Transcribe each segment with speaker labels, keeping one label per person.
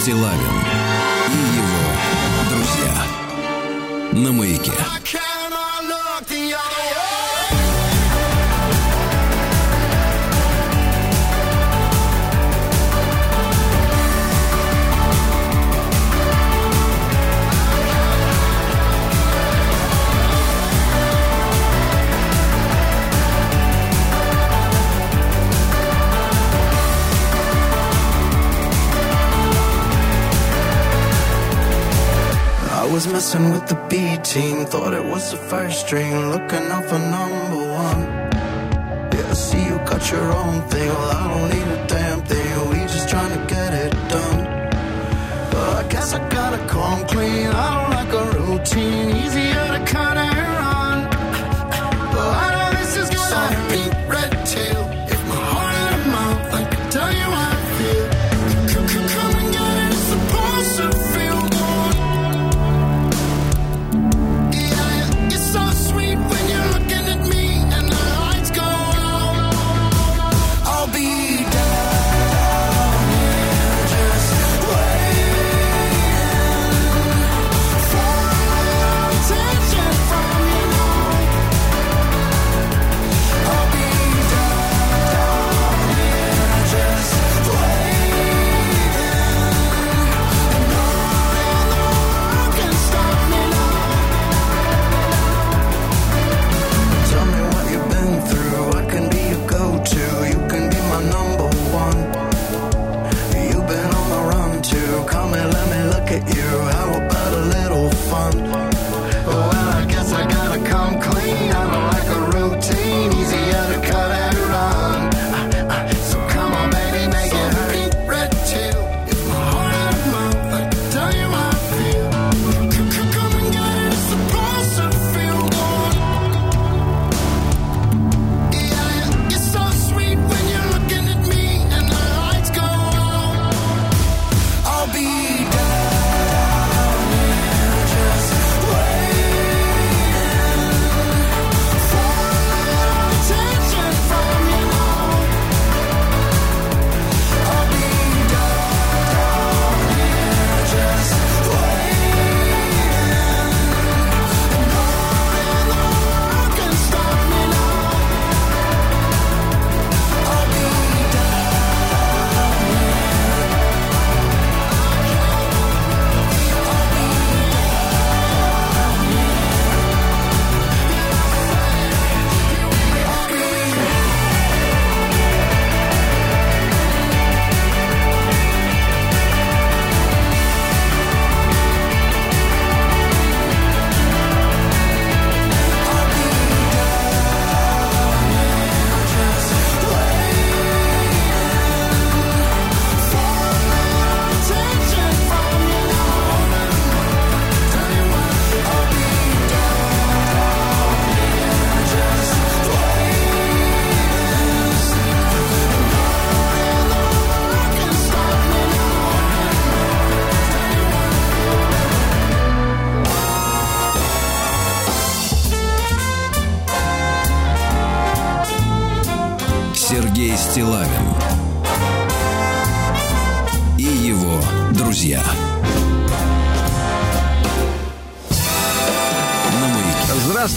Speaker 1: Стилавин и его друзья на маяке.
Speaker 2: Messing with the B team, thought it was the first string, looking out for number one. Yeah, I see you got your own thing, well, I don't need a damn thing, we just trying to get it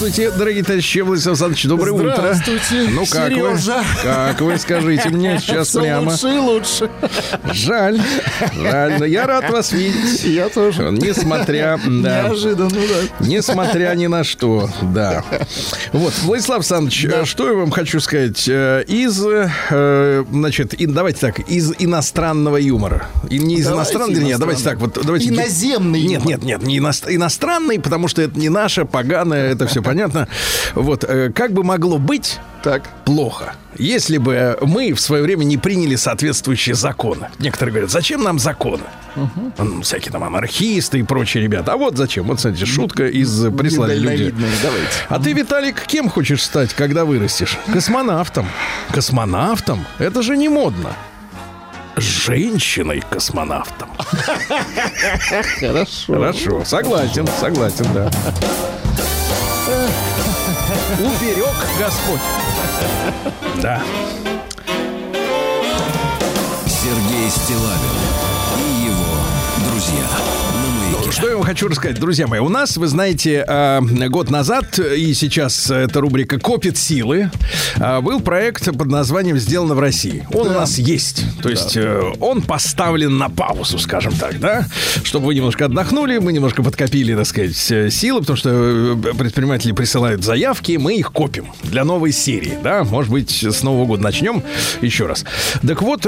Speaker 3: Здравствуйте, дорогие товарищи, Владислав Александрович, доброе утро.
Speaker 4: Здравствуйте,
Speaker 3: Ну как
Speaker 4: Сережа.
Speaker 3: вы? Как вы, скажите мне сейчас
Speaker 4: Всё
Speaker 3: прямо.
Speaker 4: лучше и лучше.
Speaker 3: Жаль, жаль, но я рад вас видеть.
Speaker 4: Я тоже.
Speaker 3: Несмотря, да,
Speaker 4: Неожиданно, да.
Speaker 3: несмотря ни на что, да. Вот, Владислав Александрович, э, что я вам хочу сказать? Э, Из, э, значит, давайте так, из иностранного юмора. И не из
Speaker 4: Давайте
Speaker 3: иностранного, нет, давайте так, вот, давайте...
Speaker 4: Иноземный
Speaker 3: Нет, нет, нет, не иност- иностранный, потому что это не наше, поганое, это все понятно. Вот, э, как бы могло быть
Speaker 4: Так.
Speaker 3: плохо, если бы мы в свое время не приняли соответствующие законы. Некоторые говорят, зачем нам законы? Ну, всякие там анархисты и прочие ребята. А вот зачем? Вот, смотрите, шутка из прислали люди.
Speaker 4: Недальновидные, давайте.
Speaker 3: А ты, Виталик, кем хочешь стать, когда вырастешь? Космонавтом. Космонавтом? Это же не модно. Женщиной-космонавтом.
Speaker 4: Хорошо.
Speaker 3: Хорошо, согласен, согласен, да.
Speaker 4: Уберег Господь.
Speaker 3: Да.
Speaker 1: Сергей Стилавин и его друзья».
Speaker 3: Что я вам хочу рассказать, друзья мои. У нас, вы знаете, э, год назад, и сейчас эта рубрика «Копит силы», э, был проект под названием «Сделано в России». Он у нас есть. То есть э, он поставлен на паузу, скажем так, да? Чтобы вы немножко отдохнули, мы немножко подкопили, так сказать, э, силы, потому что э, предприниматели присылают заявки, мы их копим для новой серии, да? Может быть, с Нового года начнем еще раз. Так вот,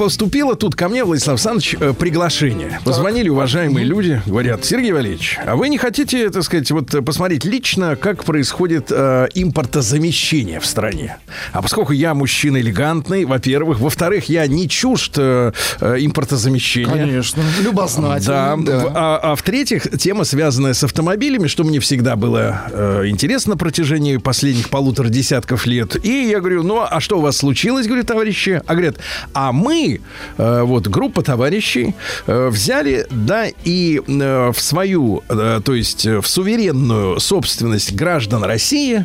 Speaker 3: поступило тут ко мне, Владислав Александрович, э, приглашение. Позвонили уважаемые люди, говорят, Сергей Валерьевич, а вы не хотите, так сказать, вот э, посмотреть лично, как происходит э, импортозамещение в стране? А поскольку я мужчина элегантный, во-первых, во-вторых, я не чужд э, э, импортозамещения.
Speaker 4: Конечно. Любознательный.
Speaker 3: Да.
Speaker 4: да.
Speaker 3: А, а в-третьих, тема, связанная с автомобилями, что мне всегда было э, интересно на протяжении последних полутора десятков лет. И я говорю, ну а что у вас случилось, говорю, товарищи? А говорят, а мы, э, вот группа товарищей, э, взяли, да, и э, в свою, то есть в суверенную собственность граждан России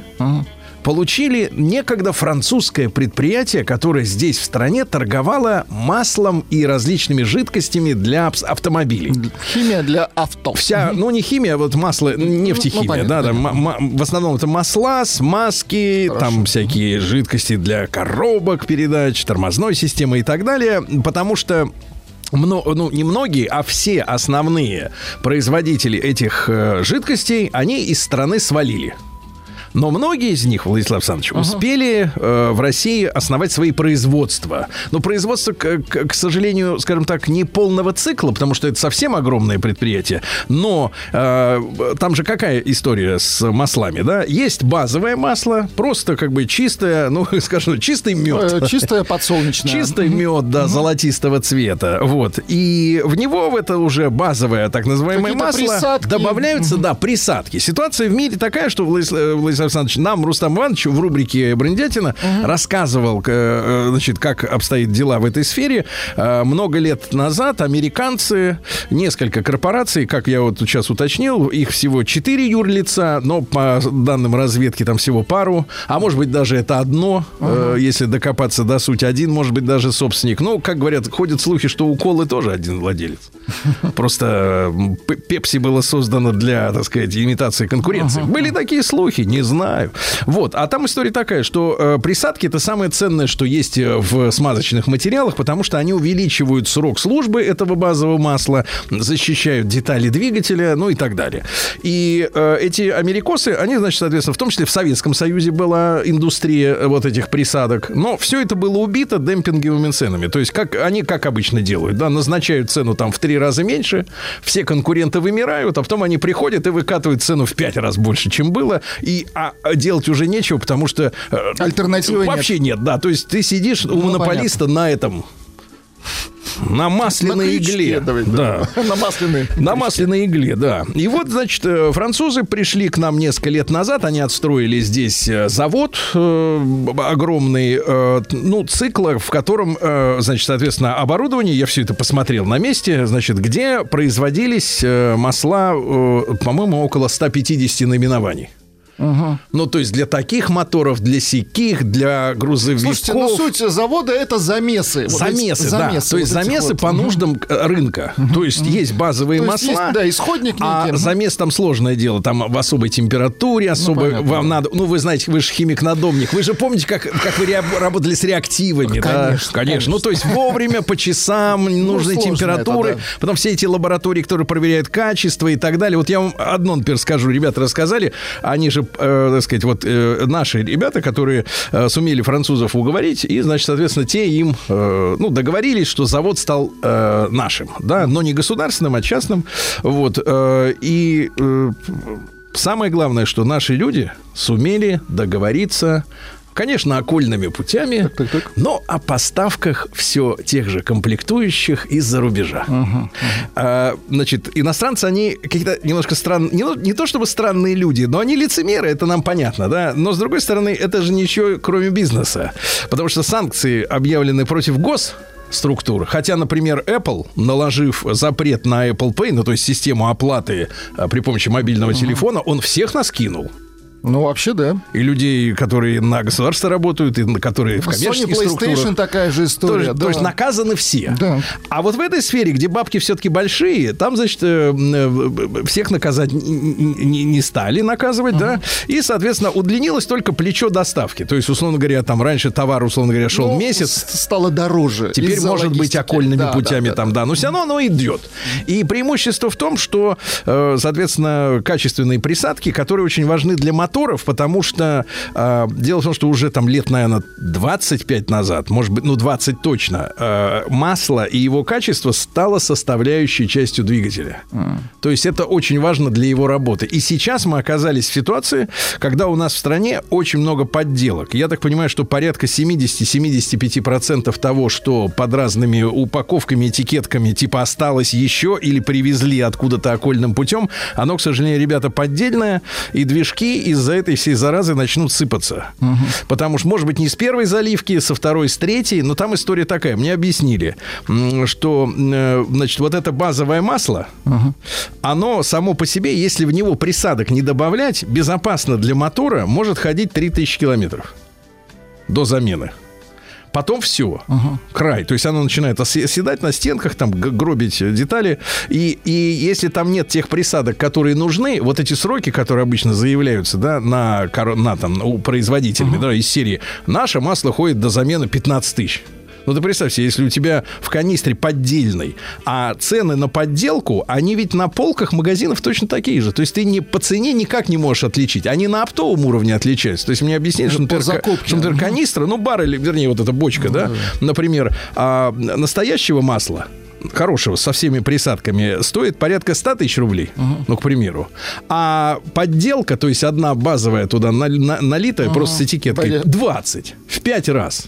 Speaker 3: получили некогда французское предприятие, которое здесь в стране торговало маслом и различными жидкостями для автомобилей.
Speaker 4: Химия для авто.
Speaker 3: Вся, ну не химия, а вот масло, нефтехимия,
Speaker 4: Ну, понятно,
Speaker 3: да, да, в основном это масла, смазки, там всякие жидкости для коробок передач, тормозной системы и так далее, потому что мно- ну, не многие, а все основные производители этих э, жидкостей, они из страны свалили. Но многие из них, Владислав Александрович, успели э, в России основать свои производства. Но производство, к, к- к сожалению, скажем так, не полного цикла, потому что это совсем огромное предприятие. Но э, там же какая история с маслами, да? Есть базовое масло, просто как бы чистое, ну, скажем, чистый мед.
Speaker 4: Э, Чистая подсолнечная.
Speaker 3: Чистый мед, да, золотистого цвета. Вот. И в него, в это уже базовое так называемое масло,
Speaker 4: присадки.
Speaker 3: добавляются, да, присадки. Ситуация в мире такая, что Владислав, Владислав Александрович, нам, Рустам Иванович, в рубрике «Брендятина» рассказывал, к- э, значит, как обстоят дела в этой сфере. Э, Много лет назад американцы, несколько корпораций, как я вот сейчас уточнил, их всего четыре юрлица, но по данным разведки там всего пару, а может быть даже это одно, э, если докопаться до сути, один, может быть даже собственник. Ну, как говорят, ходят слухи, что у Колы тоже один владелец. Просто Пепси было создано для, так сказать, имитации конкуренции. Были такие слухи, не знаю. Вот, а там история такая, что э, присадки это самое ценное, что есть э, в смазочных материалах, потому что они увеличивают срок службы этого базового масла, защищают детали двигателя, ну и так далее. И э, эти америкосы, они, значит, соответственно, в том числе в Советском Союзе была индустрия э, вот этих присадок, но все это было убито демпинговыми ценами. То есть как они как обычно делают, да, назначают цену там в три раза меньше, все конкуренты вымирают, а потом они приходят и выкатывают цену в пять раз больше, чем было, и а, а делать уже нечего, потому что э,
Speaker 4: Альтернативы нет.
Speaker 3: вообще нет. да. То есть ты сидишь у
Speaker 4: Ну,
Speaker 3: монополиста на этом на масляной
Speaker 4: На
Speaker 3: игле.
Speaker 4: давай,
Speaker 3: да.
Speaker 4: На масляной.
Speaker 3: На масляной игле, да. И вот, значит, э, французы пришли к нам несколько лет назад. Они отстроили здесь э, завод э, огромный, э, ну, цикла, в котором, э, значит, соответственно, оборудование, я все это посмотрел на месте, значит, где производились масла, по-моему, около 150 наименований. Ну, то есть для таких моторов, для сяких, для грузовиков.
Speaker 4: Слушайте, ну суть завода это замесы. Вот эти
Speaker 3: Замесы, да.
Speaker 4: замесы,
Speaker 3: То есть
Speaker 4: вот
Speaker 3: замесы
Speaker 4: вот.
Speaker 3: по нуждам э, рынка. То есть есть базовые
Speaker 4: То
Speaker 3: масла.
Speaker 4: есть, да, исходник
Speaker 3: А
Speaker 4: некий. Мгм.
Speaker 3: замес там сложное дело. Там в особой температуре, особо
Speaker 4: понятно,
Speaker 3: вам надо. Ну, вы знаете, вы же химик-надомник. Вы же помните, как, как вы работали с реактивами, да?
Speaker 4: Конечно,
Speaker 3: конечно. Ну, то есть вовремя, по часам, нужной
Speaker 4: сложно
Speaker 3: температуры.
Speaker 4: это, да.
Speaker 3: Потом все эти лаборатории, которые проверяют качество и так далее. Вот я вам одно, например, скажу. Ребята рассказали. Они же, э, так сказать, вот э, наши ребята, которые э, сумели французов уговорить, и, значит, соответственно, те им, э, ну, договорились, что завод стал э, нашим, да, но не государственным, а частным. Вот. э, и э, самое главное, что наши люди сумели договориться Конечно, окольными путями, но о поставках все тех же комплектующих из-за рубежа. А, значит, иностранцы, они какие-то немножко странные, не, ну, не то чтобы странные люди, но они лицемеры, это нам понятно, да. Но с другой стороны, это же ничего, кроме бизнеса. Потому что санкции объявлены против гос структур. Хотя, например, Apple, наложив запрет на Apple Pay, ну, то есть систему оплаты а, при помощи мобильного телефона, он всех нас кинул.
Speaker 4: Ну, вообще, да.
Speaker 3: И людей, которые на государство работают, и на которые в
Speaker 4: Sony
Speaker 3: коммерческих
Speaker 4: PlayStation
Speaker 3: структурах.
Speaker 4: такая же история.
Speaker 3: Тоже-
Speaker 4: да.
Speaker 3: То есть наказаны все.
Speaker 4: Да.
Speaker 3: А вот в этой сфере, где бабки все-таки большие, там, значит, э, э, всех наказать не, не стали наказывать, да. И, соответственно, удлинилось только плечо доставки. То есть, условно говоря, там раньше товар, условно говоря, шел
Speaker 4: Ну,
Speaker 3: месяц.
Speaker 4: стало дороже.
Speaker 3: Теперь может быть
Speaker 4: логистики.
Speaker 3: окольными
Speaker 4: Да,
Speaker 3: путями
Speaker 4: да,
Speaker 3: там, да, но все равно оно идет. И преимущество в том, что, э, соответственно, качественные присадки, которые очень важны для моторов, потому что э, дело в том, что уже там лет, наверное, 25 назад, может быть, ну 20 точно, э, масло и его качество стало составляющей частью двигателя. То есть это очень важно для его работы. И сейчас мы оказались в ситуации, когда у нас в стране очень много подделок. Я так понимаю, что порядка 70-75% того, что под разными упаковками, этикетками типа осталось еще или привезли откуда-то окольным путем, оно, к сожалению, ребята, поддельное, и движки из-за этой всей заразы начнут сыпаться. Потому что, может быть, не с первой заливки, со второй, с третьей, но там история такая. Мне объяснили, что, э, значит, вот это базовое масло, оно само по себе, если в него присадок не добавлять, безопасно для мотора может ходить 3000 километров до замены. Потом все, край. То есть оно начинает осе- оседать на стенках, там гробить детали. И, и если там нет тех присадок, которые нужны, вот эти сроки, которые обычно заявляются, да, на, на там, у производителями, да, из серии, наше масло ходит до замены 15 тысяч. Ну, ты представь себе, если у тебя в канистре поддельный, а цены на подделку, они ведь на полках магазинов точно такие же. То есть ты не, по цене никак не можешь отличить. Они на оптовом уровне отличаются. То есть мне объяснили, что, например,
Speaker 4: закупке.
Speaker 3: что, например, канистра, ну, баррель, вернее, вот эта бочка, да, например, а, настоящего масла, хорошего, со всеми присадками, стоит порядка 100 тысяч рублей, ну, к примеру. А подделка, то есть одна базовая туда на- на- налитая, просто с этикеткой,
Speaker 4: Понятно.
Speaker 3: 20, в 5 раз.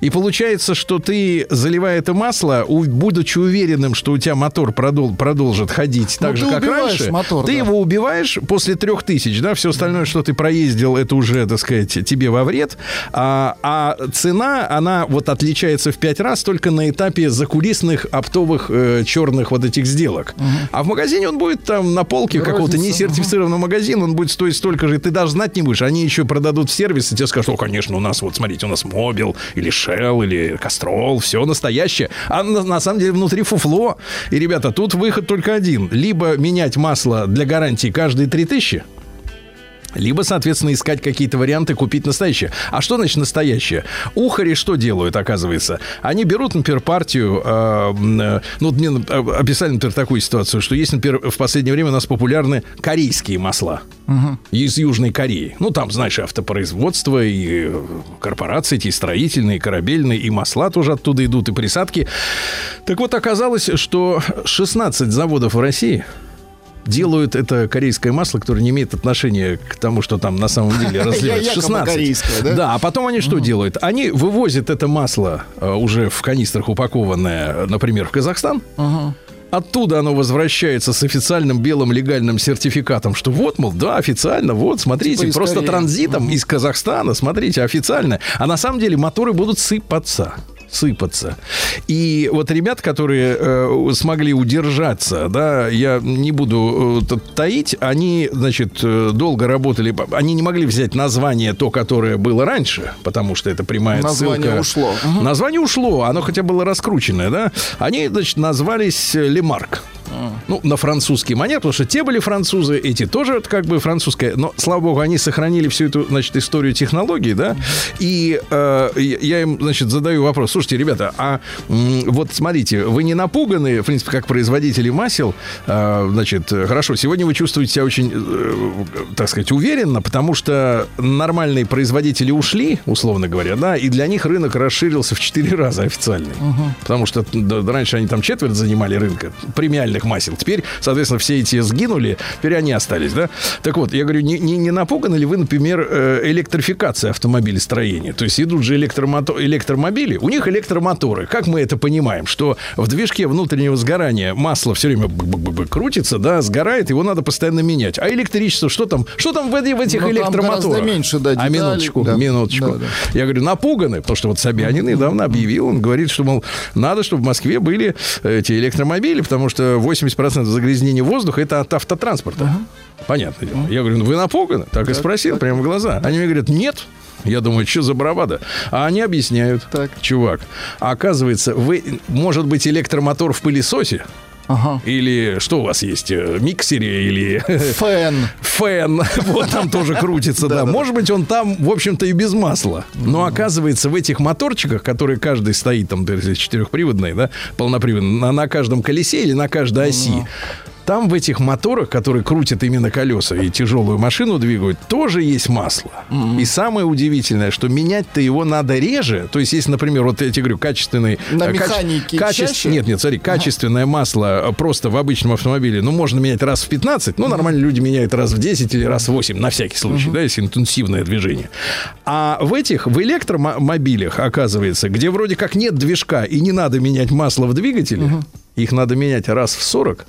Speaker 3: И получается, что ты, заливая это масло, у- будучи уверенным, что у тебя мотор продол- продолжит ходить
Speaker 4: Ну,
Speaker 3: так же, как раньше,
Speaker 4: мотор,
Speaker 3: ты
Speaker 4: да.
Speaker 3: его убиваешь после трех тысяч, да, все остальное, что ты проездил, это уже, так сказать, тебе во вред. А, а цена, она вот отличается в пять раз только на этапе закулисных оптовых э, черных вот этих сделок. А в магазине он будет там на полке какого-то несертифицированного магазина, он будет стоить столько же, и ты даже знать не будешь. Они еще продадут в сервис, и тебе скажут, о, конечно, у нас, вот смотрите, у нас Мобил, или Shell, или Кастрол, все настоящее. А на, на самом деле внутри фуфло. И, ребята, тут выход только один. Либо менять масло для гарантии каждые 3000, либо, соответственно, искать какие-то варианты, купить настоящее. А что значит настоящее? Ухари что делают, оказывается? Они берут, например, партию... э, э, ну, мне э, описали, например, такую ситуацию, что есть, например, в последнее время у нас популярны корейские масла из Южной Кореи. Ну, там, знаешь, автопроизводство, и э, корпорации эти, и строительные, и корабельные, и масла тоже оттуда идут, и присадки. Так вот, оказалось, что 16 заводов в России делают это корейское масло, которое не имеет отношения к тому, что там на самом деле разливают.
Speaker 4: Якобы
Speaker 3: 16.
Speaker 4: корейское, да?
Speaker 3: Да, а потом они что делают? Они вывозят это масло э, уже в канистрах упакованное, например, в Казахстан. Оттуда оно возвращается с официальным белым легальным сертификатом, что вот, мол, да, официально, вот, смотрите,
Speaker 4: Типа
Speaker 3: просто транзитом из Казахстана, смотрите, официально. А на самом деле моторы будут сыпаться сыпаться. И вот ребят, которые э, смогли удержаться, да, я не буду э, таить, они, значит, э, долго работали, они не могли взять название то, которое было раньше, потому что это прямая
Speaker 4: Название
Speaker 3: ссылка.
Speaker 4: ушло. Мгм.
Speaker 3: Название ушло, оно хотя было раскрученное, да. Они, значит, назвались э, Ну, на французский манер, потому что те были французы, эти тоже как бы французское, но, слава богу, они сохранили всю эту, значит, историю технологий, да, и э, я им, значит, задаю вопрос, слушайте, ребята, а вот смотрите, вы не напуганы, в принципе, как производители масел, э, значит, э, хорошо, сегодня вы чувствуете себя очень, э, так сказать, уверенно, потому что нормальные производители ушли, условно говоря, да, и для них рынок расширился в 4 раза официальный, потому что да, раньше они там четверть занимали рынка премиальных масел, теперь, соответственно, все эти сгинули, теперь они остались, да. Так вот, я говорю, не, не, не напуганы ли вы, например, э, электрификацией автомобилестроения? То есть идут же электромото- электромобили, у них электромоторы. Как мы это понимаем? Что в движке внутреннего сгорания масло все время крутится, да, сгорает, его надо постоянно менять. А электричество, что там? Что там в, в этих
Speaker 4: Ну, там
Speaker 3: электромоторах?
Speaker 4: меньше, да,
Speaker 3: а
Speaker 4: деталей,
Speaker 3: минуточку,
Speaker 4: да.
Speaker 3: минуточку.
Speaker 4: Да, да.
Speaker 3: Я говорю, напуганы, потому что вот Собянин недавно объявил, он говорит, что, мол, надо, чтобы в Москве были эти электромобили, потому что 80% загрязнения воздуха это от автотранспорта. Понятно. дело. Я говорю, ну вы напуганы? Так и спросил прямо в глаза. Они мне говорят, нет. Я думаю, что за бравада? А они объясняют.
Speaker 4: Так.
Speaker 3: Чувак, оказывается, вы, может быть, электромотор в пылесосе?
Speaker 4: Ага.
Speaker 3: Или что у вас есть? э, Миксере или
Speaker 4: Фэн.
Speaker 3: фэн, вот там тоже крутится, да. Может быть, он там, в общем-то, и без масла. Но оказывается, в этих моторчиках, которые каждый стоит, там, четырехприводные, да, полноприводные, на, на каждом колесе или на каждой оси, там в этих моторах, которые крутят именно колеса и тяжелую машину двигают, тоже есть масло. И самое удивительное, что менять-то его надо реже. То есть, если, например, вот я тебе говорю, качественный...
Speaker 4: На
Speaker 3: э, каче-
Speaker 4: механике
Speaker 3: каче-
Speaker 4: чаще?
Speaker 3: Нет, нет, смотри, качественное масло э, просто в обычном автомобиле, ну, можно менять раз в 15, ну, нормально люди меняют раз в 10 или раз в 8, на всякий случай, да, если интенсивное движение. А в этих, в электромобилях, оказывается, где вроде как нет движка и не надо менять масло в двигателе, их надо менять раз в 40,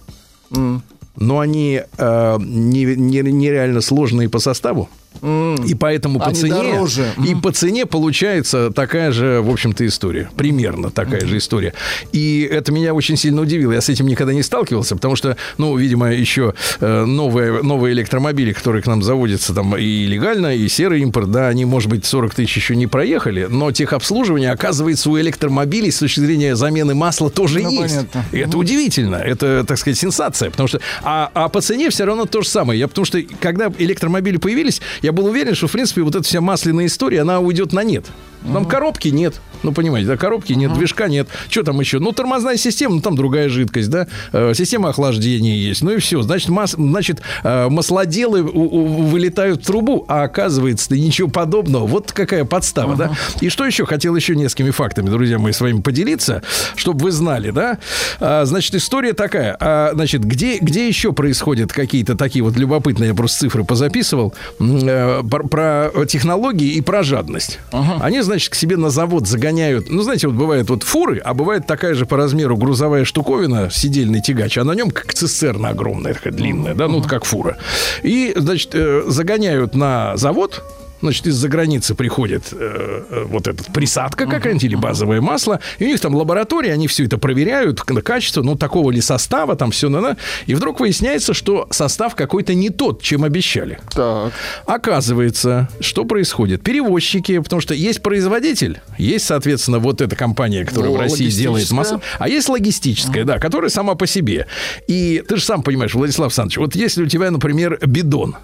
Speaker 3: но они э, не- не- нереально сложные по составу. И поэтому по
Speaker 4: Они
Speaker 3: цене
Speaker 4: дороже.
Speaker 3: и по цене получается такая же, в общем-то, история. Примерно такая же история. И это меня очень сильно удивило. Я с этим никогда не сталкивался, потому что, ну, видимо, еще э, новые, новые электромобили, которые к нам заводятся там и легально, и серый импорт, да, они, может быть, 40 тысяч еще не проехали, но техобслуживание, оказывается, у электромобилей с точки зрения замены масла тоже
Speaker 4: Ну,
Speaker 3: есть.
Speaker 4: понятно.
Speaker 3: И это удивительно. Это, так сказать, сенсация. Потому что, а, а по цене все равно то же самое. Я, потому что, когда электромобили появились, я был уверен, что, в принципе, вот эта вся масляная история, она уйдет на нет. Там коробки нет. Ну, понимаете, да, коробки нет, движка нет. Что там еще? Ну, тормозная система, ну, там другая жидкость, да. Э, система охлаждения есть. Ну и все. Значит, мас- значит э, маслоделы у- у- вылетают в трубу, а оказывается, ничего подобного. Вот какая подстава, да. И что еще? Хотел еще несколькими фактами, друзья мои, с вами поделиться, чтобы вы знали, да. А, значит, история такая. А, значит, где, где еще происходят какие-то такие вот любопытные, я просто цифры позаписывал, э, про, про технологии и про жадность. Они, значит, к себе на завод загоняют, ну, знаете, вот бывает вот фуры, а бывает такая же по размеру грузовая штуковина, сидельный тигач, а на нем как цистерна огромная, такая длинная, да, ну, вот как фура. И, значит, э, загоняют на завод, Значит, из-за границы приходит э, э, вот эта присадка какая-нибудь или базовое масло, и у них там лаборатория, они все это проверяют на качество, ну, такого ли состава, там все, на и вдруг выясняется, что состав какой-то не тот, чем обещали.
Speaker 4: Так.
Speaker 3: Оказывается, что происходит? Перевозчики, потому что есть производитель, есть, соответственно, вот эта компания, которая
Speaker 4: Ну,
Speaker 3: в России делает масло, а есть логистическая, да, которая сама по себе. И ты же сам понимаешь, Владислав Александрович, вот если у тебя, например, бидон,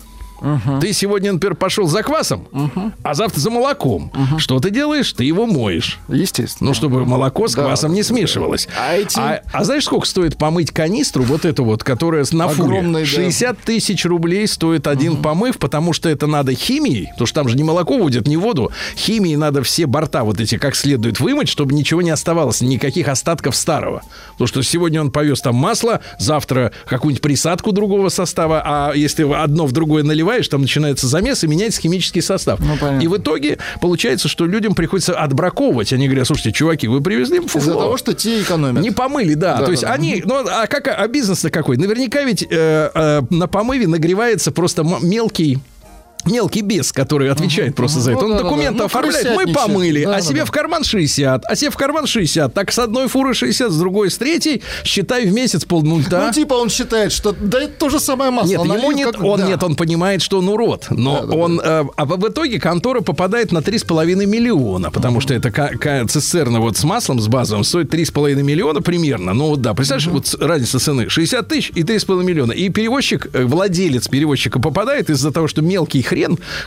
Speaker 3: ты сегодня, например, пошел за квасом, а завтра за молоком. Что ты делаешь? Ты его моешь.
Speaker 4: Естественно.
Speaker 3: Ну, чтобы молоко с
Speaker 4: Да.
Speaker 3: квасом не смешивалось.
Speaker 4: А эти-
Speaker 3: а знаешь, сколько стоит помыть канистру, вот эту вот, которая на фуре?
Speaker 4: Огромные, да.
Speaker 3: 60 тысяч рублей стоит один помыв, потому что это надо химией, потому что там же не молоко будет, не воду. Химией надо все борта вот эти как следует вымыть, чтобы ничего не оставалось, никаких остатков старого. Потому что сегодня он повез там масло, завтра какую-нибудь присадку другого состава, а если одно в другое наливаешь, там начинается замес и меняется химический состав.
Speaker 4: Ну, понятно.
Speaker 3: и в итоге получается, что людям приходится отбраковывать. Они говорят, слушайте, чуваки, вы привезли фуфло.
Speaker 4: Из-за того, что те экономят.
Speaker 3: Не помыли, да.
Speaker 4: Да,
Speaker 3: То есть
Speaker 4: да, да.
Speaker 3: они, ну а как, а бизнес-то какой? Наверняка ведь э, э, на помыве нагревается просто мелкий Мелкий бес, который отвечает просто за это.
Speaker 4: Ну,
Speaker 3: Он
Speaker 4: да, да,
Speaker 3: документы
Speaker 4: да. Ну,
Speaker 3: оформляет. Мы помыли,
Speaker 4: Да,
Speaker 3: а
Speaker 4: да,
Speaker 3: себе
Speaker 4: да.
Speaker 3: в карман 60, а себе в карман 60. Так с одной фуры 60, с другой с третьей. Считай в месяц полмульта.
Speaker 4: Ну, типа он считает, что да это то же самое масло.
Speaker 3: Нет, ему нет,
Speaker 4: как-
Speaker 3: он
Speaker 4: да.
Speaker 3: нет, он понимает, что он урод, но
Speaker 4: Да, да,
Speaker 3: он, э, а в итоге контора попадает на 3,5 миллиона, потому что это цистерна вот с маслом, с базовым, стоит 3,5 миллиона примерно, ну вот да, представляешь, вот разница цены, 60 тысяч и 3,5 миллиона, и перевозчик, э, владелец перевозчика попадает из-за того, что мелкий хрен,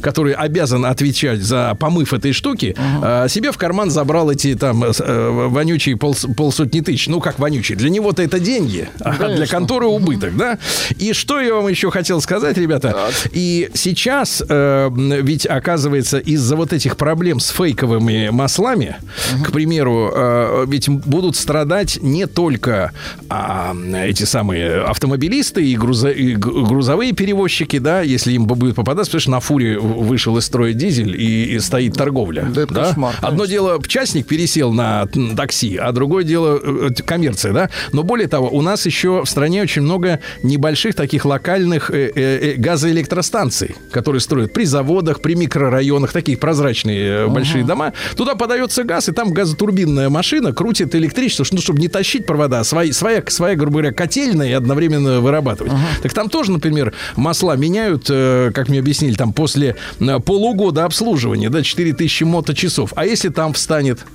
Speaker 3: который обязан отвечать за помыв этой штуки, э, себе в карман забрал эти там э, э, вонючие полс- полсотни тысяч, ну как вонючие, для него-то это деньги, а для
Speaker 4: Конечно.
Speaker 3: конторы убыток, да? И что я вам еще хотел сказать, ребята? И сейчас, э, ведь оказывается, из-за вот этих проблем с фейковыми маслами, к примеру, э, ведь будут страдать не только а, эти самые автомобилисты и, грузо- и грузовые перевозчики, да, если им будет попадаться, потому что на фуре вышел из строя дизель и, и стоит торговля.
Speaker 4: Да это кошмар, конечно.
Speaker 3: Одно дело, частник пересел на такси, а другое дело э, э, коммерция, да. Но более того, у нас еще в стране очень много небольших таких локальных э, э, э, газоэлектростанций, которые строят при заводах, при микрорайонах, такие прозрачные э, большие дома. Туда подается газ, и там газотурбинная машина крутит электричество, ну, чтобы не тащить провода, а свои, своя, своя, грубо говоря, котельная и одновременно вырабатывать. Так там тоже, например, масла меняют, как мне объяснили, там после э, полугода обслуживания, да, 4000 моточасов. А если там встанет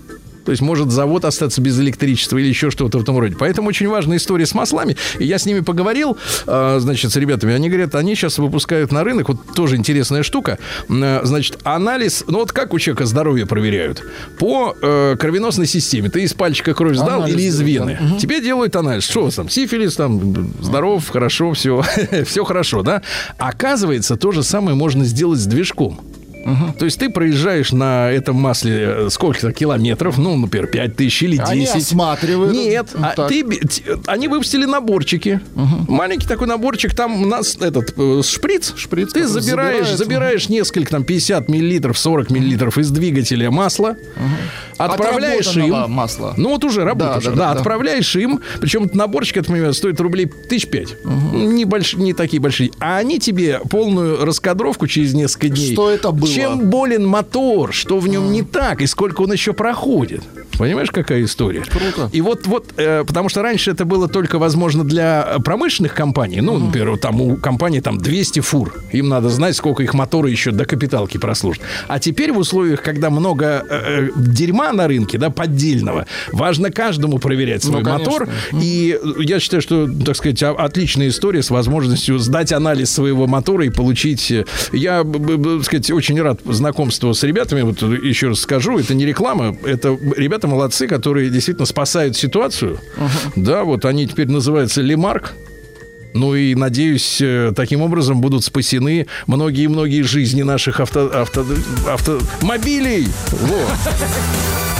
Speaker 3: то есть может завод остаться без электричества или еще что-то в этом роде. Поэтому очень важная история с маслами. И я с ними поговорил, э, значит, с ребятами. Они говорят, они сейчас выпускают на рынок, вот тоже интересная штука. Э, Значит, анализ, ну вот как у человека здоровье проверяют? По э, кровеносной системе. Ты из пальчика кровь сдал
Speaker 4: Анализ
Speaker 3: или из вены?
Speaker 4: Мгм.
Speaker 3: Тебе делают анализ. Что у вас там? Сифилис, там, здоров, хорошо, все. все хорошо, да? Оказывается, то же самое можно сделать с движком. То есть ты проезжаешь на этом масле э, сколько-то километров, ну, например, 5 тысяч или 10.
Speaker 4: Они осматривают.
Speaker 3: Нет,
Speaker 4: Ну,
Speaker 3: а ты, они выпустили наборчики. Маленький такой наборчик, там у нас этот э, шприц.
Speaker 4: Шприц,
Speaker 3: Ты забираешь, забираешь несколько, там, 50 миллилитров, 40 миллилитров из двигателя масла, отправляешь
Speaker 4: Отработанного
Speaker 3: им.
Speaker 4: масла.
Speaker 3: Ну вот уже работаешь.
Speaker 4: Да,
Speaker 3: Да,
Speaker 4: да, да,
Speaker 3: отправляешь им. Причем наборчик, это, например, стоит рублей тысяч пять. Не, больш- не такие большие. А они тебе полную раскадровку через несколько дней.
Speaker 4: Что это было?
Speaker 3: Чем болен мотор, что в нем не так и сколько он еще проходит. Понимаешь, какая история?
Speaker 4: Круто.
Speaker 3: И вот, вот, э, потому что раньше это было только возможно для э, промышленных компаний. Ну, например, там у компании там 200 фур. Им надо знать, сколько их моторы еще до капиталки прослужат. А теперь в условиях, когда много э, э, дерьма на рынке, да, поддельного, важно каждому проверять свой
Speaker 4: Ну,
Speaker 3: мотор. И э, я считаю, что, так сказать, отличная история с возможностью сдать анализ своего мотора и получить... Я, так сказать, очень рад знакомству с ребятами. Вот еще раз скажу, это не реклама, это ребята молодцы, которые действительно спасают ситуацию. Да, вот они теперь называются Лемарк. Ну и, надеюсь, э, таким образом будут спасены многие-многие жизни наших авто, авто, автомобилей. Вот.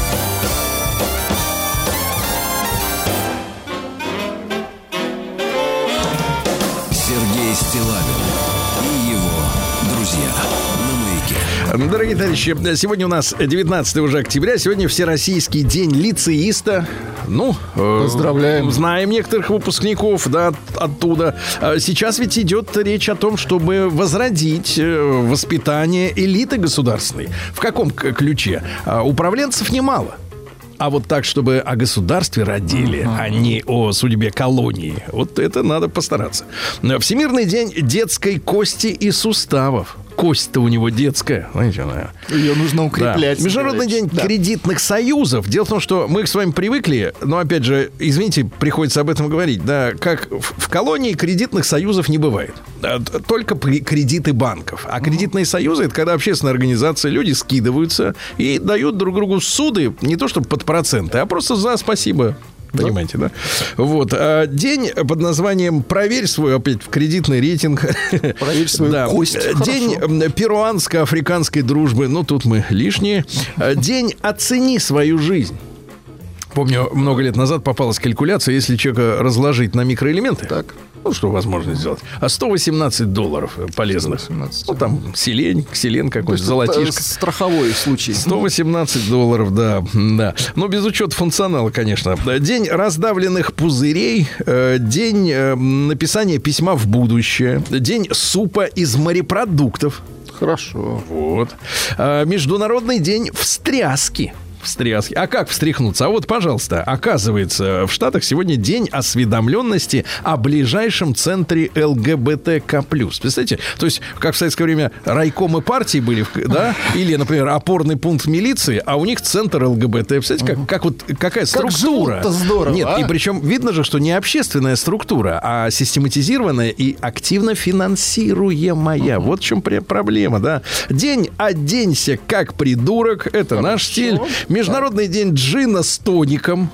Speaker 3: Дорогие товарищи, сегодня у нас 19 уже октября, сегодня Всероссийский день лицеиста. Ну, э,
Speaker 4: Поздравляем.
Speaker 3: Знаем некоторых выпускников, да, от- оттуда. А Сейчас ведь идет речь о том, чтобы возродить э, воспитание элиты государственной. В каком ключе? А, Управленцев немало. А вот так, чтобы о государстве родили, а не о судьбе колонии. Вот это надо постараться. Всемирный день детской кости и суставов. Кость-то у него детская. Знаете, она...
Speaker 4: Ее нужно укреплять.
Speaker 3: Да. Международный день
Speaker 4: Да.
Speaker 3: кредитных союзов. Дело в том, что мы с вами привыкли, но опять же, извините, приходится об этом говорить, да, как в, колонии кредитных союзов не бывает. Т- Только кредиты банков. А кредитные союзы это когда общественная организация, люди скидываются и дают друг другу суды не то чтобы под проценты, а просто за спасибо. Понимаете, да? Вот. а, День под названием «Проверь свой опять кредитный рейтинг».
Speaker 4: Проверь свою
Speaker 3: Да.
Speaker 4: кость.
Speaker 3: Э. День перуанско-африканской дружбы. Ну, тут мы лишние. Э, День «Оцени свою жизнь». Помню, много лет назад попалась калькуляция, если человека разложить на микроэлементы,
Speaker 4: Так.
Speaker 3: Ну, что возможно сделать, а 118 долларов э, полезных.
Speaker 4: 118.
Speaker 3: Ну, там селень, селен
Speaker 4: То
Speaker 3: какой-то,
Speaker 4: есть
Speaker 3: золотишко.
Speaker 4: Страховой случай.
Speaker 3: 118 долларов, да, да. Ну, без учета функционала, конечно. День раздавленных пузырей, э, день э, написания письма в будущее, день супа из морепродуктов.
Speaker 4: Хорошо.
Speaker 3: Вот. А, Международный день встряски. Встряски. А как встряхнуться? А вот, пожалуйста, оказывается, в Штатах сегодня день осведомленности о ближайшем центре ЛГБТК+. Представляете? То есть, как в советское время райкомы партии были, да? Или, например, опорный пункт милиции, а у них центр ЛГБТ. Представляете, как, как вот, какая структура?
Speaker 4: живут-то здорово,
Speaker 3: Нет,
Speaker 4: а?
Speaker 3: и причем видно же, что не общественная структура, а систематизированная и активно финансируемая. Вот в чем проблема, да. День «Оденься как придурок» — это наш стиль. Международный день джина с тоником.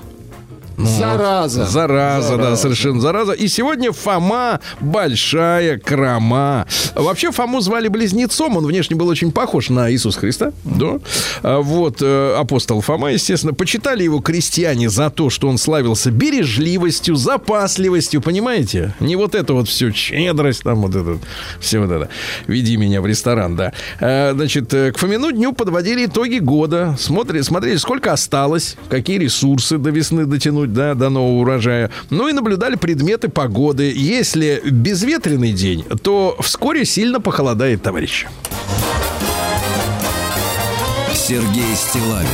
Speaker 3: Ну,
Speaker 4: Зараза.
Speaker 3: Зараза, да,
Speaker 4: Зараза.
Speaker 3: совершенно зараза. И сегодня Фома большая крома. Вообще Фому звали близнецом, он внешне был очень похож на Иисуса Христа. Да. А Вот э, апостол Фома, естественно, почитали его крестьяне за то, что он славился бережливостью, запасливостью, понимаете? Не вот это вот все, щедрость, там вот это, все вот это. Веди меня в ресторан, да. Э, Значит, э, к Фомину дню подводили итоги года. Смотрели, смотрели, сколько осталось, какие ресурсы до весны дотянуть, да, до нового урожая. Ну и наблюдали предметы погоды. Если безветренный день, то вскоре сильно похолодает, товарищи.
Speaker 1: Сергей Стилавин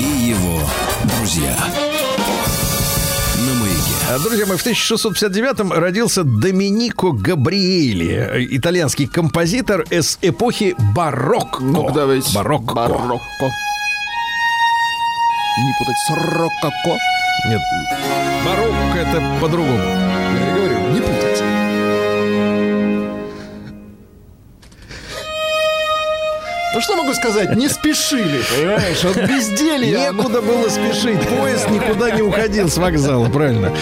Speaker 1: и его друзья.
Speaker 3: А, Друзья мои, в 1659-м родился Доминико Габриэли, итальянский композитор из эпохи барокко.
Speaker 4: Ну, давайте.
Speaker 3: Барокко.
Speaker 4: Барокко. Не путать с рококо.
Speaker 3: Нет, барокко это по-другому.
Speaker 4: Ну что могу сказать? Не спешили, понимаешь? От безделья.
Speaker 3: Некуда было спешить. Поезд никуда не уходил с вокзала, правильно?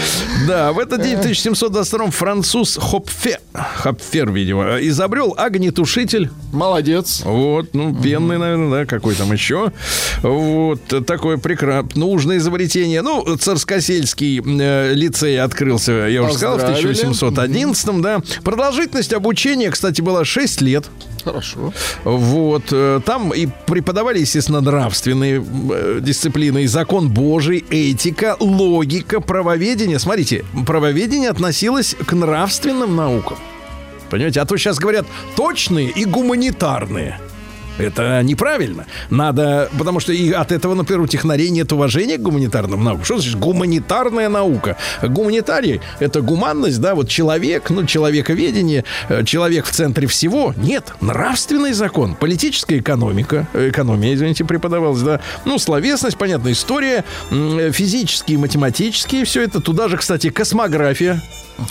Speaker 3: Да, в этот день, в 1722 француз Хопфе, Хопфер, видимо, изобрел огнетушитель.
Speaker 4: Молодец.
Speaker 3: Вот, ну, пенный, наверное, да, какой там еще. Вот, такое прекрасное, нужное изобретение. Ну, Царскосельский э, лицей открылся, я уже сказал, в
Speaker 4: Поздравили.
Speaker 3: 1811, да. Продолжительность обучения, кстати, была 6 лет.
Speaker 4: Хорошо.
Speaker 3: Вот, там и преподавали, естественно, нравственные э, дисциплины, и закон Божий, этика, логика, правоведение. Смотрите, правоведение относилось к нравственным наукам. Понимаете, а то сейчас говорят точные и гуманитарные. Это неправильно. Надо, потому что и от этого, например, у технарей нет уважения к гуманитарным наукам. Что значит гуманитарная наука? Гуманитарий — это гуманность, да, вот человек, ну, человековедение, э, человек в центре всего. Нет, нравственный закон, политическая экономика, э, экономия, извините, преподавалась, да, ну, словесность, понятно, история, э, физические, математические, все это. Туда же, кстати, космография,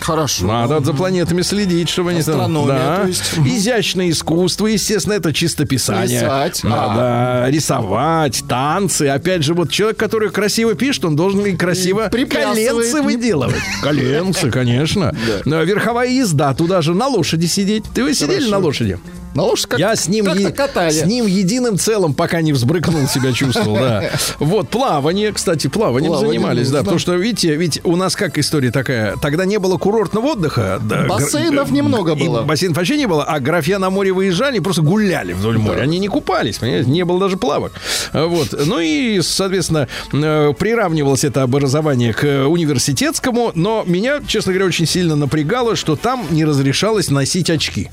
Speaker 4: Хорошо.
Speaker 3: надо за планетами следить, чтобы они там... Да.
Speaker 4: то есть.
Speaker 3: Изящное искусство, естественно, это чистописание.
Speaker 4: Писать.
Speaker 3: Надо рисовать, танцы. Опять же, вот человек, который красиво пишет, он должен и красиво коленцы выделывать. Коленцы, конечно. А Верховая езда, туда же на лошади сидеть. Ты вы сидели на лошади?
Speaker 4: На лошадь как,
Speaker 3: Я с ним, е-
Speaker 4: катали.
Speaker 3: с ним единым целым, пока не взбрыкнул, себя чувствовал, да. Вот, плавание, кстати, плаванием
Speaker 4: Плавание
Speaker 3: занимались, да,
Speaker 4: нужно.
Speaker 3: потому что, видите, ведь у нас как история такая, тогда не было курортного отдыха. да,
Speaker 4: Бассейнов немного
Speaker 3: и
Speaker 4: было.
Speaker 3: Бассейнов вообще не было, а графья на море выезжали и просто гуляли вдоль моря. Они не купались, понимаете, не было даже плавок. Вот, ну и, соответственно, э, приравнивалось это образование к университетскому, но меня, честно говоря, очень сильно напрягало, что там не разрешалось носить очки.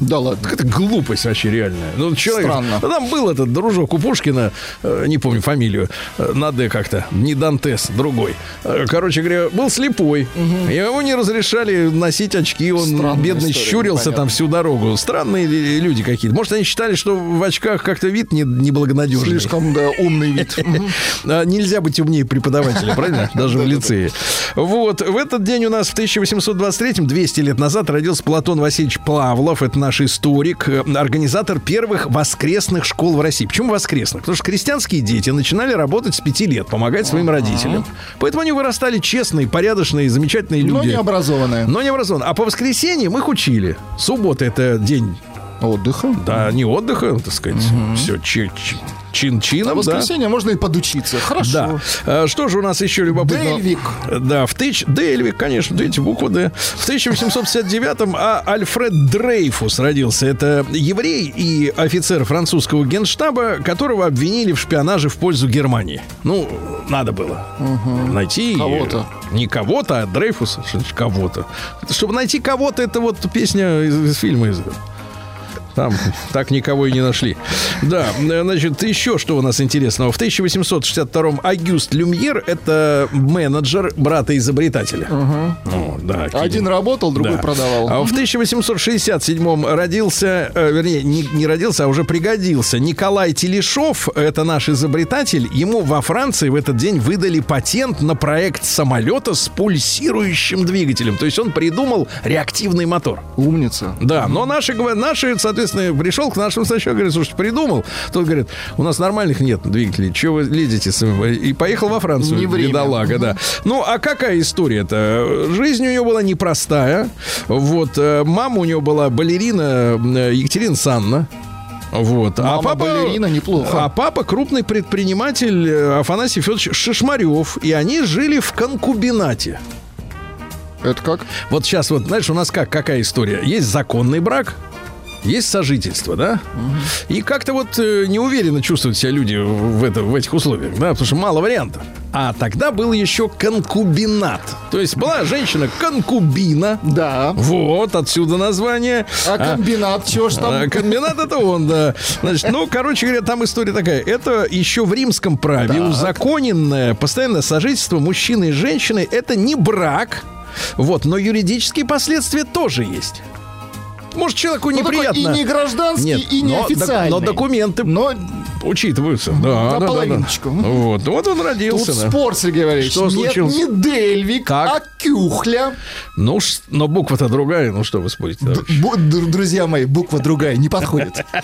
Speaker 4: Да ладно.
Speaker 3: Это глупость вообще реальная. Ну, человек,
Speaker 4: Странно.
Speaker 3: Там был этот дружок у Пушкина, э, не помню фамилию, э, на Д как-то, не Дантес, другой. Э, короче говоря, был слепой. И Ему не разрешали носить очки, он
Speaker 4: Странная
Speaker 3: бедный
Speaker 4: история,
Speaker 3: щурился
Speaker 4: непонятно.
Speaker 3: там всю дорогу. Странные люди какие-то. Может, они считали, что в очках как-то вид не, неблагонадежный.
Speaker 4: Слишком, да, умный вид.
Speaker 3: А, Нельзя быть умнее преподавателя, правильно? Даже в лицее. Вот. В этот день у нас в 1823-м, 200 лет назад, родился Платон Васильевич Плавлов. Это наш историк, э, организатор первых воскресных школ в России. Почему воскресных? Потому что крестьянские дети начинали работать с 5 лет, помогать своим родителям. Поэтому они вырастали честные, порядочные, замечательные люди.
Speaker 4: Но не образованная.
Speaker 3: Но не образованные. А по воскресеньям их учили. Суббота это день,
Speaker 4: Отдыха.
Speaker 3: да, не отдыха, так сказать. Все чин-чином,
Speaker 4: А в
Speaker 3: да.
Speaker 4: воскресенье можно и подучиться. Хорошо.
Speaker 3: Да. А, Что же у нас еще любопытно?
Speaker 4: Дельвик.
Speaker 3: Да, в тысяч... Дельвик, конечно, видите, букву Д. В 1859-м а Альфред Дрейфус родился. Это еврей и офицер французского генштаба, которого обвинили в шпионаже в пользу Германии. Ну, надо было найти...
Speaker 4: Кого-то.
Speaker 3: Не кого-то, а Дрейфуса. Кого-то? Чтобы найти кого-то, это вот песня из, из фильма из там так никого и не нашли. Да, значит, еще что у нас интересного. В 1862-м Агюст Люмьер – это менеджер брата-изобретателя. Ну, да,
Speaker 4: Один работал, другой
Speaker 3: да.
Speaker 4: продавал.
Speaker 3: А в 1867-м родился, э, вернее, не, не родился, а уже пригодился Николай Телешов. Это наш изобретатель. Ему во Франции в этот день выдали патент на проект самолета с пульсирующим двигателем. То есть он придумал реактивный мотор.
Speaker 4: Умница.
Speaker 3: Да, но наши, наши, соответственно, местный пришел к нашему сначала, говорит, слушайте, придумал. Тот говорит, у нас нормальных нет двигателей, чего вы лезете? с им?» И поехал во Францию,
Speaker 4: Не время.
Speaker 3: бедолага, да. Ну, а какая история-то? Жизнь у него была непростая. Вот, э, мама у него была балерина э, Екатерина Санна. Вот.
Speaker 4: Мама балерина, неплохо.
Speaker 3: А папа крупный предприниматель э, Афанасий Федорович Шишмарев. И они жили в конкубинате.
Speaker 4: Это как?
Speaker 3: Вот сейчас вот, знаешь, у нас как, какая история? Есть законный брак, есть сожительство, да? И как-то вот э, неуверенно чувствуют себя люди в, это, в этих условиях, да, потому что мало вариантов. А тогда был еще конкубинат. То есть была женщина конкубина.
Speaker 4: Да.
Speaker 3: Вот, отсюда название.
Speaker 4: А комбинат, чего ж там?
Speaker 3: А, комбинат это он, да. Значит, ну, короче говоря, там история такая. Это еще в римском праве узаконенное постоянное сожительство мужчины и женщины. Это не брак. Вот, но юридические последствия тоже есть. Может, человеку
Speaker 4: Ну, такой
Speaker 3: неприятно.
Speaker 4: и не гражданский,
Speaker 3: Нет,
Speaker 4: и не
Speaker 3: но,
Speaker 4: официальный.
Speaker 3: но документы
Speaker 4: Но
Speaker 3: учитываются. Да, да, да, да.
Speaker 4: Наполовиночку.
Speaker 3: Вот, вот он
Speaker 4: тут
Speaker 3: родился. да.
Speaker 4: спор, Сергей Валерьевич.
Speaker 3: Что
Speaker 4: Нет,
Speaker 3: случилось?
Speaker 4: не Дельвик,
Speaker 3: Так.
Speaker 4: а Кюхля.
Speaker 3: Ну, но буква-то другая. Ну, что вы спорите?
Speaker 4: Друзья мои, буква другая, не подходит.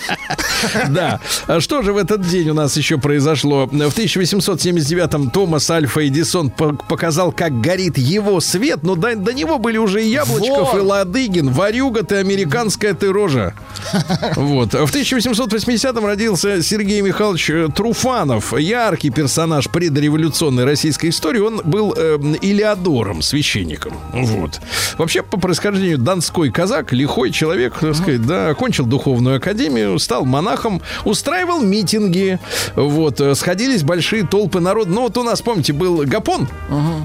Speaker 3: Да. А что же в этот день у нас еще произошло? В 1879-м Томас Альфа Эдисон по- показал, как горит его свет, но до, до него были уже и Яблочков,
Speaker 4: Вот.
Speaker 3: и Ладыгин, Варюга ты, американская ты рожа. Вот. В 1880-м родился Сергей Михайлович э, Труфанов, яркий персонаж предреволюционной российской истории. Он был э, Илеодором, священником. Вот. Вообще, по происхождению донской казак, лихой человек, так сказать, да, окончил духовную академию, стал монахом, устраивал митинги, вот, э, сходились большие толпы народа. Ну, вот у нас, помните, был Гапон,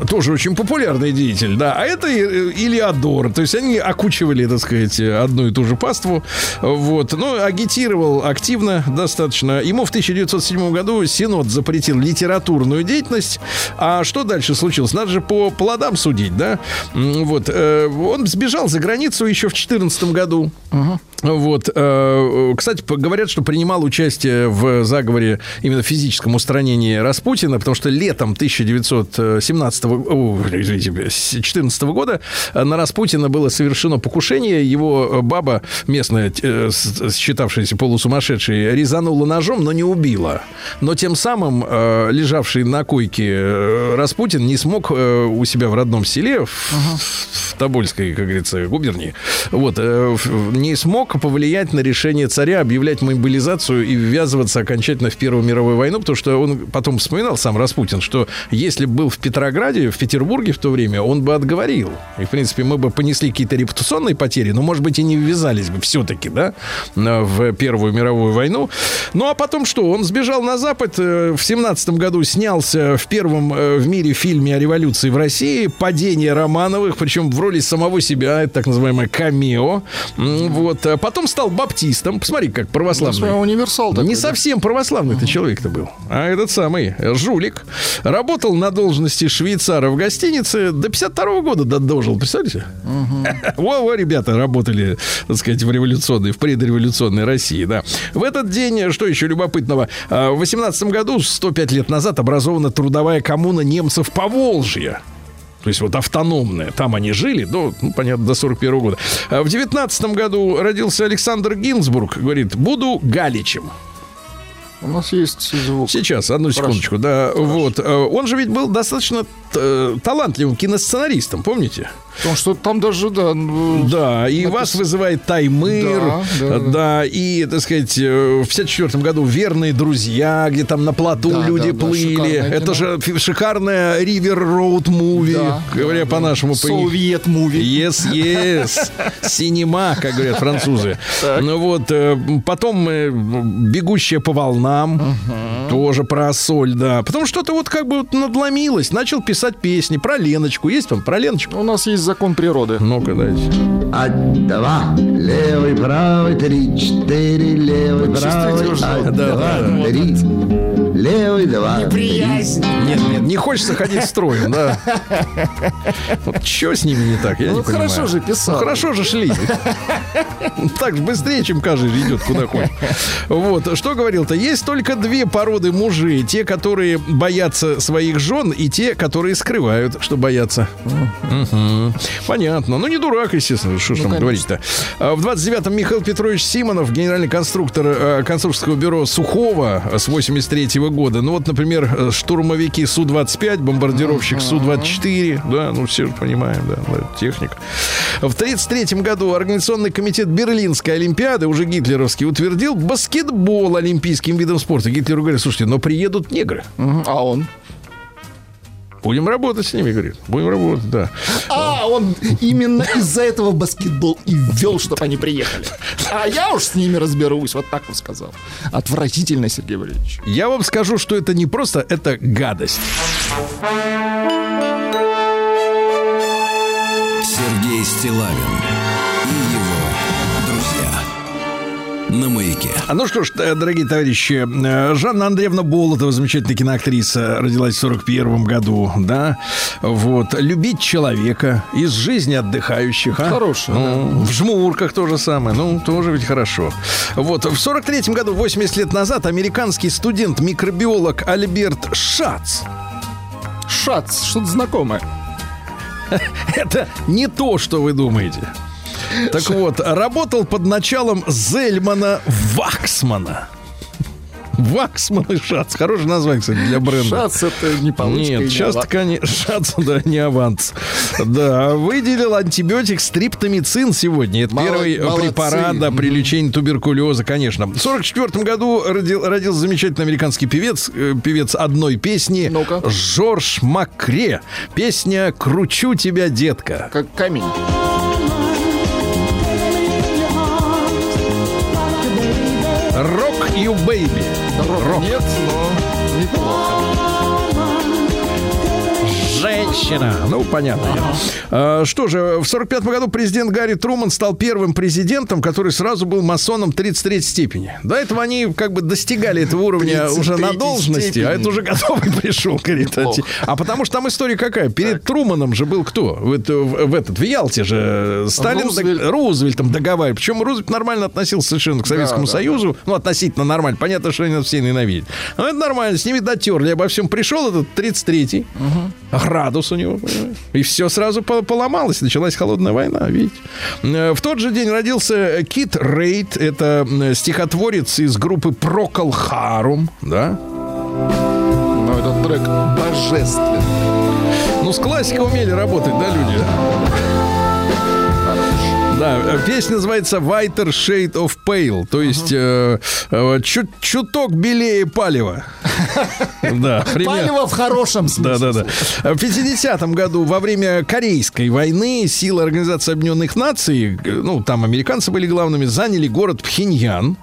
Speaker 3: тоже очень популярный деятель, да, а это э, Илеодор, то есть они окучивали, так сказать, одну и ту же паству, вот, ну, агитировал активно достаточно. Ему в 1907 году Синод запретил литературную деятельность, а что дальше случилось? Надо же по плодам судить, да? Вот, э, он сбежал за границу еще в 2014 году. Вот, э, кстати, п- говорят, что принимал участие в заговоре именно физическом устранении Распутина, потому что летом 1917 о, извините, 14 года э, на Распутина было совершено покушение. Его э, баба местная, э, считавшаяся полусумасшедшей, резанула ножом, но не убила. Но тем самым э, лежавший на койке э, Распутин не смог у себя в родном селе, в, в Тобольской, как говорится, губернии, вот, не смог повлиять на решение царя объявлять мобилизацию и ввязываться окончательно в Первую мировую войну, потому что он потом вспоминал сам Распутин, что если бы был в Петрограде, в Петербурге в то время, он бы отговорил. И, в принципе, мы бы понесли какие-то репутационные потери, но, может быть, и не ввязались бы все-таки, да, в Первую мировую войну. Ну, а потом что? Он сбежал на Запад, э, в семнадцатом году снялся в первом э, в мире фильме о революции в России «Падение Романовых», причем в роли самого себя, это так называемое камео. Вот. А Потом стал баптистом. Посмотри, как православный.
Speaker 4: Универсал такой.
Speaker 3: Не
Speaker 4: да.
Speaker 3: совсем православный-то человек-то был. А этот самый жулик. Работал на должности швейцара в гостинице. До 52 года дожил. Представляете? Во-во, ребята работали, так сказать, в революционной, в предреволюционной России, да. В этот день, что еще любопытного, э, в 18 году, 105 лет назад, образована трудовая коммуна немцев Поволжья. То есть вот автономная. Там они жили до, ну, понятно, до 41 года. А В 19 году родился Александр Гинзбург. Говорит, буду Галичем.
Speaker 4: У нас есть звук.
Speaker 3: Сейчас, одну секундочку. Да, вот. Э, Он же ведь был достаточно э, талантливым киносценаристом, помните?
Speaker 4: Потому что там даже, да... ну,
Speaker 3: Да, и
Speaker 4: напис-
Speaker 3: вас вызывает Таймыр,
Speaker 4: Да, да,
Speaker 3: да,
Speaker 4: да.
Speaker 3: и, так сказать, э, в 54 году «Верные друзья», где там на плоту
Speaker 4: Да,
Speaker 3: люди
Speaker 4: да, да,
Speaker 3: плыли.
Speaker 4: шикарное
Speaker 3: Это
Speaker 4: кино.
Speaker 3: же шикарная Ривер Роуд Муви,
Speaker 4: Да,
Speaker 3: говоря
Speaker 4: да,
Speaker 3: по-нашему. по-
Speaker 4: Совет муви.
Speaker 3: Yes, yes. Синема, как говорят французы. Ну вот, э, потом э, «Бегущая по волнам», тоже про соль, да. Потом что-то вот как бы вот надломилось. Начал писать песни про Леночку. Есть там про Леночку?
Speaker 4: У нас есть закон природы.
Speaker 3: Ну-ка, дайте.
Speaker 5: А два, левый, правый, три, четыре, левый, правый, а
Speaker 3: Да,
Speaker 5: два,
Speaker 3: да,
Speaker 5: три, левый два.
Speaker 4: Неприязнь.
Speaker 3: Нет, нет, не хочется ходить строем, да. Вот что с ними не так, я
Speaker 4: Ну,
Speaker 3: не понимаю.
Speaker 4: хорошо же писал.
Speaker 3: Ну, хорошо же шли. Так быстрее, чем каждый идет куда хочет. Вот, что говорил-то? Есть только две породы мужей. Те, которые боятся своих жен, и те, которые скрывают, что боятся. Понятно. Ну, не дурак, естественно. Что ж там говорить-то. А, В 29-м Михаил Петрович Симонов, генеральный конструктор э, конструкторского бюро Сухого с 83 года. Ну, вот, например, э, штурмовики Су-25, бомбардировщик Су-24. Да, ну, все же понимаем, да, да, техника. В 33 году Организационный комитет Берлинской Олимпиады, уже гитлеровский, утвердил баскетбол олимпийским видом спорта. Гитлеру говорят, слушайте, но приедут негры.
Speaker 4: А он?
Speaker 3: Будем работать с ними, говорит. Будем работать, да.
Speaker 4: А, он именно из-за этого баскетбол и ввел, чтобы они приехали. А я уж с ними разберусь, вот так он сказал. Отвратительно, Сергей Валерьевич.
Speaker 3: Я вам скажу, что это не просто, это гадость.
Speaker 1: Сергей Стилавин На маяке.
Speaker 3: А ну что ж, э, дорогие товарищи, э, Жанна Андреевна Болотова, замечательная киноактриса, родилась в 41 году, да? Вот. Любить человека из жизни отдыхающих. А?
Speaker 4: Хорошая,
Speaker 3: Ну, В жмурках то же самое. Ну, тоже ведь хорошо. Вот. В 43 году, 80 лет назад, американский студент-микробиолог Альберт Шац
Speaker 4: Шац, что-то знакомое.
Speaker 3: Это не то, что вы думаете. Так вот, работал под началом Зельмана Ваксмана. Ваксман и Шац. Хорошее название, кстати, для бренда.
Speaker 4: Шац это не получка.
Speaker 3: Нет,
Speaker 4: не
Speaker 3: сейчас
Speaker 4: аванс.
Speaker 3: конечно, шац, да, не аванс. Да, выделил антибиотик стриптомицин сегодня. Это
Speaker 4: Мало-
Speaker 3: первый
Speaker 4: молодцы.
Speaker 3: препарат да, при лечении туберкулеза, конечно. В 44 году родил, родился замечательный американский певец, э, певец одной песни,
Speaker 4: Ну-ка.
Speaker 3: Жорж Макре. Песня «Кручу тебя, детка».
Speaker 4: Как камень.
Speaker 3: You baby.
Speaker 4: Рока нет, но
Speaker 3: Женщина. Ну, понятно. А, что же, в 45 году президент Гарри Труман стал первым президентом, который сразу был масоном 33 степени. До этого они как бы достигали этого уровня уже на
Speaker 4: 33
Speaker 3: должности,
Speaker 4: степени.
Speaker 3: а это уже готовый пришел, говорит.
Speaker 4: Неплохо.
Speaker 3: А потому что там история какая? Перед Труманом же был кто? В, в- в этот, в Ялте же Сталин,
Speaker 4: Рузвельт.
Speaker 3: дог- Рузвельтом договаривал. Причем Рузвельт нормально относился совершенно к Советскому
Speaker 4: да.
Speaker 3: Союзу. Ну, относительно нормально. Понятно, что они нас все ненавидят. Но это нормально. С ними дотерли. Обо всем пришел этот 33-й. Градус у него, понимаешь? И все сразу по- поломалось. Началась холодная война, видите. Э, В тот же день родился Кит Рейд. Это стихотворец из группы Прокол Харум. Да?
Speaker 4: Но этот трек божественный.
Speaker 3: Ну, с классикой умели работать, да, люди? Да, э, песня называется Whiter Shade of Pale, то есть э, э, чуть, чуток белее палева. Да.
Speaker 4: Палево в хорошем
Speaker 3: Да,
Speaker 4: смысле.
Speaker 3: да, да. В 50-м году во время Корейской войны силы Организации Объединенных Наций, э, ну, там американцы были главными, заняли город Пхеньян.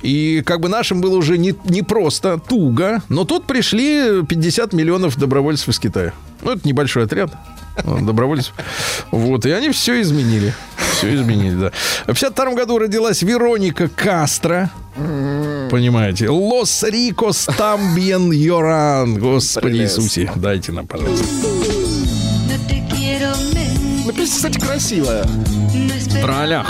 Speaker 3: И как бы нашим было уже не, не просто, туго. Но тут пришли 50 миллионов добровольцев из Китая. Ну, это небольшой отряд добровольцев. Вот, и они все изменили. Все изменили, да. В 52 году родилась Вероника Кастро. Понимаете? Лос Рикос Тамбьен Йоран. Господи. Иисусе, дайте нам, пожалуйста.
Speaker 4: Ну, песня, кстати, красивая.
Speaker 6: Amor,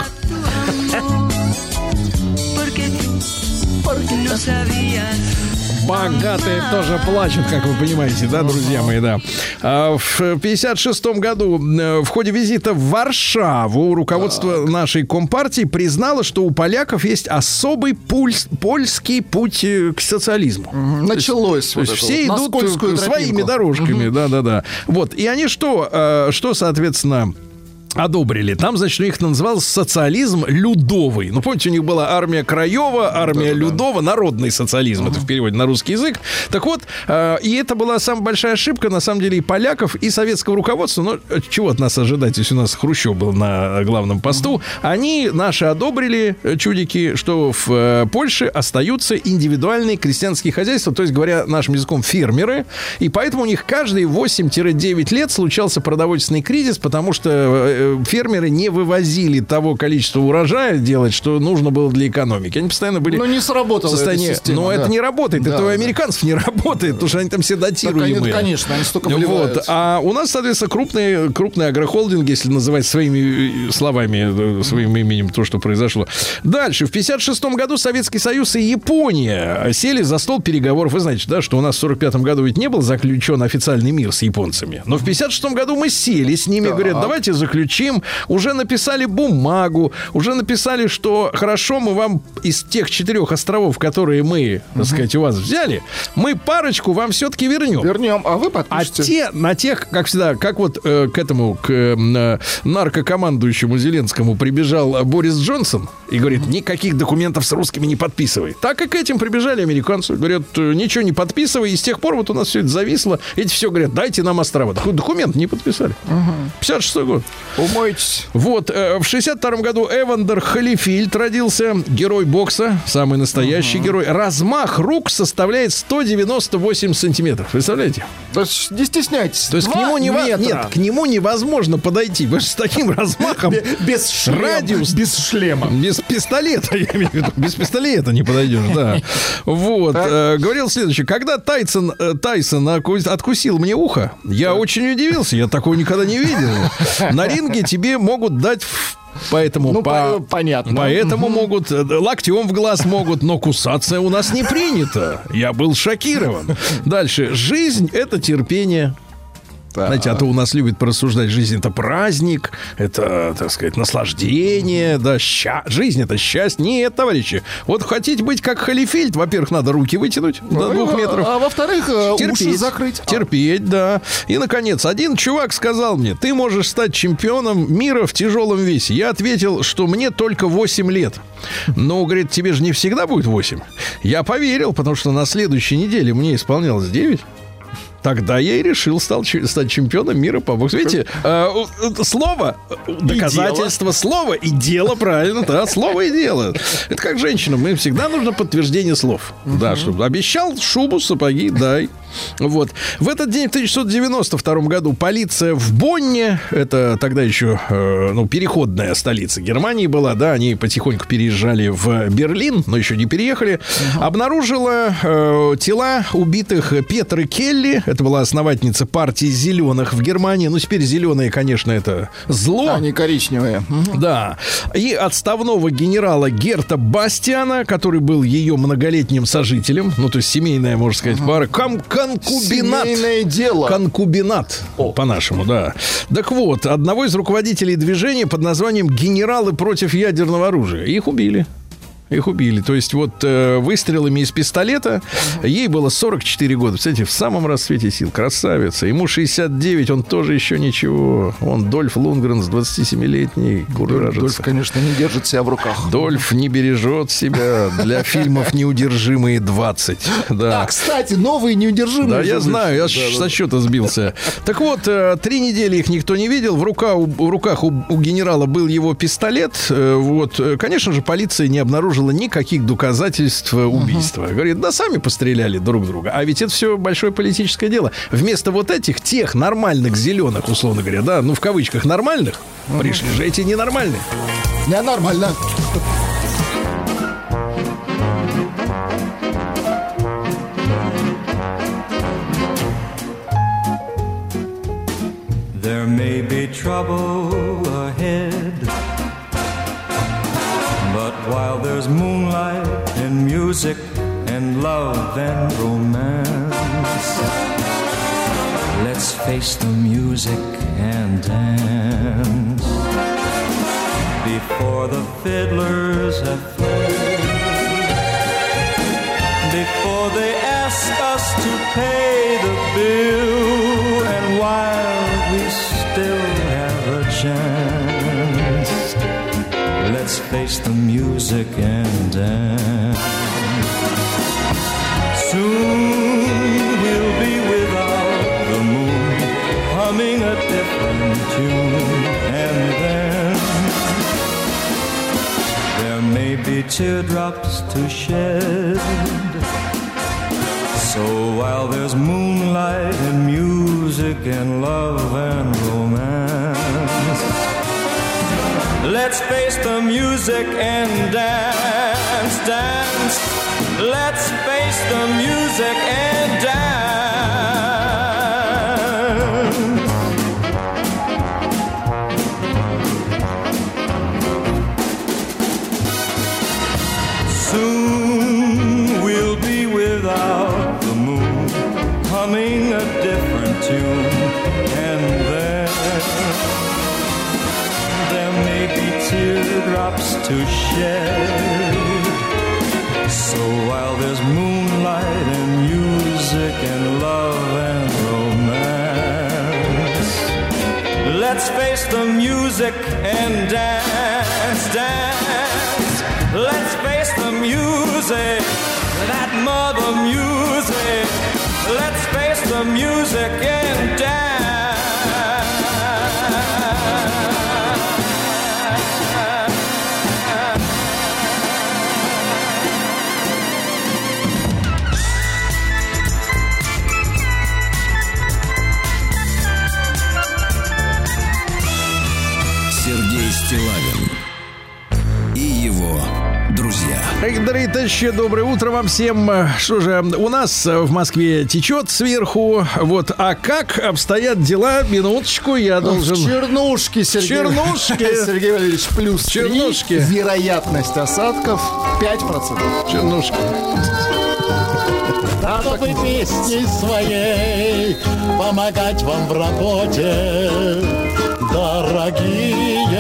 Speaker 6: Porque no sabías.
Speaker 3: Богатые тоже плачут, как вы понимаете, да, друзья мои, да. А В 56 году э, в ходе визита в Варшаву руководство нашей компартии признало, что у поляков есть особый пульс, польский путь э, к социализму.
Speaker 4: Началось.
Speaker 3: То есть
Speaker 4: вот это
Speaker 3: все
Speaker 4: вот, на
Speaker 3: идут э, своими дорожками, да-да-да. Вот, и они что, что, соответственно, одобрили. Там, значит, у них назывался социализм людовый. Ну, помните, у них была армия Краева, армия Людова, народный социализм, это в переводе на русский язык. Так вот, э, и это была самая большая ошибка, на самом деле, и поляков, и советского руководства. Но э, чего от нас ожидать, если у нас Хрущев был на главном посту? Они наши одобрили, э, чудики, что в э, Польше остаются индивидуальные крестьянские хозяйства, то есть, говоря нашим языком, фермеры. И поэтому у них каждые 8-9 лет случался продовольственный кризис, потому что э, фермеры не вывозили того количества урожая делать, что нужно было для экономики. Они постоянно были
Speaker 4: Но не сработала
Speaker 3: в состоянии...
Speaker 4: эта система,
Speaker 3: Но
Speaker 4: да.
Speaker 3: это не работает.
Speaker 4: Да,
Speaker 3: это у
Speaker 4: да.
Speaker 3: американцев не работает, потому что они там все
Speaker 4: Так, они- конечно, они столько
Speaker 3: Вот.
Speaker 4: вливают.
Speaker 3: А у нас, соответственно, крупные, крупные агрохолдинги, если называть своими э, словами, э, своим именем то, что произошло. Дальше. В 56 году Советский Союз и Япония сели за стол переговоров. Вы знаете, да, что у нас в 45 году ведь не был заключен официальный мир с японцами. Но в 56 году мы сели с ними, говорят, давайте заключим. Уже написали бумагу, уже написали, что хорошо, мы вам из тех четырех островов, которые мы, так сказать, у вас взяли, мы парочку вам все-таки вернем.
Speaker 4: Вернем, а вы
Speaker 3: А
Speaker 4: подпишите.
Speaker 3: те, на тех, как всегда, как вот э, к этому, к э, м, наркокомандующему Зеленскому прибежал э, Борис Джонсон и говорит, никаких документов с русскими не подписывай. Так и к этим прибежали американцы. Говорят, «Э, ничего не подписывай. И с тех пор вот у нас все это зависло. Эти все говорят, дайте нам острова. Документ не подписали. 56 год.
Speaker 4: Умойтесь.
Speaker 3: Вот, э, в 62 году Эвандер Халифильд родился, герой бокса, самый настоящий герой. Размах рук составляет 198 сантиметров. Представляете?
Speaker 4: Да не стесняйтесь.
Speaker 3: То есть к нему,
Speaker 4: метра.
Speaker 3: Нет, к нему невозможно подойти. Вы же с таким размахом
Speaker 4: Бе- Без шлема.
Speaker 3: Радиус.
Speaker 4: Без шлема.
Speaker 3: без пистолета, я имею в виду, без пистолета не подойдешь, да. Вот, э, говорил следующее. Когда Тайсон, э, Тайсон откусил мне ухо, я очень удивился, я такого никогда не видел. На ринге тебе могут дать Поэтому
Speaker 4: Ну,
Speaker 3: по-
Speaker 4: по- понятно.
Speaker 3: Поэтому могут, э, локтем в глаз могут, но кусаться у нас не принято. Я был шокирован. Дальше. Жизнь – это терпение. Знаете, а то у нас любят порассуждать, жизнь это праздник, это, так сказать, наслаждение, да, ща... жизнь это счастье. Нет, товарищи, вот хотите быть как Халифельд, во-первых, надо руки вытянуть до двух метров.
Speaker 4: А во-вторых, э, уши
Speaker 3: Терпеть,
Speaker 4: закрыть. А,
Speaker 3: терпеть, да. И, наконец, один чувак сказал мне, ты можешь стать чемпионом мира в тяжелом весе. Я ответил, что мне только 8 лет. Но, говорит, тебе же не всегда будет 8. Я поверил, потому что на следующей неделе мне исполнялось 9. Тогда я и решил стал, стать чемпионом мира по боксу. Видите, э, э, слово, э, доказательство слова и дело, правильно, да, слово и дело. Это как женщинам, мы всегда нужно подтверждение слов. Да, чтобы обещал шубу, сапоги, дай. Вот. В этот день, в 1992 году, полиция в Бонне, это тогда еще, э, ну, переходная столица Германии была, да, они потихоньку переезжали в Берлин, но еще не переехали, обнаружила э, тела убитых Петры Келли, это была основательница партии зеленых в Германии, ну, теперь зеленые, конечно, это зло.
Speaker 4: Они коричневые. Мгм.
Speaker 3: Да. И отставного генерала Герта Бастиана, который был ее многолетним сожителем, ну, то есть семейная, можно сказать, пара, ком- конкубинат.
Speaker 4: Семейное дело.
Speaker 3: Конкубинат, по-нашему, да. Так вот, одного из руководителей движения под названием «Генералы против ядерного оружия». Их убили. Их убили. То есть вот э, выстрелами из пистолета ей было 44 года. Кстати, в самом расцвете сил. Красавица. Ему 69, он тоже еще ничего. Он Дольф Лунгрен с 27-летней куражится.
Speaker 4: Дольф, конечно, не держит себя в руках.
Speaker 3: Дольф не бережет себя для фильмов «Неудержимые 20». Да.
Speaker 4: А, кстати, новые неудержимые.
Speaker 3: Да, я знаю, я ж со счета сбился. Так вот, э, три недели их никто не видел. В, рука, в руках у, у генерала был его пистолет. Э, Вот, э, конечно же, полиция не обнаружила никаких доказательств э, убийства. Говорит, да сами постреляли друг друга. А ведь это все большое политическое дело. Вместо вот этих, тех нормальных зеленых, условно говоря, да, ну в кавычках нормальных, пришли же эти ненормальные.
Speaker 4: Не, нормально.
Speaker 7: There may be trouble music and love and romance, let's face the music and dance. Before the fiddlers have played, before they ask us to pay the bill, and while we still have a chance, let's face the music and dance. Soon we'll be without the moon, humming a different tune, and then there may be teardrops to shed. So while there's moonlight and music and love and romance, Let's face the music and dance, dance. Let's face the music and dance. Soon we'll be without the moon, a different tune, and then there may be teardrops to shed. While there's moonlight and music and love and romance, let's face the music and dance, dance. Let's face the music, that mother music. Let's face the music and
Speaker 3: Дорогие товарищи, доброе утро вам всем. Что же, у нас в Москве течет сверху. Вот, а как обстоят дела? Минуточку, я
Speaker 4: В
Speaker 3: должен...
Speaker 4: Чернушке, Сергей.
Speaker 3: Чернушке.
Speaker 4: Сергей Валерьевич, плюс три.
Speaker 3: Чернушке.
Speaker 4: Вероятность осадков 5%.
Speaker 3: Чернушка.
Speaker 2: Чтобы песней своей помогать вам в работе, дорогие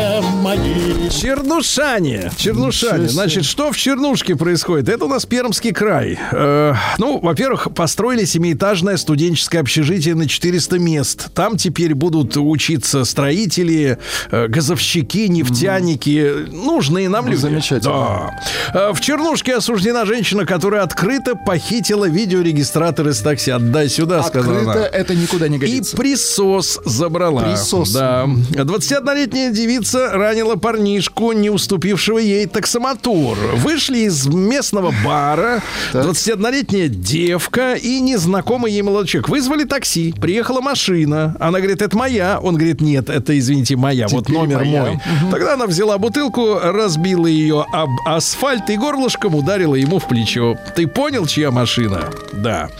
Speaker 2: мои.
Speaker 3: Чернушане. Чернушане. Значит, что в Чернушке происходит? Это у нас Пермский край. Э, ну, во-первых, построили семиэтажное студенческое общежитие на 400 мест. Там теперь будут учиться строители, э, газовщики, нефтяники. Нужные нам люди.
Speaker 4: Замечательно.
Speaker 3: Да. Э, В Чернушке осуждена женщина, которая открыто похитила видеорегистратор из такси. Отдай сюда, сказала
Speaker 4: Открыто
Speaker 3: она.
Speaker 4: это никуда не
Speaker 3: И
Speaker 4: годится.
Speaker 3: присос забрала.
Speaker 4: Присос.
Speaker 3: Да. 21-летняя девица ранила парнишку, не уступившего ей таксомотор. Вышли из местного бара 21-летняя девка и незнакомый ей молодой человек. Вызвали такси, приехала машина. Она говорит, это моя. Он говорит, нет, это, извините, моя. вот
Speaker 4: Теперь
Speaker 3: номер
Speaker 4: моя.
Speaker 3: мой. Тогда она взяла бутылку, разбила ее об асфальт и горлышком ударила ему в плечо. Ты понял, чья машина? Да.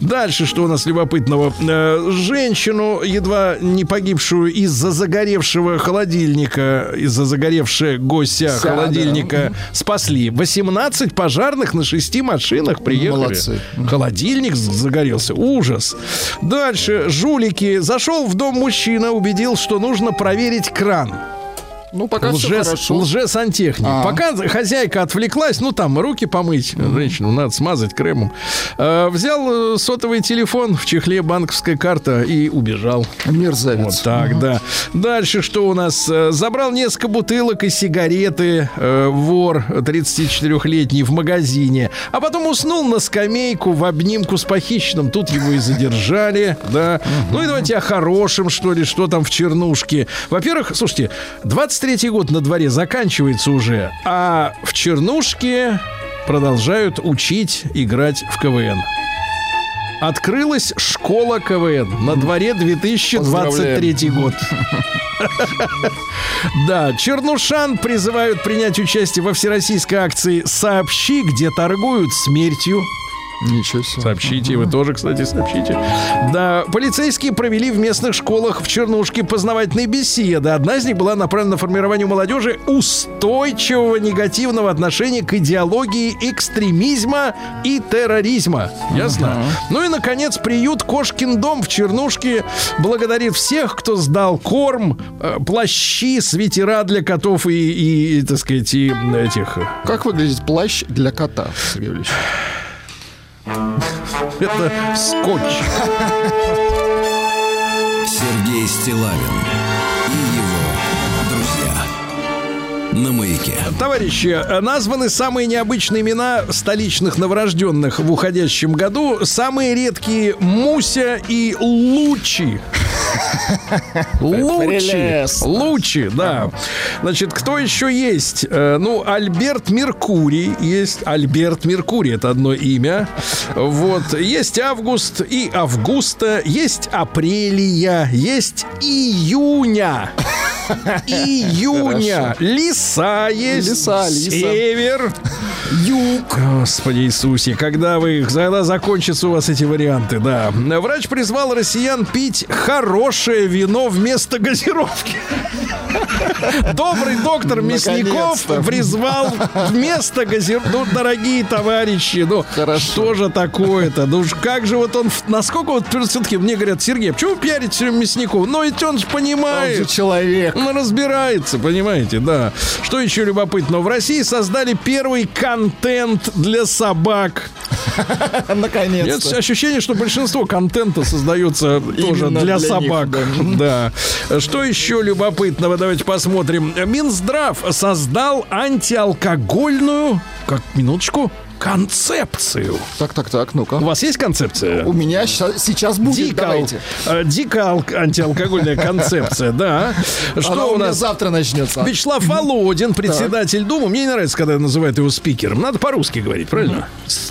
Speaker 3: Дальше, что у нас любопытного? Э, Женщину, едва не погибшую из-за загоревшего холодильника, из-за загоревшего гостя
Speaker 4: Ся,
Speaker 3: холодильника, спасли. 18 пожарных на шести машинах приехали.
Speaker 4: Молодцы.
Speaker 3: Холодильник загорелся. Ужас. Дальше. Жулики. Зашел в дом мужчина, убедил, что нужно проверить кран.
Speaker 4: Ну, пока все
Speaker 3: Лжес,
Speaker 4: хорошо.
Speaker 3: лжесантехник.
Speaker 4: А.
Speaker 3: Пока хозяйка отвлеклась, ну там руки помыть, женщину надо смазать кремом. Э, взял э, сотовый телефон, в чехле банковская карта и убежал.
Speaker 4: Мерзавец.
Speaker 3: Вот так, да. Дальше что у нас? Э, Забрал несколько бутылок и сигареты э, вор 34-летний в магазине, а потом уснул на скамейку в обнимку с похищенным. Тут его и задержали, да. Ну и давайте о хорошем, что ли, что там в Чернушке. Во-первых, слушайте, 23-й год на дворе заканчивается уже, а в Чернушке продолжают учить играть в КВН. Открылась школа КВН. На дворе 2023 год. Да, Чернушан призывают принять участие во всероссийской акции «Сообщи, где торгуют смертью».
Speaker 4: Ничего себе.
Speaker 3: Сообщите, вы тоже, кстати, сообщите. Да, полицейские провели в местных школах в Чернушке познавательные беседы. Одна из них была направлена на формирование у молодежи устойчивого негативного отношения к идеологии экстремизма и терроризма. Ясно? Ну и, наконец, приют «Кошкин дом» в Чернушке благодарит всех, кто сдал корм, э, плащи, свитера для котов и, и, так сказать, и этих...
Speaker 4: Как выглядит плащ для кота, Сергей Валерьевич?
Speaker 3: Это скотч.
Speaker 1: Сергей Стилавин и его друзья. На маяке.
Speaker 3: Товарищи, названы самые необычные имена столичных новорожденных в уходящем году. Самые редкие Муся и Лучи. Лучи. Лучи, да. Значит, кто еще есть? Э, Ну, Альберт Меркурий есть. Альберт Меркурий, это одно имя. Вот. Есть Август и Августа. Есть Апрелия. Есть Июня. Июня. Лиса есть.
Speaker 4: Лиса, лиса.
Speaker 3: Север.
Speaker 4: Юг.
Speaker 3: Господи Иисусе, когда вы, когда закончатся у вас эти варианты, да. Врач призвал россиян пить хорошее вино вместо газировки. Добрый доктор Мясников призвал вместо газировки. Ну, дорогие товарищи, ну,
Speaker 4: Хорошо.
Speaker 3: что же такое-то? Ну, как же вот он, насколько вот все-таки мне говорят, Сергей, почему вы пиарите все Мясникова? Ну, ведь он же
Speaker 4: Он
Speaker 3: понимает.
Speaker 4: же человек.
Speaker 3: Он разбирается, понимаете, да. Что еще любопытно? В России создали первый контент для собак.
Speaker 4: Наконец-то.
Speaker 3: ощущение, что большинство контента создается тоже для,
Speaker 4: для
Speaker 3: собак.
Speaker 4: них,
Speaker 3: да. Что еще любопытного? Давайте посмотрим. Минздрав создал антиалкогольную, как минуточку, концепцию.
Speaker 4: Так, так, так,
Speaker 3: У
Speaker 4: ну-ка.
Speaker 3: вас есть концепция?
Speaker 4: У меня ща- сейчас будет,
Speaker 3: Дико,
Speaker 4: давайте.
Speaker 3: э, дико ал- антиалкогольная концепция, да. Что
Speaker 4: у
Speaker 3: у
Speaker 4: меня
Speaker 3: нас?
Speaker 4: завтра начнется.
Speaker 3: Вячеслав Володин, председатель Думы. Мне не нравится, когда называют его спикером. Надо по-русски говорить, правильно?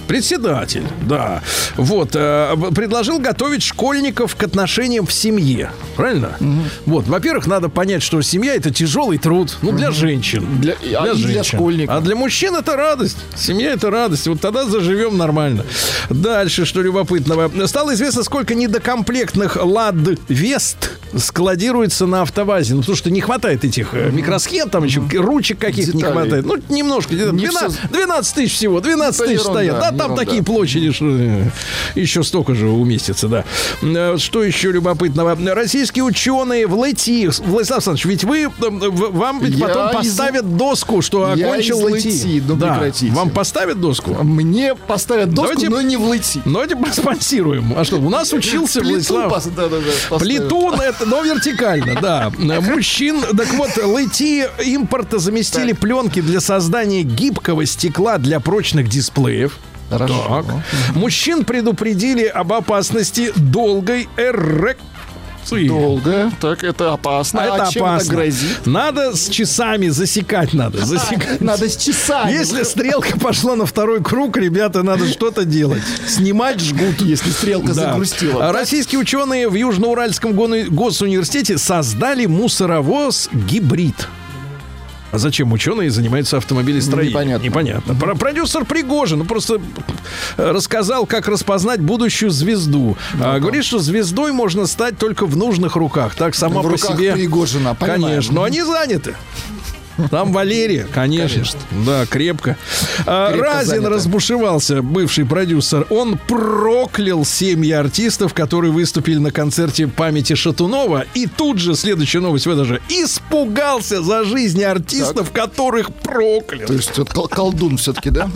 Speaker 3: Председатель, да. Вот. э, предложил готовить школьников к отношениям в семье. Правильно? Вот. Во-первых, надо понять, что семья это тяжелый труд. Ну, для женщин.
Speaker 4: Для- а и для школьников.
Speaker 3: А для мужчин это радость. Семья это радость. Вот тогда заживем нормально. Дальше, что любопытного. Стало известно, сколько недокомплектных лад Вест складируется на автовазе. Ну, потому что не хватает этих э, микросхем, там еще ручек каких-то не хватает. Ну, немножко. где-то
Speaker 4: Не
Speaker 3: 12,
Speaker 4: всё-
Speaker 3: 12 тысяч всего. 12
Speaker 4: Это
Speaker 3: тысяч стоят. Да, там такие площади, что э, еще столько же уместится, да. Э, Что еще любопытного? Российские ученые в ЛЭТИ. Владислав Александрович, ведь вы, вам ведь потом
Speaker 4: из-
Speaker 3: поставят доску, что окончил ЛЭТИ.
Speaker 4: Ну
Speaker 3: Да. Вам поставят доску?
Speaker 4: Мне поставят доску,
Speaker 3: Давайте-
Speaker 4: но не в лыти.
Speaker 3: Давайте проспонсируем. А что, у нас учился
Speaker 4: Плиту
Speaker 3: Владислав...
Speaker 4: пос- да, да, да, поставят.
Speaker 3: Плиту, это, но вертикально, да. Мужчин, так вот, лыти импорта заместили пленки для создания гибкого стекла для прочных дисплеев.
Speaker 4: Хорошо.
Speaker 3: Так. Мужчин предупредили об опасности долгой эрекции.
Speaker 4: Долго. Так, это опасно.
Speaker 3: А это
Speaker 4: чем
Speaker 3: опасно.
Speaker 4: это грозит?
Speaker 3: Надо с часами засекать надо. Засекать.
Speaker 4: Надо с часами.
Speaker 3: Если стрелка пошла на второй круг, ребята, надо что-то делать. Снимать жгут.
Speaker 4: Если стрелка загрустила.
Speaker 3: А Российские ученые в Южноуральском госуниверситете создали мусоровоз гибрид. А зачем ученые занимаются автомобилестроением?
Speaker 4: Непонятно.
Speaker 3: Непонятно. Про- Продюсер Пригожин ну, просто э, рассказал, как распознать будущую звезду. А, говорит, что звездой можно стать только в нужных руках. Так сама
Speaker 4: В
Speaker 3: по
Speaker 4: руках
Speaker 3: себе.
Speaker 4: Пригожина, понимаем.
Speaker 3: Конечно. Но они заняты. Там Валерия, конечно. Да, крепко. А,
Speaker 4: Крепко
Speaker 3: Разин
Speaker 4: занято.
Speaker 3: разбушевался, бывший продюсер. Он проклял семьи артистов, которые выступили на концерте памяти Шатунова. И тут же, следующая новость в это же, испугался за жизни артистов, которых проклял.
Speaker 4: То есть это кол- колдун все-таки, да?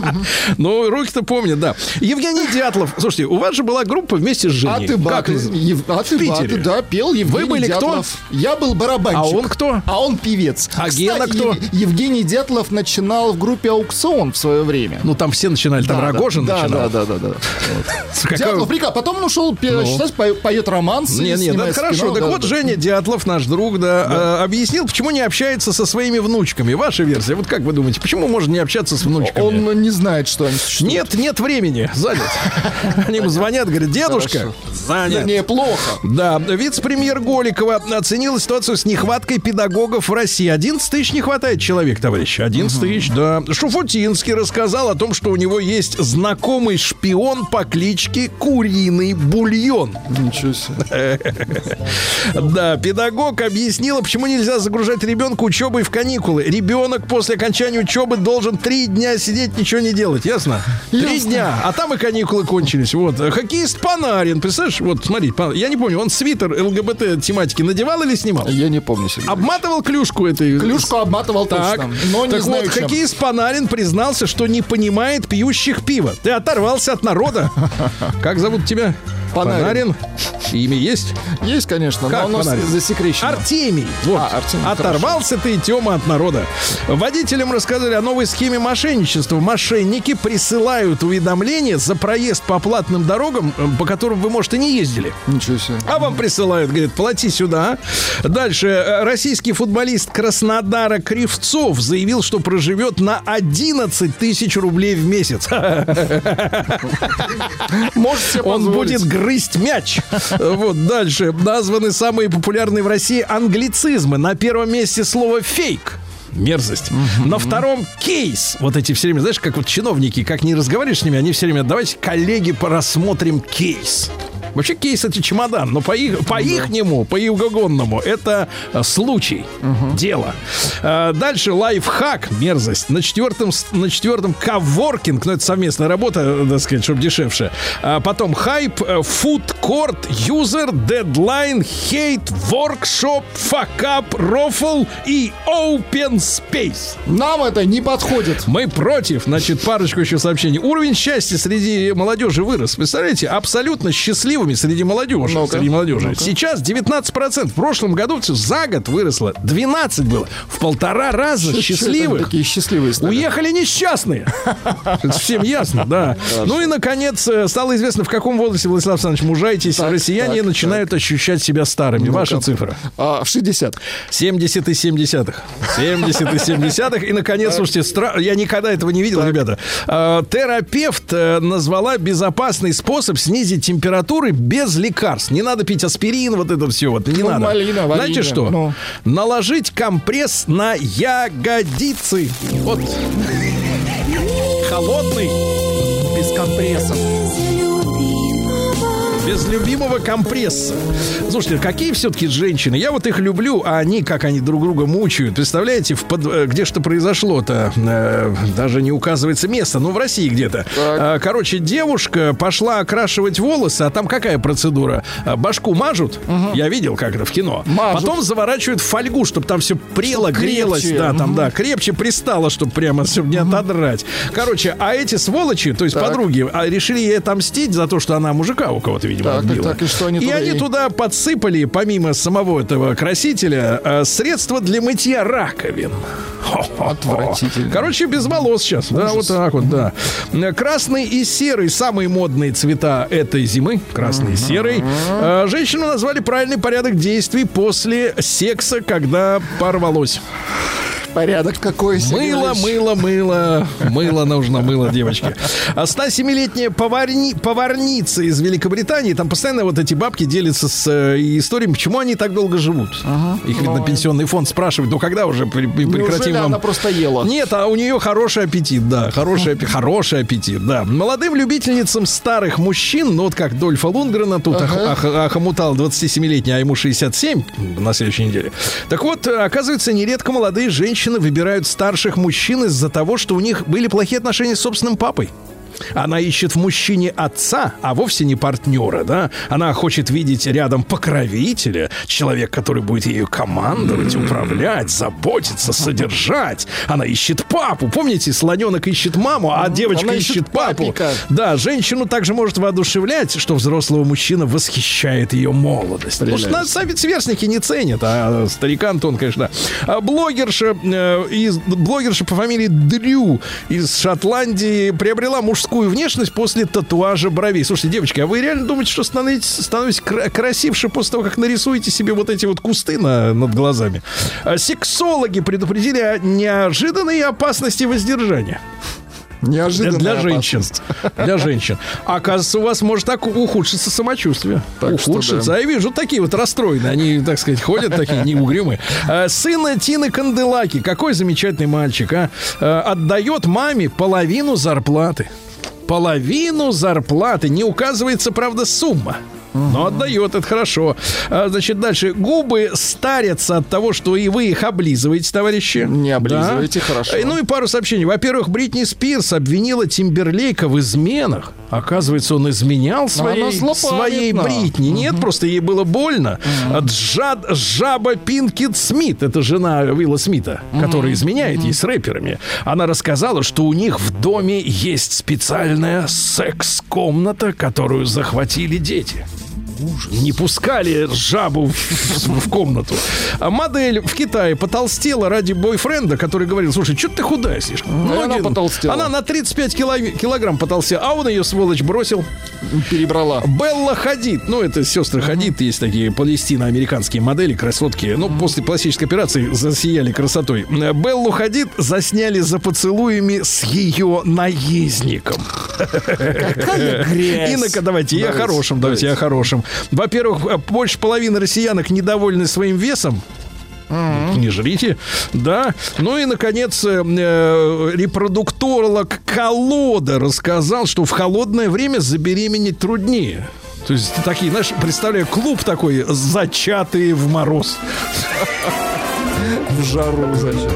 Speaker 3: Ну, руки-то помнят, да. Евгений Дятлов. Слушайте, у вас же была группа вместе с Женей.
Speaker 4: А ты баты? Ев- а ты баты, да, пел Евгений
Speaker 3: были кто?
Speaker 4: Я был барабанщик.
Speaker 3: А он кто?
Speaker 4: А он певец.
Speaker 3: А
Speaker 4: Кстати,
Speaker 3: Гена кто?
Speaker 4: Ев- Евгений Дятлов начинал в группе «Аукцион» в свое время.
Speaker 3: Ну, там все начинали, там
Speaker 4: Да,
Speaker 3: Рогожин
Speaker 4: да,
Speaker 3: начинал.
Speaker 4: Да, да, да, да.
Speaker 3: Какая-
Speaker 4: Дятлов, прикольно. Потом он ушел, пе-
Speaker 3: Ну.
Speaker 4: по- поет романс.
Speaker 3: Не, не, да, хорошо. так вот, Женя Дятлов, наш друг, да, э, объяснил, почему не общается со своими внучками. Ваша версия. Вот как вы думаете, почему можно не общаться с внучками?
Speaker 4: Он не знает, что они существуют.
Speaker 3: Нет, нет времени, занят. Они ему звонят, говорят, дедушка, занят.
Speaker 4: Не, плохо.
Speaker 3: Да, вице-премьер Голикова оценила ситуацию с нехваткой педагогов в России. 11 тысяч не хватает человек, товарищи. 11 тысяч, да. Шуфутинский рассказал о том, что у него есть знакомый шпион по кличке Куриный Бульон.
Speaker 4: Ничего себе.
Speaker 3: Да, педагог объяснила, почему нельзя загружать ребенка учебой в каникулы. Ребенок после окончания учебы должен три дня сидеть, ничего не делать, ясно? Три дня, а там и каникулы кончились. Вот. Хоккеист Панарин, представляешь, вот смотри, я не помню, он свитер ЛГБТ тематики надевал или снимал?
Speaker 4: Я не помню, Сергей.
Speaker 3: Обматывал клюшку этой...
Speaker 4: Клюшку обматывал
Speaker 3: Так,
Speaker 4: точно, но не
Speaker 3: так
Speaker 4: знаю,
Speaker 3: вот,
Speaker 4: чем.
Speaker 3: хоккеист Панарин признался, что не понимает пьющих пива. Ты оторвался от народа. Как зовут тебя?
Speaker 4: Панарин.
Speaker 3: Имя есть?
Speaker 4: Есть, конечно,
Speaker 3: Как
Speaker 4: но оно
Speaker 3: Панарин?
Speaker 4: засекречено.
Speaker 3: Артемий. Вот.
Speaker 4: А, Артемий,
Speaker 3: Оторвался ты, Тёма, от народа. Водителям рассказали о новой схеме мошенничества. Мошенники присылают уведомления за проезд по платным дорогам, э, по которым вы, может, и не ездили.
Speaker 4: Ничего себе.
Speaker 3: А вам присылают, говорят, плати сюда. Дальше. э, Российский футболист Краснодара Кривцов заявил, что проживет на 11 тысяч рублей в месяц.
Speaker 4: Можете
Speaker 3: Он будет грызть мяч. Вот дальше. Названы самые популярные в России англицизмы. На первом месте слово фейк. Мерзость. На втором кейс. Вот эти все время, знаешь, как вот чиновники, как не разговариваешь с ними, они все время, давайте, коллеги, порассмотрим кейс. Вообще кейс это чемодан, но по их по ихнему, по югогонному это э, случай, дело. Э, дальше лайфхак, мерзость. На четвертом на четвертом коворкинг, ну это совместная работа, э, так сказать, чтобы дешевше. А потом хайп, фудкорт, юзер, дедлайн, хейт, воркшоп, факап, рофл и open space.
Speaker 4: Нам это не подходит.
Speaker 3: Мы против. Значит, парочку еще сообщений. Уровень счастья среди молодежи вырос. Представляете, абсолютно счастливыми среди молодежи.
Speaker 4: Ну-ка.
Speaker 3: Среди молодежи. Сейчас 19%. В прошлом году всё за год выросло. 12 было. В полтора раза счастливых.
Speaker 4: такие счастливые стали?
Speaker 3: Уехали несчастные. Всем ясно, да. Ну и, наконец, э, стало известно, в каком возрасте, Владислав Александрович, мужайтесь,
Speaker 4: Так,
Speaker 3: россияне начинают ощущать себя старыми. Ваша цифра.
Speaker 4: А, в 60.
Speaker 3: 70 и 70 70 и 70 И, наконец, слушайте, стра- я никогда этого не видел, ребята. А, терапевт э, назвала безопасный способ снизить температуры без лекарств. Не надо пить аспирин, вот это все. Вот, не
Speaker 4: Ну,
Speaker 3: надо.
Speaker 4: малина,
Speaker 3: Знаете
Speaker 4: варенье,
Speaker 3: что?
Speaker 4: ну.
Speaker 3: Наложить компресс на ягодицы. Вот. Холодный.
Speaker 4: Без компрессов.
Speaker 3: Без любимого компресса. Слушайте, какие все-таки женщины? Я вот их люблю, а они, как они друг друга мучают. Представляете, в под- э, где что произошло-то? Э, даже не указывается место, ну, в России где-то. Э, короче, девушка пошла окрашивать волосы, а там какая процедура? Э, Башку мажут, я видел как это в кино.
Speaker 4: Мажут.
Speaker 3: Потом заворачивают в фольгу, чтобы там все прело,
Speaker 4: Чтоб
Speaker 3: грелось.
Speaker 4: крепче.
Speaker 3: Да, там, да, крепче пристало, чтобы прямо чтобы не отодрать. Короче, а эти сволочи, то есть
Speaker 4: Так.
Speaker 3: подруги, а, решили ей отомстить за то, что она мужика у кого-то, видимо,
Speaker 4: Так, так,
Speaker 3: отбила.
Speaker 4: так, и что они
Speaker 3: и
Speaker 4: туда
Speaker 3: они туда подсыпали, помимо самого этого красителя, э, средства для мытья раковин.
Speaker 4: Отвратительно.
Speaker 3: Короче, без волос сейчас. Да, вот так вот, да. Э, Красный и серый самые модные цвета этой зимы. Красный и серый. Э, Женщину назвали правильный порядок действий после секса, когда порвалось.
Speaker 4: Порядок какой,
Speaker 3: Мыло, мыло, мыло. Мыло нужно, мыло, девочки. А 107-летняя поварни, поварница из Великобритании, там постоянно вот эти бабки делятся с э, историями, почему они так долго живут. Их, видно, пенсионный фонд спрашивает, ну когда уже при- при- прекратим вам...
Speaker 4: она просто ела?
Speaker 3: Нет, а у нее хороший аппетит, да, хороший, хороший аппетит, да. Молодым любительницам старых мужчин, ну вот как Дольфа Лунгрена, тут
Speaker 4: Ага.
Speaker 3: ах- ах- охомутал 27-летний, а ему 67 на следующей неделе. Так вот, оказывается, нередко молодые женщины выбирают старших мужчин из-за того, что у них были плохие отношения с собственным папой. Она ищет в мужчине отца, а вовсе не партнера, да? Она хочет видеть рядом покровителя, человек, который будет ею командовать, управлять, заботиться, содержать. Она ищет папу. Помните, слоненок ищет маму, а девочка
Speaker 4: Она
Speaker 3: ищет,
Speaker 4: ищет
Speaker 3: папу.
Speaker 4: папика.
Speaker 3: Да, женщину также может воодушевлять, что взрослого мужчина восхищает ее молодость. Потому что нас сами сверстники не ценят, а старикан-то он, конечно. А блогерша, э, из, блогерша по фамилии Дрю из Шотландии приобрела мужскую внешность после татуажа бровей. Слушайте, девочки, а вы реально думаете, что становитесь, становитесь кра- красивше после того, как нарисуете себе вот эти вот кусты на- над глазами? А Сексологи предупредили о неожиданной опасности воздержания.
Speaker 4: Неожиданно.
Speaker 3: Для женщин. Для женщин. Оказывается, у вас может так ухудшиться самочувствие.
Speaker 4: Так что
Speaker 3: ухудшиться. А я вижу такие вот расстроенные. Они, так сказать, ходят такие неугрюмые. А, Сын Тины Канделаки. Какой замечательный мальчик, а. А, Отдает маме половину зарплаты. Половину зарплаты. Не указывается, правда, сумма. Но отдает, это хорошо. А, значит, дальше. Губы старятся от того, что и вы их облизываете, товарищи.
Speaker 4: Не облизывайте,
Speaker 3: Да.
Speaker 4: хорошо.
Speaker 3: Ну и пару сообщений. Во-первых, Бритни Спирс обвинила Тимберлейка в изменах. Оказывается, он изменял своей, своей Бритни. Нет, просто ей было больно. Джад, жаба Пинкет Смит, это жена Уилла Смита, которая изменяет ей с рэперами. Она рассказала, что у них в доме есть специальная секс-комната, которую захватили дети. Не пускали жабу в, комнату. А модель в Китае потолстела ради бойфренда, который говорил, слушай, что ты худая слишком?
Speaker 4: Ну, и она
Speaker 3: Ноги-
Speaker 4: потолстела.
Speaker 3: Она на 35 кило- килограмм потолстела, а он ее, сволочь, бросил.
Speaker 4: Перебрала.
Speaker 3: Белла Хадид, ну это сестры Хадид, есть такие палестино-американские модели, красотки, ну после пластической операции засияли красотой. Беллу Хадид засняли за поцелуями с ее наездником.
Speaker 4: Какая грязь.
Speaker 3: Инна-ка, давайте, я о
Speaker 4: Давайте,
Speaker 3: давайте, я о Во-первых, э, больше половины россиянок недовольны своим весом. Не жрите, да. Ну и, наконец, э, э, репродукторолог Колода рассказал, что в холодное время забеременеть труднее. То есть такие, знаешь, представляю, клуб такой, зачатые в мороз.
Speaker 4: В жару, зачем?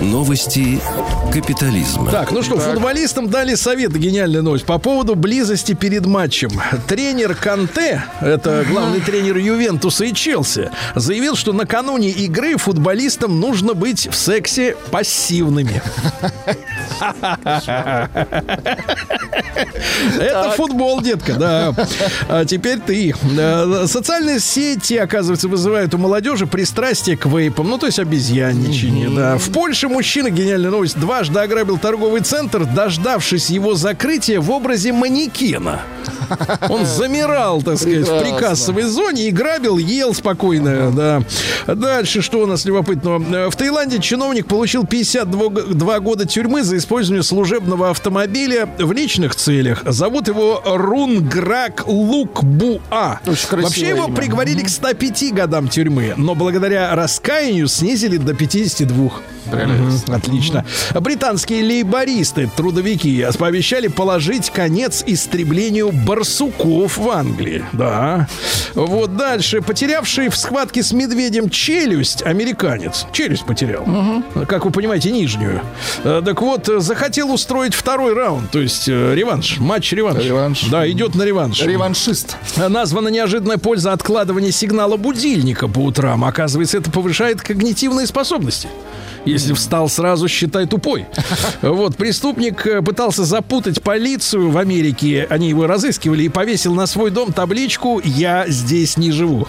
Speaker 1: Новости капитализма.
Speaker 3: Так, ну что, футболистам дали совет, гениальная новость, по поводу близости перед матчем. Тренер Канте, это главный тренер Ювентуса и Челси, заявил, что накануне игры футболистам нужно быть в сексе пассивными. Это футбол, детка, да. А теперь ты. Э, Социальные сети, оказывается, вызывают у молодежи пристрастие к вейпам, ну, то есть обезьянничание, да. В Польше мужчина, гениальная новость, дважды ограбил торговый центр, дождавшись его закрытия в образе манекена. Он замирал, так сказать, в
Speaker 4: Прекрасно.
Speaker 3: прикассовой зоне и грабил, ел спокойно, да. Дальше, что у нас любопытного? Э, В Таиланде чиновник получил 52 г- два года тюрьмы за использование служебного автомобиля в личных целях. Зовут его Рунграк Лукбуа. Вообще его
Speaker 4: имя.
Speaker 3: приговорили к 105 годам тюрьмы, но благодаря раскаянию снизили до 52. Отлично. Британские лейбористы, трудовики, пообещали положить конец истреблению барсуков в Англии. Да. Вот дальше. Потерявший в схватке с медведем челюсть американец. Челюсть потерял. Как вы понимаете, нижнюю. Э, Так вот, э, захотел устроить второй раунд, то есть э, реванш. Матч-реванш.
Speaker 4: Реванш.
Speaker 3: Да, идет на реванш.
Speaker 4: Реваншист.
Speaker 3: Названа неожиданная польза откладывания сигнала будильника по утрам. Оказывается, это повышает когнитивные способности. Если встал сразу, считай тупой. Вот, преступник э, пытался запутать полицию в Америке. Они его разыскивали и повесил на свой дом табличку «Я здесь не живу».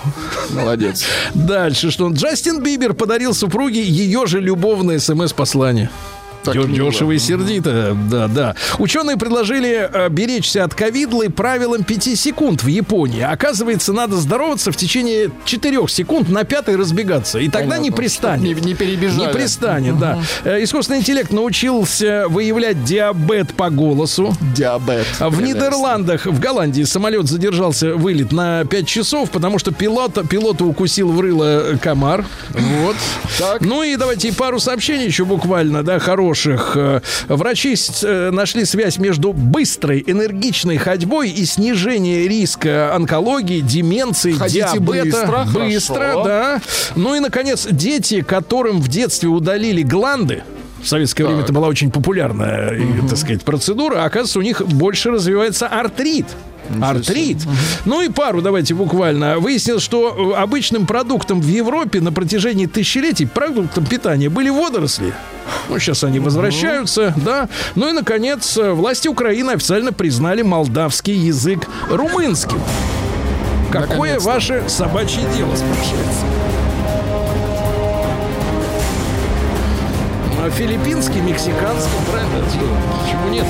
Speaker 4: Молодец.
Speaker 3: Дальше, что Джастин Бибер подарил супруге ее же любовное смс-послание.
Speaker 4: Так.
Speaker 3: Дешево и сердито, да, да. Ученые предложили э, беречься от ковидлы правилам 5 секунд в Японии. Оказывается, надо здороваться в течение 4 секунд, на пятой разбегаться. И тогда не
Speaker 4: Понятно.
Speaker 3: пристанет.
Speaker 4: Не- не перебежали.
Speaker 3: Не пристанет, да. Э, Искусственный интеллект научился выявлять диабет по голосу.
Speaker 4: Диабет.
Speaker 3: А В
Speaker 4: Прелестно.
Speaker 3: Нидерландах, в Голландии самолет задержался вылет на 5 часов, потому что пилота, пилота укусил в рыло комар. Вот.
Speaker 4: Так.
Speaker 3: Ну и давайте и пару сообщений еще буквально, да, хороших. Э, Врачи э, нашли связь между быстрой, энергичной ходьбой и снижением риска онкологии, деменции,
Speaker 4: Ходите
Speaker 3: диабета.
Speaker 4: быстро,
Speaker 3: Быстро,
Speaker 4: хорошо.
Speaker 3: да. Ну и, наконец, дети, которым в детстве удалили гланды, в советское время это была очень популярная, и, так сказать, процедура. А оказывается, у них больше развивается артрит. Артрит. Ну и пару давайте буквально. Выяснилось, что э, обычным продуктом в Европе на протяжении тысячелетий продуктом питания были водоросли. Ну, сейчас они возвращаются, да. Ну и, наконец, э, власти Украины официально признали молдавский язык румынским. Какое ваше собачье дело, спрашивается? А Филиппинский, мексиканский, правильно? Почему нет?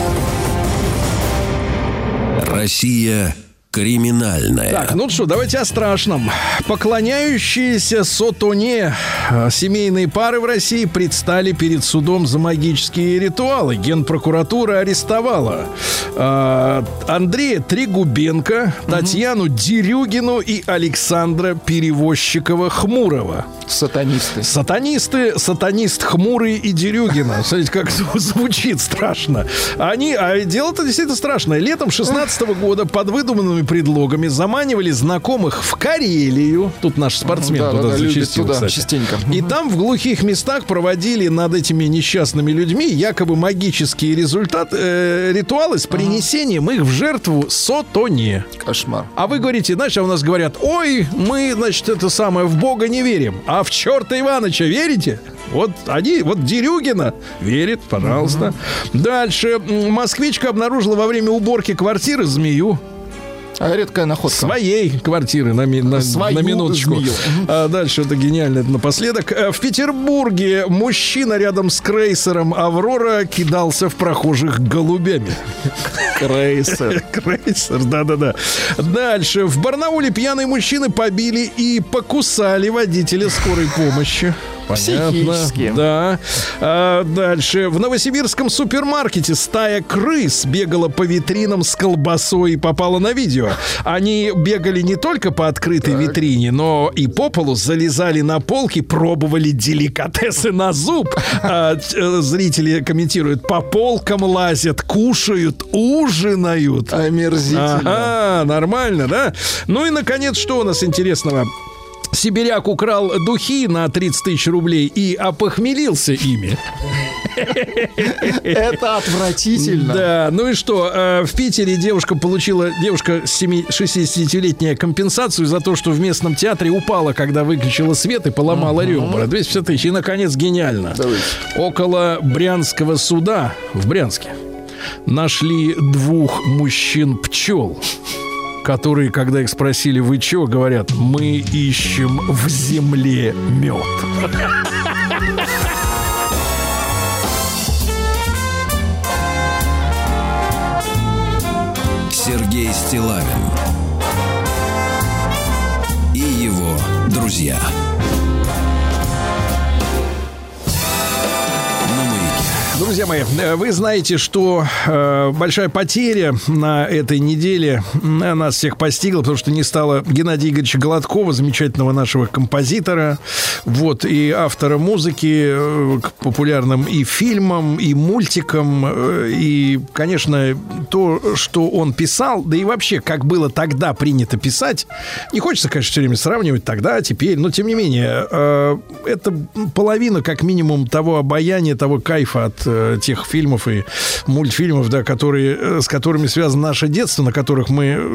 Speaker 1: Россия криминальная.
Speaker 3: Так, ну что, давайте о страшном. Поклоняющиеся Сотоне э, семейные пары в России предстали перед судом за магические ритуалы. Генпрокуратура арестовала э, Андрея Трегубенко, Татьяну Дерюгину и Александра Перевозчикова-Хмурова.
Speaker 4: Сатанисты.
Speaker 3: Сатанисты, сатанист Хмурый и Дерюгина. Смотрите, как зв- звучит страшно. Они, а дело-то действительно страшное. Летом 16 года под выдуманными предлогами заманивали знакомых в Карелию. Тут наш спортсмен
Speaker 4: Да, да,
Speaker 3: туда
Speaker 4: да,
Speaker 3: зачастил,
Speaker 4: туда
Speaker 3: кстати.
Speaker 4: частенько.
Speaker 3: И там в глухих местах проводили над этими несчастными людьми якобы магические результаты, э, ритуалы с принесением их в жертву сотоне.
Speaker 4: Кошмар.
Speaker 3: А вы говорите, знаешь, а у нас говорят, ой, мы, значит, это самое, в Бога не верим. А в черта Иваныча верите? Вот они, вот Дерюгина верит, пожалуйста. Дальше. М, Москвичка обнаружила во время уборки квартиры змею.
Speaker 4: А редкая находка.
Speaker 3: Своей квартиры на, ми- на,
Speaker 4: Свою
Speaker 3: на минуточку.
Speaker 4: змею.
Speaker 3: А дальше это гениально, это напоследок. Э, В Петербурге мужчина рядом с крейсером Аврора кидался в прохожих голубями.
Speaker 4: Крейсер.
Speaker 3: Крейсер, да-да-да. Дальше. В Барнауле пьяные мужчины побили и покусали водителя скорой помощи. Понятно.
Speaker 4: Психически.
Speaker 3: Да. А, дальше. В Новосибирском супермаркете стая крыс бегала по витринам с колбасой и попала на видео. Они бегали не только по открытой витрине, но и по полу залезали на полки, пробовали деликатесы на зуб. А, э, зрители комментируют, по полкам лазят, кушают, ужинают.
Speaker 4: Омерзительно.
Speaker 3: Ага, нормально, да? Ну и, наконец, что у нас интересного? Сибиряк украл духи на 30 тысяч рублей и опохмелился ими.
Speaker 4: Это отвратительно.
Speaker 3: Да, ну и что? э, В Питере девушка получила, девушка семи- 60-летняя компенсацию за то, что в местном театре упала, когда выключила свет и поломала ребра. 250 тысяч. И, наконец, гениально. Около Брянского суда в Брянске нашли двух мужчин-пчел которые, когда их спросили, вы чё, говорят, мы ищем в земле мед.
Speaker 1: Сергей Стилавин и его друзья.
Speaker 3: Друзья мои, э, вы знаете, что э, большая потеря на этой неделе э, нас всех постигла, потому что не стало Геннадия Игоревича Голодкова, замечательного нашего композитора, вот, и автора музыки э, к популярным и фильмам, и мультикам, э, и, конечно, то, что он писал, да и вообще, как было тогда принято писать, не хочется, конечно, все время сравнивать тогда, теперь, но тем не менее, э, это половина, как минимум, того обаяния, того кайфа от э, тех фильмов и мультфильмов, да, которые, э, с которыми связано наше детство, на которых мы э,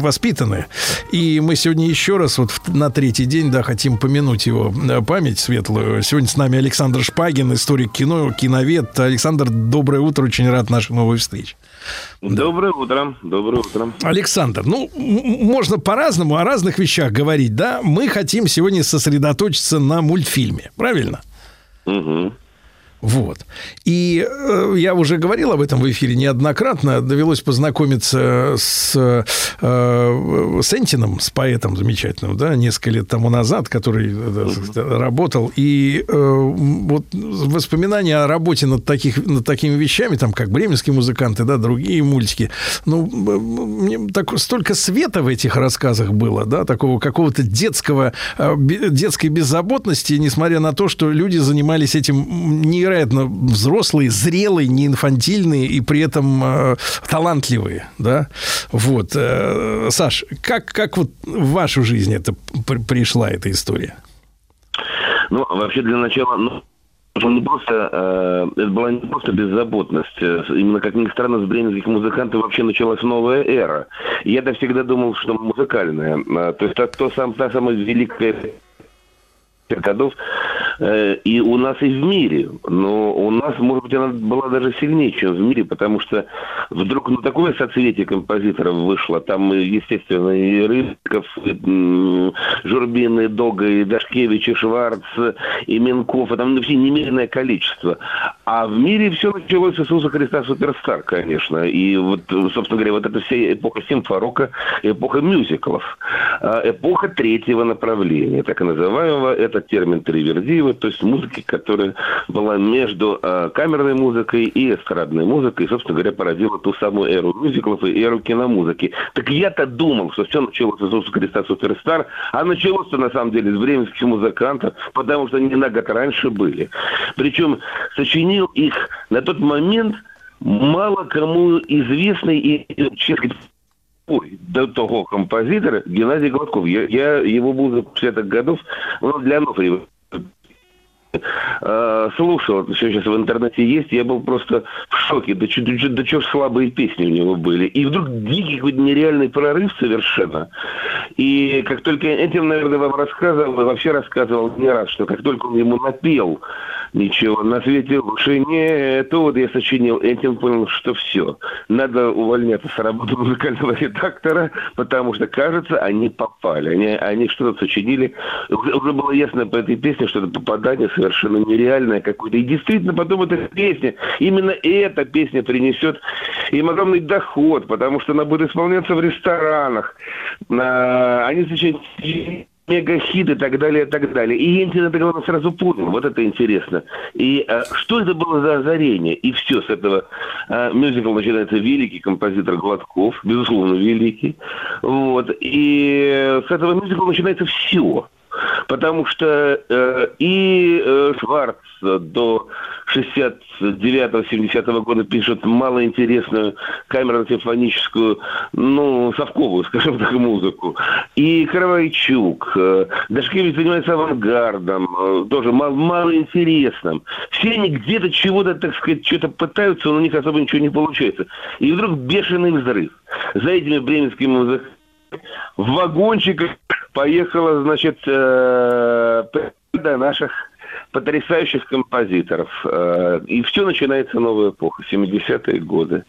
Speaker 3: воспитаны. И мы сегодня еще раз, вот на третий день, да, хотим помянуть его память светлую. Сегодня с нами Александр Шпагин, историк кино, киновед. Александр, доброе утро, очень рад нашей новой встрече.
Speaker 8: Доброе утро, доброе утро.
Speaker 3: Александр, ну, можно по-разному о разных вещах говорить, да? Мы хотим сегодня сосредоточиться на мультфильме, правильно?
Speaker 8: Мгм.
Speaker 3: Вот. И э, я уже говорил об этом в эфире неоднократно. Довелось познакомиться с э, Сентином, с поэтом замечательным, да, несколько лет тому назад, который э, сказать, работал. И э, вот воспоминания о работе над, таких, над такими вещами, там, как «Бременские музыканты», да, другие мультики. Ну, мне так, столько света в этих рассказах было, да, такого какого-то детского, э, детской беззаботности, несмотря на то, что люди занимались этим невероятно взрослые, зрелые, не инфантильные и при этом э, талантливые, да. Вот. Э, Саш, как, как вот в вашу жизнь это при- пришла эта история?
Speaker 8: Ну, вообще для начала, ну, это не просто, э, это была не просто беззаботность. Э, Именно, как ни странно, с бременских музыкантов вообще началась новая эра. Я-то всегда думал, что музыкальная. Э, То есть та, то сам, та самая великая годов э, и у нас, и в мире. Но у нас, может быть, она была даже сильнее, чем в мире, потому что вдруг ну, такое соцветие композиторов вышло. Там, и, естественно, и Рыбков, и Журбин, и Дога, и Дашкевич, и Шварц, и Минков. и Там вообще немеренное количество. А в мире все началось с Иисуса Христа Суперстар, конечно. И вот, собственно говоря, вот эта вся эпоха симфорока, эпоха мюзиклов, а, эпоха третьего направления, так называемого, это термин Тривердиева, то есть музыки, которая была между а, камерной музыкой и эстрадной музыкой, и, собственно говоря, породила ту самую эру мюзиклов и эру киномузыки. Так я-то думал, что все началось с Иисуса Христа Суперстар, а началось-то на самом деле с бременских музыкантов, потому что они на год раньше были. Причем сочинил их на тот момент мало кому известный и, честно до того композитора Геннадий Гладков. Я, я его за 50-х годов, он для Ануфриева э, слушал, все сейчас в интернете есть, я был просто в шоке, да что да, да, чё слабые песни у него были. И вдруг дикий какой-то нереальный прорыв совершенно. И как только этим, наверное, вам рассказывал, вообще рассказывал не раз, что как только он ему напел, ничего на свете лучше нету, вот я сочинил, этим понял, что все. Надо увольняться с работы музыкального редактора, потому что, кажется, они попали. Они, они что-то сочинили. Уже, было ясно по этой песне, что это попадание совершенно нереальное какое-то. И действительно, потом эта песня, именно эта песня принесет им огромный доход, потому что она будет исполняться в ресторанах. А, Они сочиняют мегахит и так далее, и так далее. И Ентин это главное сразу понял, вот это интересно. И а, что это было за озарение? И все, с этого а, мюзикл начинается великий композитор Гладков, безусловно, великий. Вот. И с этого мюзикла начинается все. Потому что э, и э, Шварц до 69-70 года пишет малоинтересную камерно-симфоническую, ну, совковую, скажем так, музыку. И Кровайчук, э, Дашкевич занимается авангардом, э, тоже мал- малоинтересным. Все они где-то чего-то, так сказать, что-то пытаются, но у них особо ничего не получается. И вдруг бешеный взрыв. За этими бременскими музыкантами в вагончиках поехала, значит, э, до наших потрясающих композиторов. Э, И все начинается новая эпоха, 70-е годы.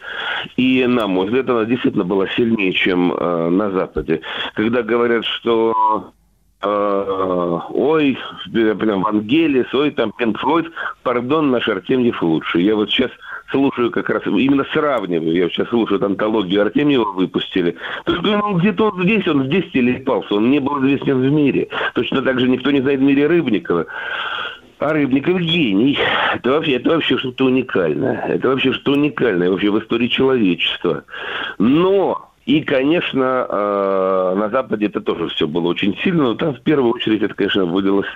Speaker 8: И, на мой взгляд, она действительно была сильнее, чем э, на Западе. Когда говорят, что ой, прям Вангелис, ой, там Пинк Флойд, пардон, наш Артемьев лучше. Я вот сейчас слушаю как раз, именно сравниваю, я сейчас слушаю вот антологию Артемьева выпустили. То есть, ну, где-то он здесь, он здесь телепался, он не был известен в мире. Точно так же никто не знает в мире Рыбникова. А Рыбников гений. Это вообще, это вообще что-то уникальное. Это вообще что-то уникальное вообще в истории человечества. Но и, конечно, э, на Западе это тоже все было очень сильно, но там в первую очередь это, конечно, вылилось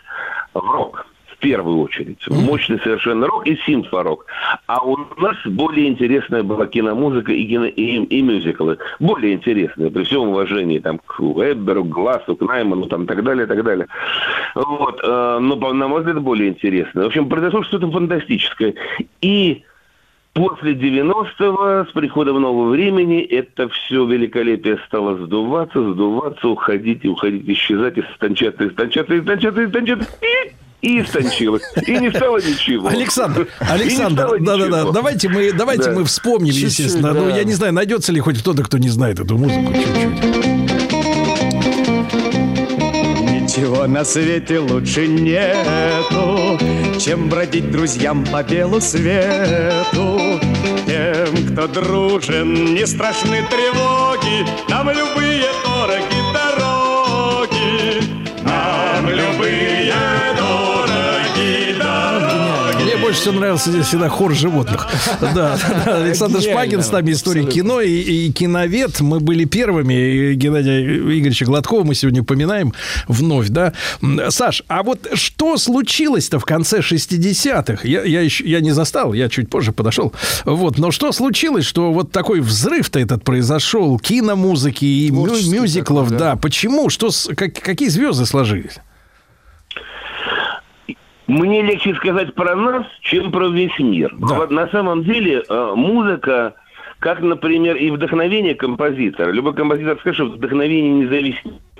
Speaker 8: в рок. В первую очередь. Мощный совершенно рок и симфорок. А у нас более интересная была киномузыка и, кино, и, и мюзиклы. Более интересная, при всем уважении там, к Эбберу, к Глассу, к Найману, там, так далее, так далее. Вот. э, но, на мой взгляд, более интересная. В общем, произошло что-то фантастическое. И После 90-го, с приходом нового времени, это все великолепие стало сдуваться, сдуваться, уходить и уходить, исчезать, истончаться, истончаться, истончаться, истончаться, и, и истончилось. И не стало ничего.
Speaker 3: Александр, Александр, да-да-да, давайте мы, давайте
Speaker 8: Да.
Speaker 3: мы вспомним,
Speaker 4: Чуть-чуть,
Speaker 3: естественно. Ну,
Speaker 4: да.
Speaker 3: я не знаю, найдется ли хоть кто-то, кто не знает эту музыку чуть-чуть.
Speaker 9: Ничего на свете лучше нету, чем бродить друзьям по белу свету. Тем, кто дружен, не страшны тревоги, нам любые дороги.
Speaker 3: Больше всего нравился здесь всегда хор животных. Да, Александр. Шпагин с нами,
Speaker 4: Абсолютно.
Speaker 3: кино и, киновед. Мы были первыми. Геннадия Игоревича Гладкова мы сегодня упоминаем вновь, да. Саш, а вот что случилось-то в конце 60-х? Я, я, еще, я не застал, я чуть позже подошел. Вот, но что случилось, что вот такой взрыв-то этот произошел? Киномузыки и мю- мюзиклов,
Speaker 4: такой,
Speaker 3: да.
Speaker 4: да.
Speaker 3: Почему? Что, как- какие звезды сложились?
Speaker 8: Мне легче сказать про нас, чем про весь мир.
Speaker 3: Да.
Speaker 8: Вот на самом деле э, музыка, как, например, и вдохновение композитора. Любой композитор скажет, что вдохновение не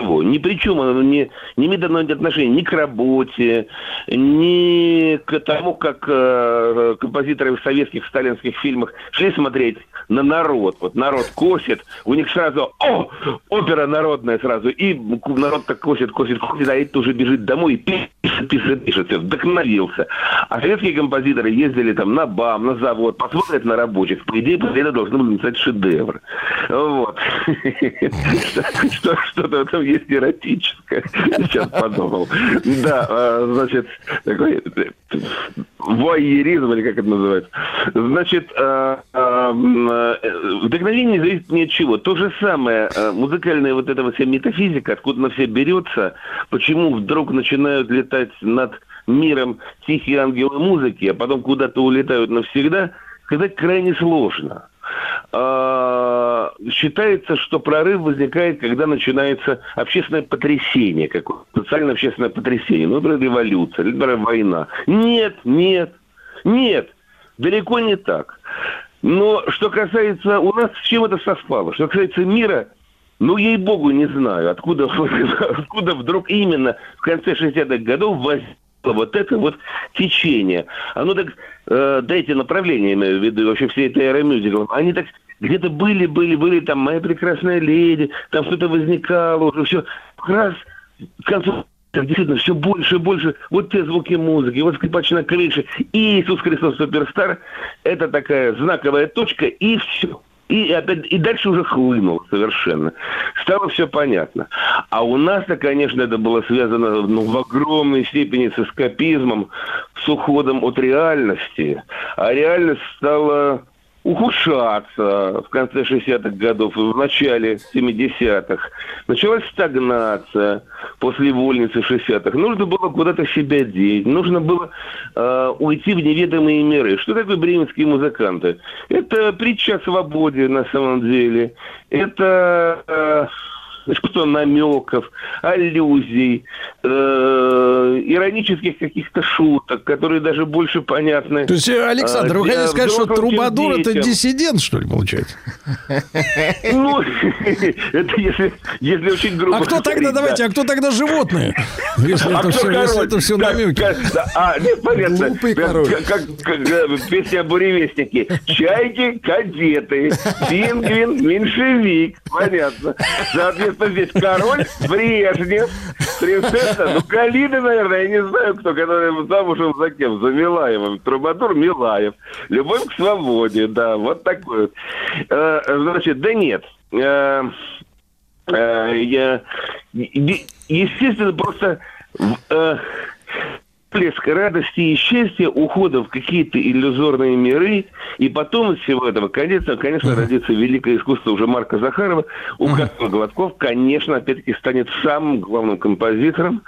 Speaker 8: него. Ни при чем оно не, не имеет отношения ни к работе, ни к тому, как э, композиторы в советских сталинских фильмах шли смотреть на народ. Вот народ косит, у них сразу, о, опера народная сразу. И народ так косит, косит, косит, а этот уже бежит домой и пишет, пишет, пишет, все, вдохновился. А советские композиторы ездили там на БАМ, на завод, посмотрят на рабочих. По идее, после этого должны были написать шедевр. Вот. Что- Что-то в этом есть эротическое. Сейчас подумал. Да, а, значит, такой вуайеризм, или как это называется. Значит, а, а, э, вдохновение зависит ни от чего. То же самое, музыкальная вот эта вся метафизика, откуда она все берется, почему вдруг начинают летать над миром тихие ангелы музыки, а потом куда-то улетают навсегда, сказать крайне сложно. Э, считается, что прорыв возникает, когда начинается общественное потрясение, какое социальное общественное потрясение, ну, например, революция, например, война. Нет, нет, нет, далеко не так. Но что касается у нас, с чем это совпало? Что касается мира, ну, ей-богу, не знаю, откуда, откуда вдруг именно в конце 60-х годов возникло вот это вот течение. Оно так, э, дайте направление, имею в виду, вообще все это эры они так где-то были, были, были, там, «Моя прекрасная леди», там что-то возникало уже, все, раз, к концу так действительно все больше и больше. Вот те звуки музыки, вот скрипач на крыше, и Иисус Христос Суперстар. Это такая знаковая точка, и все. И опять и дальше уже хлынуло совершенно. Стало все понятно. А у нас-то, конечно, это было связано ну, в огромной степени с эскапизмом, с уходом от реальности. А реальность стала ухудшаться в конце 60-х годов и в начале 70-х. Началась стагнация после вольницы 60-х. Нужно было куда-то себя деть, нужно было э, уйти в неведомые миры. Что такое бременские музыканты? Это притча о свободе на самом деле. Это... Э, искусство намеков, аллюзий, э, иронических каких-то шуток, которые даже больше понятны.
Speaker 3: То есть, э, Александр,
Speaker 8: э,
Speaker 3: вы хотите сказать, что Трубадур это диссидент, что ли, получается?
Speaker 8: Ну, это если, если очень грубо
Speaker 3: А кто тогда, давайте,
Speaker 8: да.
Speaker 3: а кто тогда животные? Если
Speaker 8: А
Speaker 3: это все, намеки.
Speaker 8: А, нет, понятно. Как, э, песня «Буревестники». Чайки, кадеты, пингвин, меньшевик. Понятно. Соответственно, здесь король, Брежнев, принцесса, ну, Калина, наверное, я не знаю, кто, который замужем за кем, за Милаевым. Трубадур Милаев. Любовь к свободе, да, вот такой вот. Э, Значит, да нет. Э, Э, я, естественно, просто всплеск радости и счастья, ухода в какие-то иллюзорные миры, и потом из всего этого, конечно, конечно, родится великое искусство уже Марка Захарова, у которого Гладков, конечно, опять-таки станет самым главным композитором,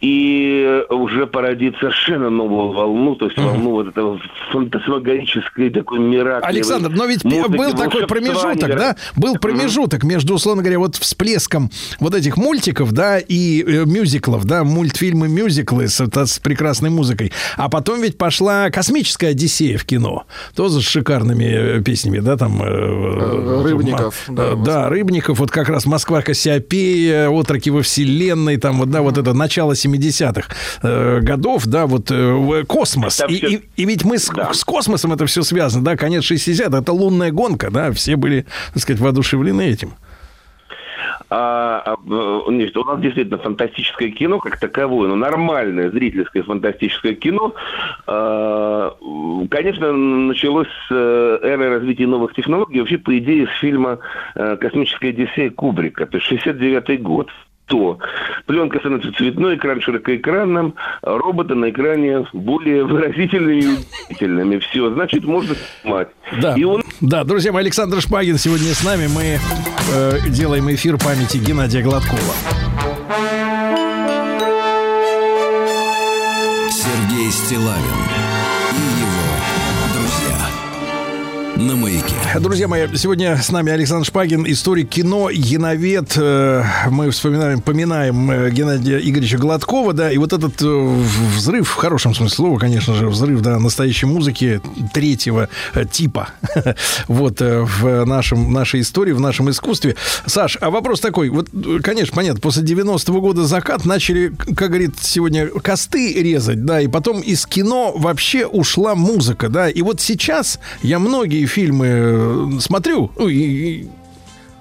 Speaker 8: и уже породит совершенно новую волну, то есть волну вот этого фантасмагорической такой миракливой
Speaker 3: Александр, но ведь
Speaker 8: музыки,
Speaker 3: был такой
Speaker 8: волшебства
Speaker 3: промежуток, да? Был промежуток между, условно говоря, вот всплеском вот этих мультиков, да, и э, мюзиклов, да, мультфильмы, мюзиклы с, с прекрасной музыкой. А потом ведь пошла космическая Одиссея в кино. Тоже с шикарными э, песнями, да, там... э,
Speaker 4: Рыбников,
Speaker 3: э,
Speaker 4: да,
Speaker 3: Да, Рыбников, вот как раз Москва Кассиопея, отроки во Вселенной, там вот, да, вот это начало 70-х э, годов, да, вот э, космос. И,
Speaker 8: всё-
Speaker 3: и- и ведь мы с,
Speaker 8: Да.
Speaker 3: с космосом это все связано, да, конец 60 это лунная гонка, да, все были, так сказать, воодушевлены этим.
Speaker 8: А, а, э, у нас действительно фантастическое кино как таковое, но нормальное зрительское фантастическое кино, а, конечно, началось с эры развития новых технологий, вообще, по идее, с фильма «Космическая Одиссея» Кубрика, то есть 69 год. То пленка становится цветной, экран широкоэкранным, а роботы на экране более выразительными и убедительными. Все, значит, можно снимать.
Speaker 3: Да,
Speaker 8: И он
Speaker 3: да, друзья мои, Александр Шпагин сегодня с нами. Мы э, делаем эфир памяти Геннадия Гладкова.
Speaker 1: Сергей Стилавин и его друзья. На маяке.
Speaker 3: Друзья мои, сегодня с нами Александр Шпагин, историк кино, яновед. Э, Мы вспоминаем, поминаем э, Геннадия Игоревича Гладкова, да, и вот этот э, взрыв, в хорошем смысле слова, конечно же, взрыв, да, настоящей музыки третьего типа, вот, в нашем, нашей истории, в нашем искусстве. Саш, а вопрос такой, вот, конечно, понятно, после 90-го года закат начали, как говорит сегодня, косты резать, да, и потом из кино вообще ушла музыка, да, и вот сейчас я многие фильмы э, смотрю, ну, и, и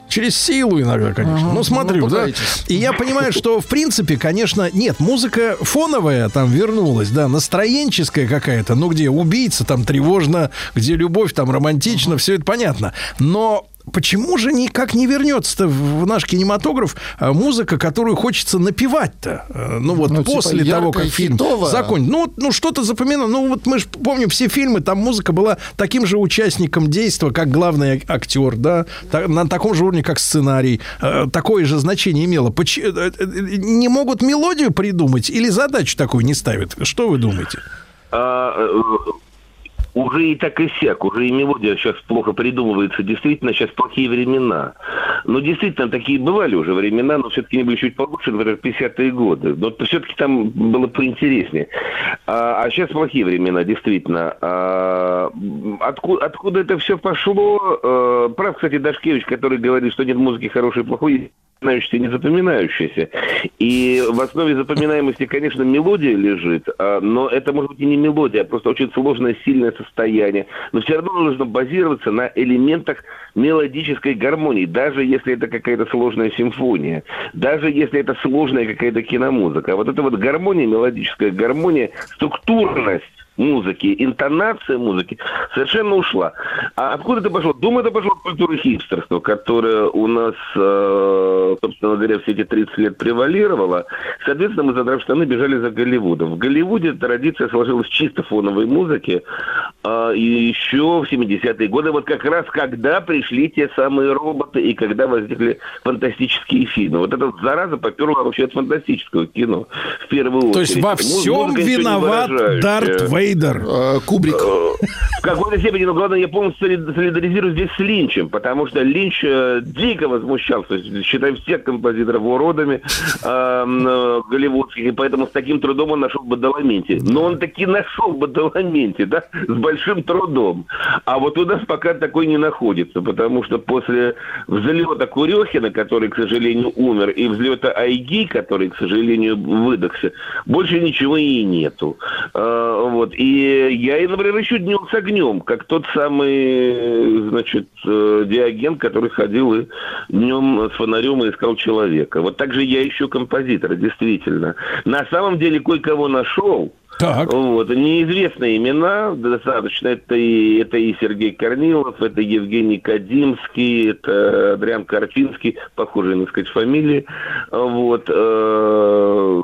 Speaker 3: через силу иногда, конечно,
Speaker 4: Ага,
Speaker 3: ну, смотрю,
Speaker 4: ну,
Speaker 3: да, и я понимаю, что, в принципе, конечно, нет, музыка фоновая там вернулась, да, настроенческая какая-то, ну, где убийца, там тревожно, где любовь, там романтично, все это понятно, но Почему же никак не вернется-то в наш кинематограф а, музыка, которую хочется напевать-то? Э, Ну вот
Speaker 4: Ну, типа
Speaker 3: после того,
Speaker 4: яркая,
Speaker 3: как фильм
Speaker 4: хитовая.
Speaker 3: закончится. Ну, вот, ну что-то запоминаю. Ну вот мы же помним все фильмы, там музыка была таким же участником действия, как главный актер, да, на таком же уровне, как сценарий. Э, Такое же значение имело. Поч- э, э, Не могут мелодию придумать или задачу такую не ставят? Что вы думаете?
Speaker 8: Уже и так и сяк, уже и мелодия сейчас плохо придумывается. Действительно, сейчас плохие времена. Но действительно, такие бывали уже времена, но все-таки они были чуть получше, например, 50-е годы. Но все-таки там было поинтереснее. А, а сейчас плохие времена, действительно. А, откуда, откуда это все пошло? А, прав, кстати, Дашкевич, который говорит, что нет музыки хорошей и плохой, запоминающийся и не запоминающийся. И в основе запоминаемости, конечно, мелодия лежит, а, но это может быть и не мелодия, а просто очень сложное, сильное состояние. Но все равно нужно базироваться на элементах мелодической гармонии, даже если это какая-то сложная симфония, даже если это сложная какая-то киномузыка. Вот эта вот гармония, мелодическая гармония, структурность, музыки, интонация музыки совершенно ушла. А откуда это пошло? Думаю, это пошло от культуры хипстерства, которая у нас, э, собственно говоря, все эти 30 лет превалировала. Соответственно, мы, задрав штаны, бежали за Голливудом. В Голливуде традиция сложилась чисто фоновой музыки. А, и еще в 70-е годы, вот как раз когда пришли те самые роботы и когда возникли фантастические фильмы. Вот эта зараза поперла вообще от фантастического кино. В первую очередь.
Speaker 3: То есть во всем
Speaker 8: Музыка
Speaker 3: виноват. Дарт Вейдер.
Speaker 4: Э, Кубрик.
Speaker 8: В какой-то степени, но главное, я полностью солид- солидаризируюсь здесь с Линчем, потому что Линч э, дико возмущался, считая всех композиторов уродами э, э, голливудских, и поэтому с таким трудом он нашел Бадаламенти. Но он таки нашел Бадаламенти, да, с большим трудом. А вот у нас пока такой не находится, потому что после взлета Курехина, который, к сожалению, умер, и взлета Айги, который, к сожалению, выдохся, больше ничего и нету. Э, вот. И я, и, например, ищу днем с огнем, как тот самый, значит, э, Диоген, который ходил и днем с фонарем и искал человека. Вот так же я ищу композитора, действительно. На самом деле кое-кого нашел,
Speaker 3: Так.
Speaker 8: вот. Неизвестные имена достаточно. Это и, это и Сергей Корнилов, это Евгений Кадимский, это Адриан Карпинский, похожие, так сказать, фамилии. Вот. э,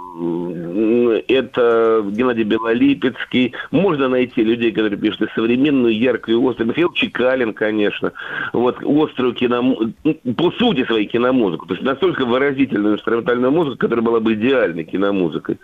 Speaker 8: Это Геннадий Белолипецкий. Можно найти людей, которые пишут и современную, яркую, и острую. Михаил Чекалин, конечно. Вот. Острую киномузыку. По сути своей киномузыку. То есть настолько выразительную инструментальную музыку, которая была бы идеальной киномузыкой.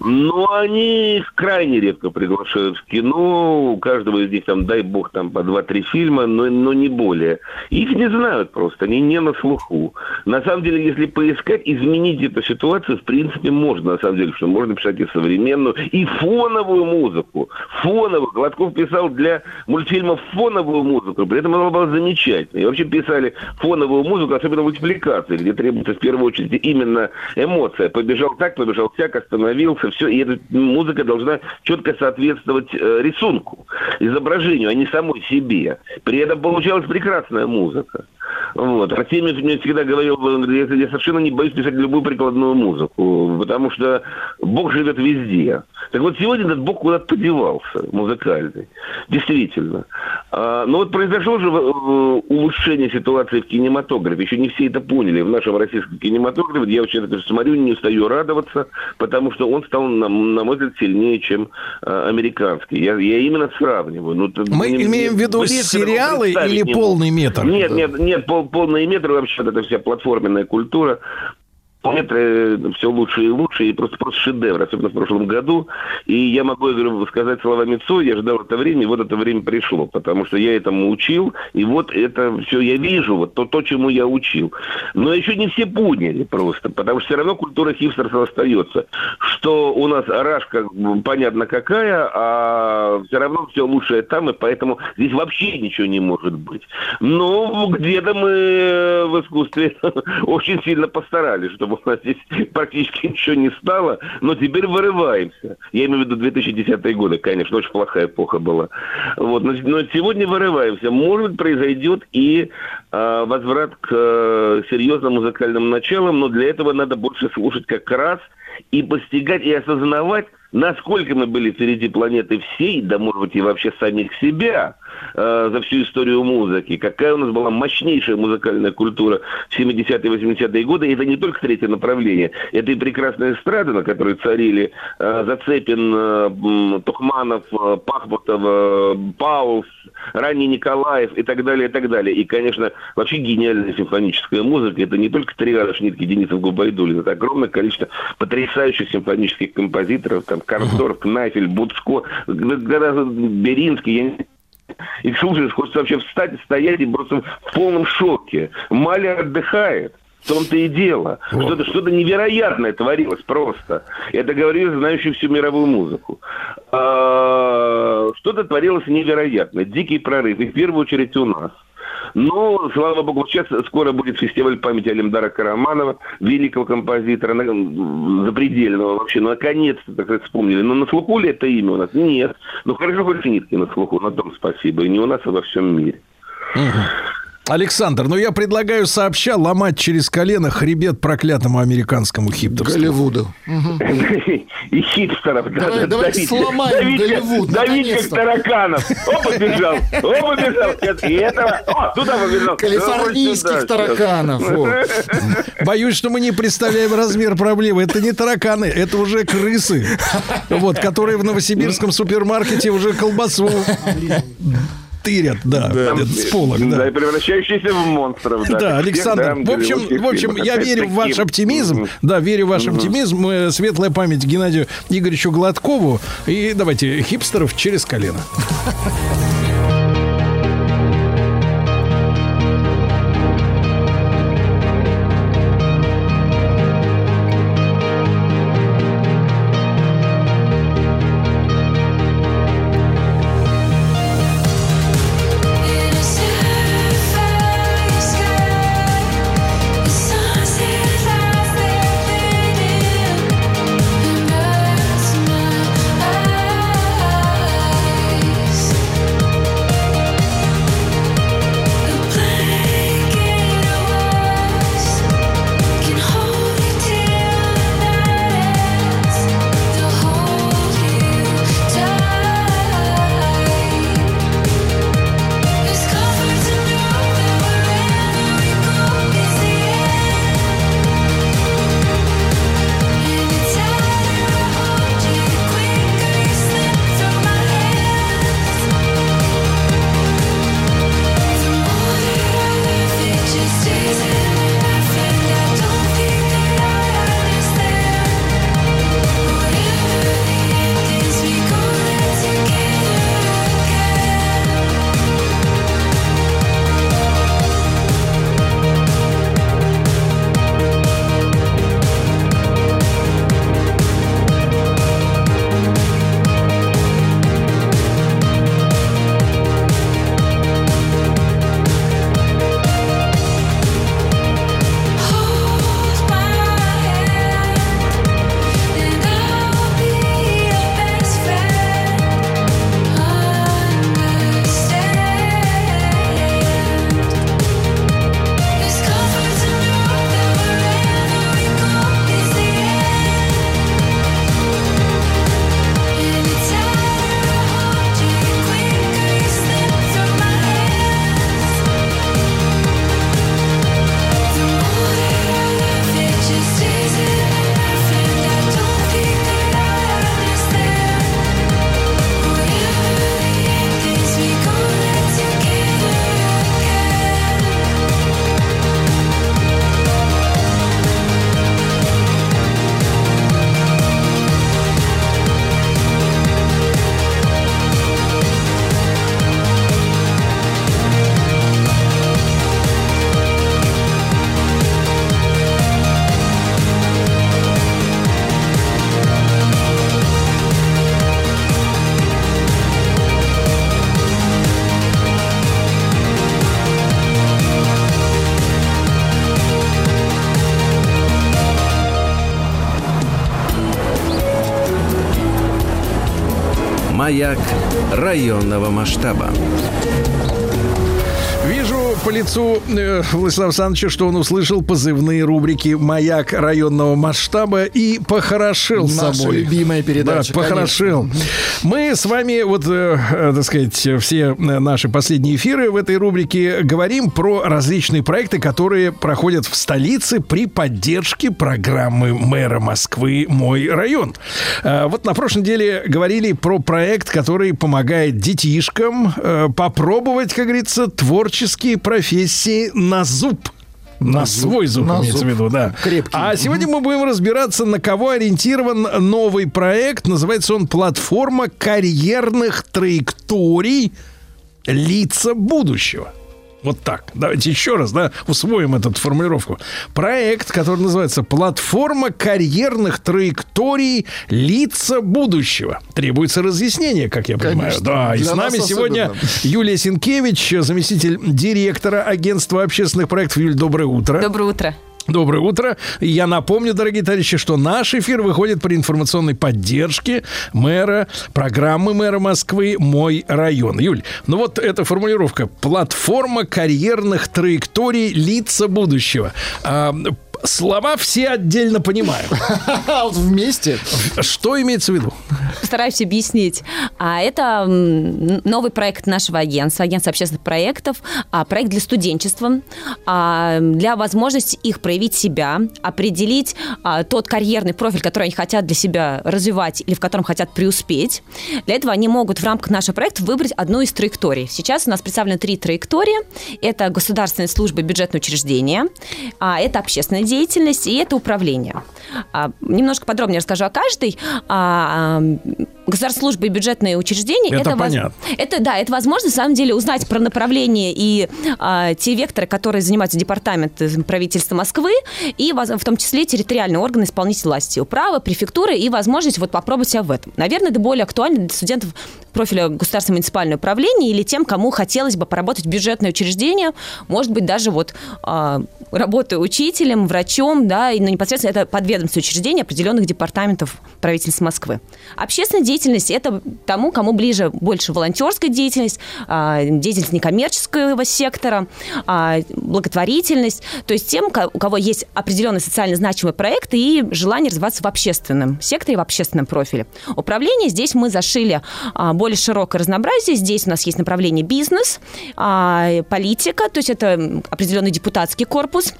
Speaker 8: Но они крайне редко приглашают в кино. У каждого из них там, дай бог, там по два-три фильма, но, но не более. Их не знают просто, они не на слуху. На самом деле, если поискать, изменить эту ситуацию, в принципе, можно, на самом деле, что можно писать и современную, и фоновую музыку. Фоновую. Гладков писал для мультфильмов фоновую музыку, при этом она была замечательной. И вообще писали фоновую музыку, особенно мультипликации, где требуется в первую очередь именно эмоция. Побежал так, побежал всяк, остановился, все. И эта музыка должна четко соответствовать э, рисунку, изображению, а не самой себе. При этом получалась прекрасная музыка. Вот. Артемьев мне всегда говорил, я, я совершенно не боюсь писать любую прикладную музыку, потому что Бог живет везде. Так вот, сегодня этот Бог куда-то подевался, музыкальный. Действительно. А, но вот произошло же э, улучшение ситуации в кинематографе. Еще не все это поняли. В нашем российском кинематографе, я очень это смотрю, не устаю радоваться, потому что он стал, на, на мой взгляд, сильнее, чем э, американский. Я, я именно сравниваю. Ну,
Speaker 3: Мы
Speaker 8: мне-
Speaker 3: имеем в виду сериалы или
Speaker 8: не
Speaker 3: полный метр?
Speaker 8: Нет, нет, нет, пол, полные метры вообще это вся платформенная культура. Метры все лучше и лучше, и просто, просто шедевр, особенно в прошлом году. И я могу я говорю, сказать словами Цой, я ждал это время, и вот это время пришло, потому что я этому учил, и вот это все я вижу, вот то, то, чему я учил. Но еще не все поняли просто, потому что все равно культура хипстерства остается. Что у нас рашка понятно какая, а все равно все лучшее там, и поэтому здесь вообще ничего не может быть. Но где-то мы в искусстве очень сильно постарались, чтобы у нас здесь практически ничего не стало, но теперь вырываемся. Я имею в виду 2010 годы, конечно, очень плохая эпоха была. Вот, но, но сегодня вырываемся. Может произойдет и э, возврат к э, серьезным музыкальным началам, но для этого надо больше слушать как раз и постигать и осознавать, насколько мы были впереди планеты всей, да, может быть, и вообще самих себя э, за всю историю музыки. Какая у нас была мощнейшая музыкальная культура в 70-е, 80-е годы. И это не только третье направление. Это и прекрасная эстрада, на которой царили э, Зацепин, э, Тухманов, э, Пахмутов, э, Паулс, ранний Николаев и так далее, и так далее. И, конечно, вообще гениальная симфоническая музыка. Это не только Триада, Шнитки, Денисов, Губайдулин. Это огромное количество потрясающих симфонических композиторов. Там Карсдорф, Кнафель, Буцко, гораздо Беринский. Я не их слушаешь, хочется вообще встать, стоять и просто в полном шоке. Малер отдыхает. В том-то и дело. Что-то, что-то невероятное творилось просто. Это говорили знающие всю мировую музыку. А, Что-то творилось невероятное. Дикий прорыв. И в первую очередь у нас. Но, слава богу, сейчас скоро будет фестиваль памяти Алимдара Караманова, великого композитора, запредельного вообще. Наконец-то, так сказать, вспомнили. Но на слуху ли это имя у нас? Нет. Ну, хорошо, хоть Нитки на слуху, на том спасибо. И не у нас, а во всем мире.
Speaker 3: Александр, ну я предлагаю сообща ломать через колено хребет проклятому американскому хиптерству.
Speaker 4: Голливуду.
Speaker 8: И хипстеров.
Speaker 4: Давай-
Speaker 8: да,
Speaker 4: давайте
Speaker 8: давить-
Speaker 4: сломаем Голливуд,
Speaker 8: Давить как тараканов. О, побежал, о, побежал. И этого, о, туда побежал.
Speaker 4: Калифорнийских тараканов.
Speaker 3: Боюсь, что мы не представляем размер проблемы. Это не тараканы, это уже крысы, вот, которые в новосибирском супермаркете уже колбасу тырят, да,
Speaker 8: Там,
Speaker 3: с полок,
Speaker 8: да.
Speaker 3: да.
Speaker 8: и превращающиеся в монстров. Да,
Speaker 3: Да, Александр,
Speaker 8: всех,
Speaker 3: в
Speaker 8: да,
Speaker 3: общем, в общем, я верю в ваш оптимизм. Да, верю в ваш оптимизм. Э, Светлая память Геннадию Игоревичу Гладкову. И давайте хипстеров через колено.
Speaker 1: Маяк районного масштаба.
Speaker 3: По лицу э, Владислава Александровича, что он услышал позывные рубрики «Маяк районного масштаба» и похорошел с
Speaker 4: Наша
Speaker 3: собой.
Speaker 4: любимая передача,
Speaker 3: Да, похорошел. Мы с вами, вот, э, э, так сказать, все наши последние эфиры в этой рубрике говорим про различные проекты, которые проходят в столице при поддержке программы мэра Москвы «Мой район». Э, Вот на прошлой неделе говорили про проект, который помогает детишкам э, попробовать, как говорится, творческие профессии на зуб. На, свой зуб,
Speaker 4: на
Speaker 3: имеется
Speaker 4: зуб.
Speaker 3: в виду, да.
Speaker 4: Крепкий.
Speaker 3: А сегодня мы будем разбираться, на кого ориентирован новый проект. Называется он «Платформа карьерных траекторий лица будущего. Вот так. Давайте еще раз, да, усвоим эту формулировку. Проект, который называется «Платформа карьерных траекторий лица будущего». Требуется разъяснение, как я понимаю.
Speaker 4: Конечно.
Speaker 3: Да, и
Speaker 4: Для
Speaker 3: с нами сегодня
Speaker 4: особенно.
Speaker 3: Юлия Синкевич, заместитель директора агентства общественных проектов. Юль, доброе утро.
Speaker 10: Доброе утро.
Speaker 3: Доброе утро. Я напомню, дорогие товарищи, что наш эфир выходит при информационной поддержке мэра, программы мэра Москвы «Мой район». Юль, ну вот эта формулировка «Платформа карьерных траекторий лица будущего». А, слова все отдельно понимаю.
Speaker 4: А вот вместе.
Speaker 3: Что имеется в виду?
Speaker 10: Постараюсь объяснить. А, Это новый проект нашего агентства, агентства общественных проектов, а, проект для студенчества, а, для возможности их проявить себя, определить а, тот карьерный профиль, который они хотят для себя развивать или в котором хотят преуспеть. Для этого они могут в рамках нашего проекта выбрать одну из траекторий. Сейчас у нас представлены три траектории. Это государственные службы, бюджетные учреждения, а, это общественная деятельность и это управление. А, Немножко подробнее расскажу о каждой. А, Государственные службы и бюджетные учреждения
Speaker 3: Это
Speaker 10: воз-
Speaker 3: понятно.
Speaker 10: это да, это возможность на самом деле узнать про направление и а, те векторы, которые занимаются департамент правительства Москвы и воз- в том числе территориальные органы исполнительной власти, управа, префектуры и возможность вот попробовать себя в этом. Наверное, это более актуально для студентов профиля государственного муниципального управления или тем, кому хотелось бы поработать в бюджетное учреждение, может быть, даже вот а, работая учителем, врачом, да, и ну, непосредственно это подведомственное учреждение определенных департаментов правительства Москвы. Общественная деятельность – это тому, кому ближе больше волонтерская деятельность, а, деятельность некоммерческого сектора, а, благотворительность, то есть тем, у кого есть определенный социально значимый проект и желание развиваться в общественном секторе, в общественном профиле. Управление здесь мы зашили а, более широкое разнообразие. Здесь у нас есть направление бизнес, политика, то есть это определенный депутатский корпус,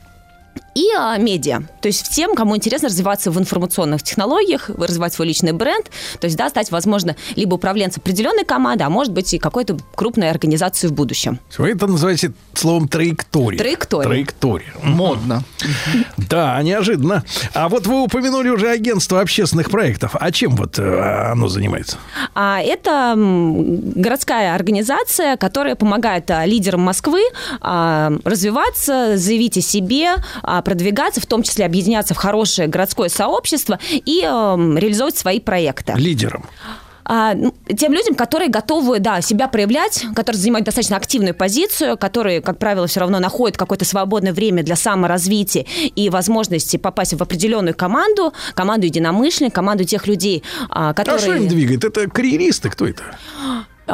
Speaker 10: и а, медиа. То есть тем, кому интересно развиваться в информационных технологиях, развивать свой личный бренд, то есть, да, стать, возможно, либо управленцем определенной команды, а может быть и какой-то крупной организации в будущем.
Speaker 3: Вы это называете словом траектория.
Speaker 10: Траектория.
Speaker 3: Траектория.
Speaker 4: Модно.
Speaker 3: Да, неожиданно. А вот вы упомянули уже агентство общественных проектов. А чем вот э, оно занимается?
Speaker 10: А это городская организация, которая помогает а, лидерам Москвы а, развиваться, заявить о себе, продвигаться, в том числе объединяться в хорошее городское сообщество и ам, реализовывать свои проекты.
Speaker 3: Лидером.
Speaker 10: А, ну, тем людям, которые готовы, да, себя проявлять, которые занимают достаточно активную позицию, которые, как правило, все равно находят какое-то свободное время для саморазвития и возможности попасть в определенную команду, команду единомышленников, команду тех людей, а,
Speaker 3: А
Speaker 10: которые...
Speaker 3: что им двигает? Это карьеристы, кто это?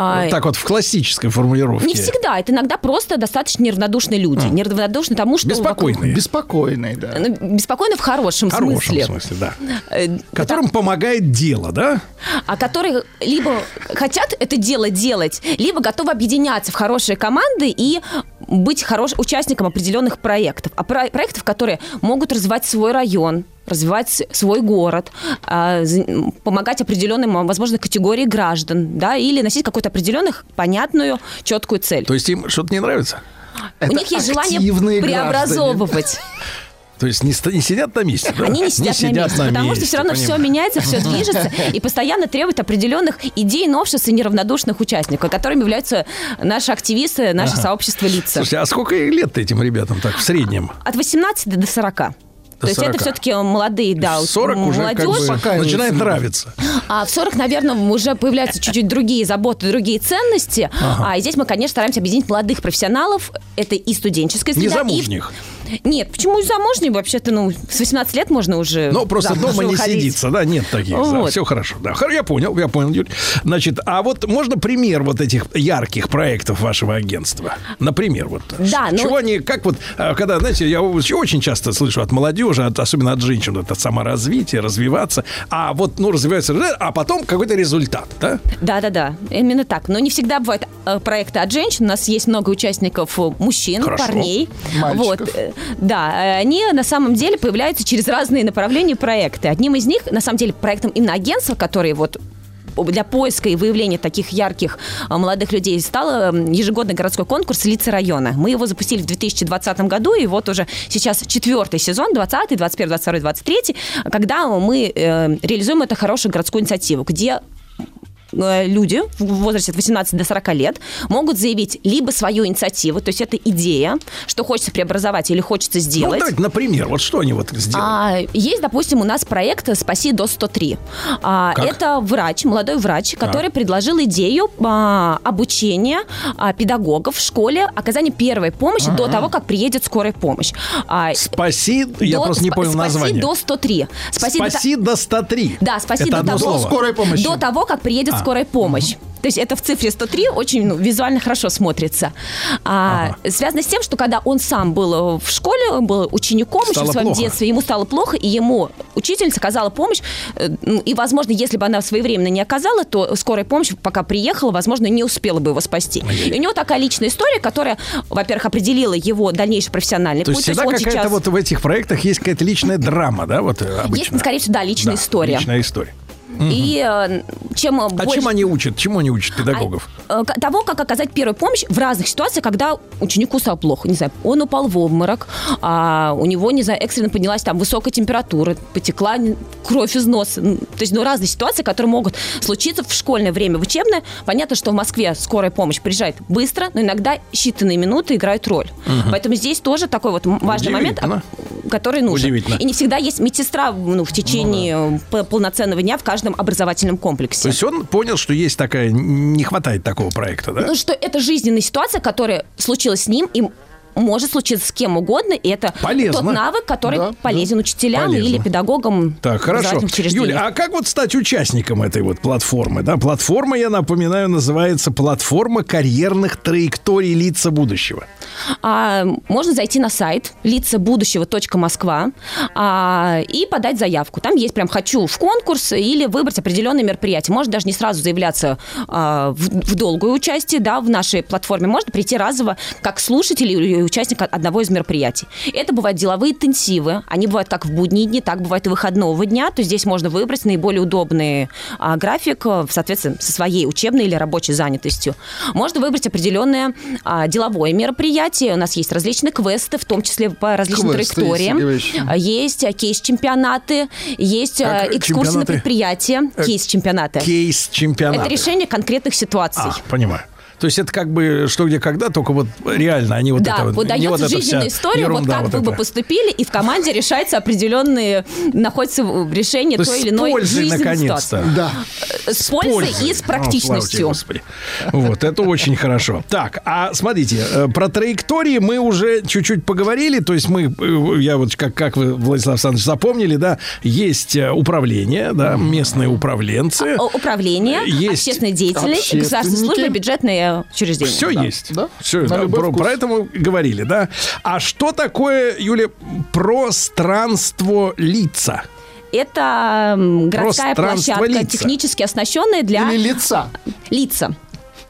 Speaker 10: А,
Speaker 3: Вот так вот в классической формулировке.
Speaker 10: Не всегда. Это иногда просто достаточно неравнодушные люди. Неравнодушны тому, что...
Speaker 3: Беспокойные.
Speaker 4: Беспокойный, да.
Speaker 10: вокруг- Ну, Беспокойны в хорошем,
Speaker 3: В хорошем
Speaker 10: смысле.
Speaker 3: смысле, да.
Speaker 10: Э,
Speaker 3: Которым помогает дело, да?
Speaker 10: а которые либо хотят это дело делать, либо готовы объединяться в хорошие команды и быть хорош, участником определенных проектов. А про- проектов, которые могут развивать свой район, развивать свой город, а, помогать определенным, а, возможно, категории граждан, да, или носить какую-то определенную, понятную, четкую цель.
Speaker 3: То есть им что-то не нравится?
Speaker 10: У них есть желание преобразовывать.
Speaker 3: То есть не, не сидят на месте, да?
Speaker 10: Они не сидят, на месте, потому что все равно все
Speaker 3: понимаю.
Speaker 10: меняется, все движется и постоянно требует определенных идей, новшеств и неравнодушных участников, которыми являются наши активисты, наше сообщество лица.
Speaker 3: Слушайте, а сколько лет этим ребятам так в среднем?
Speaker 10: От 18 до 40. То есть
Speaker 3: 40.
Speaker 10: это все-таки молодые, да,
Speaker 3: 40 уже как
Speaker 10: молодежь.
Speaker 3: бы начинает нравиться.
Speaker 10: А в 40, наверное, уже появляются чуть-чуть другие заботы, другие ценности. А здесь мы, конечно, стараемся объединить молодых профессионалов. Это и студенческая среда. и-
Speaker 3: Незамужних.
Speaker 10: Нет, почему замужний? Вообще-то, ну, с 18 лет можно уже
Speaker 3: Ну, просто дома не
Speaker 10: выходить.
Speaker 3: сидится, да, нет таких.
Speaker 10: Вот.
Speaker 3: все хорошо. Да, я понял, я понял, Юль. Значит, а вот можно пример вот этих ярких проектов вашего агентства? Например, вот.
Speaker 10: Да, ну-
Speaker 3: Чего они, как вот, а, когда, знаете, я очень часто слышу от молодежи, от- особенно от женщин, это саморазвитие, развиваться, а вот, ну, развивается, а потом какой-то результат, да?
Speaker 10: Да, да, да, именно так. Но не всегда бывают э, проекты от женщин. У нас есть много участников э, мужчин,
Speaker 3: Хорошо.
Speaker 10: парней.
Speaker 4: Мальчиков.
Speaker 10: Вот, э, да, э, они на самом деле появляются через разные направления проекты. Одним из них, на самом деле, проектом именно агентства, которые вот для поиска и выявления таких ярких а, молодых людей стал м, ежегодный городской конкурс «Лица района». Мы его запустили в 2020 году, и вот уже сейчас четвертый сезон, 20, 21, 22, 23, когда мы э, реализуем эту хорошую городскую инициативу, где люди в возрасте от 18 до 40 лет могут заявить либо свою инициативу, то есть это идея, что хочется преобразовать или хочется
Speaker 3: Ну,
Speaker 10: сделать.
Speaker 3: давайте, например, вот что они вот сделали?
Speaker 10: А, есть, допустим, у нас проект «Спаси до 103». А,
Speaker 3: Как?
Speaker 10: это врач, молодой врач, который предложил идею а, обучения а, педагогов в школе оказания первой помощи до того, как приедет скорая помощь. А,
Speaker 3: Спаси, я
Speaker 10: до-
Speaker 3: просто не понял
Speaker 10: спаси
Speaker 3: название.
Speaker 10: до 103. Спаси, до-
Speaker 3: Спаси до 103.
Speaker 10: да, спаси
Speaker 3: Это
Speaker 10: до того,
Speaker 3: слово.
Speaker 4: скорой помощи.
Speaker 10: до того, как приедет
Speaker 3: А.
Speaker 10: скорая помощь. То есть это в цифре 103 очень ну, визуально хорошо смотрится. А, Связано с тем, что когда он сам был э, в школе, он был учеником еще
Speaker 3: Стало
Speaker 10: в своем
Speaker 3: плохо.
Speaker 10: детстве, ему стало плохо, и ему учительница оказала помощь. э, ну, И, возможно, если бы она своевременно не оказала, то скорая помощь, пока приехала, возможно, не успела бы его спасти. И у него такая личная история, которая, во-первых, определила его дальнейший профессиональный
Speaker 3: То
Speaker 10: путь.
Speaker 3: есть всегда
Speaker 10: он
Speaker 3: какая-то
Speaker 10: сейчас...
Speaker 3: вот в этих проектах есть какая-то личная драма, да, вот э, обычно.
Speaker 10: Есть, скорее всего, да, личная
Speaker 3: Да,
Speaker 10: история.
Speaker 3: Личная история.
Speaker 10: И э, чем
Speaker 3: А
Speaker 10: больше...
Speaker 3: чем они учат? Чему они учат педагогов?
Speaker 10: э, к- того, как оказать первую помощь в разных ситуациях, когда ученику стало плохо. Не знаю, он упал в обморок, а у него, не знаю, экстренно поднялась там высокая температура, потекла кровь из носа. То есть, ну, разные ситуации, которые могут случиться в школьное время, в учебное. Понятно, что в Москве скорая помощь приезжает быстро, но иногда считанные минуты играют роль. Поэтому здесь тоже такой вот важный момент, а, который нужен.
Speaker 3: Удивительно.
Speaker 10: И не всегда есть медсестра ну, в течение э, п- полноценного дня в каждом образовательном комплексе.
Speaker 3: То есть он понял, что есть такая, не хватает такого проекта, да?
Speaker 10: Ну, что это жизненная ситуация, которая случилась с ним, и может случиться с кем угодно, и это
Speaker 3: Полезно.
Speaker 10: тот навык, который
Speaker 4: Да,
Speaker 10: полезен учителям
Speaker 3: Полезно.
Speaker 10: или педагогам
Speaker 3: Так, хорошо. Юля, а как вот стать участником этой вот платформы? Да, платформа, я напоминаю, называется платформа карьерных траекторий лица будущего.
Speaker 10: А, можно зайти на сайт лица будущего.москва а, и подать заявку. Там есть прям «хочу в конкурс» или выбрать определенное мероприятие. Можно даже не сразу заявляться а, в, в долгое участие да, в нашей платформе. Можно прийти разово как слушатель или участник одного из мероприятий. Это бывают деловые интенсивы. Они бывают как в будние дни, так бывает и выходного дня. То есть здесь можно выбрать наиболее удобный а, график а, в соответствии со своей учебной или рабочей занятостью. Можно выбрать определенное а, деловое мероприятие. У нас есть различные квесты, в том числе по различным
Speaker 4: Квесты,
Speaker 10: траекториям. А, Есть а, кейс-чемпионаты, есть а,
Speaker 3: Как,
Speaker 10: экскурсии на
Speaker 3: чемпионаты?
Speaker 10: предприятия,
Speaker 3: Э,
Speaker 10: кейс-чемпионаты.
Speaker 3: Кейс чемпионата.
Speaker 10: Это решение конкретных ситуаций.
Speaker 3: А, понимаю. То есть это как бы что где когда, только вот реально, а не вот
Speaker 10: да,
Speaker 3: это вот.
Speaker 10: вот дается
Speaker 3: вот
Speaker 10: жизненная история, вот
Speaker 3: ерунда
Speaker 10: как
Speaker 3: вот
Speaker 10: вы бы
Speaker 3: эта.
Speaker 10: поступили, и в команде решается определенные, находится решение
Speaker 3: То
Speaker 10: той или
Speaker 3: с
Speaker 10: иной
Speaker 3: пользой,
Speaker 10: жизненной
Speaker 3: наконец-то.
Speaker 10: ситуации.
Speaker 4: Да.
Speaker 10: С пользой и с
Speaker 3: О, слава тебе,
Speaker 10: практичностью.
Speaker 3: Господи. Вот, это очень хорошо. Так, а смотрите, э, про траектории мы уже чуть-чуть поговорили. То есть мы, э, я вот как, как вы, Владислав Александрович, запомнили, да, есть э, управление, да, местные управленцы.
Speaker 10: О- Управление,
Speaker 3: Есть
Speaker 10: общественная деятельность, государственные службы, бюджетные учреждения.
Speaker 3: Все есть.
Speaker 4: Да.
Speaker 3: Все,
Speaker 4: На
Speaker 3: да, про,
Speaker 4: вкус.
Speaker 3: про это мы говорили, да. А что такое, Юля, пространство лица?
Speaker 10: Это городская площадка,
Speaker 3: лица.
Speaker 10: технически оснащенная для
Speaker 4: Или лица.
Speaker 10: лица.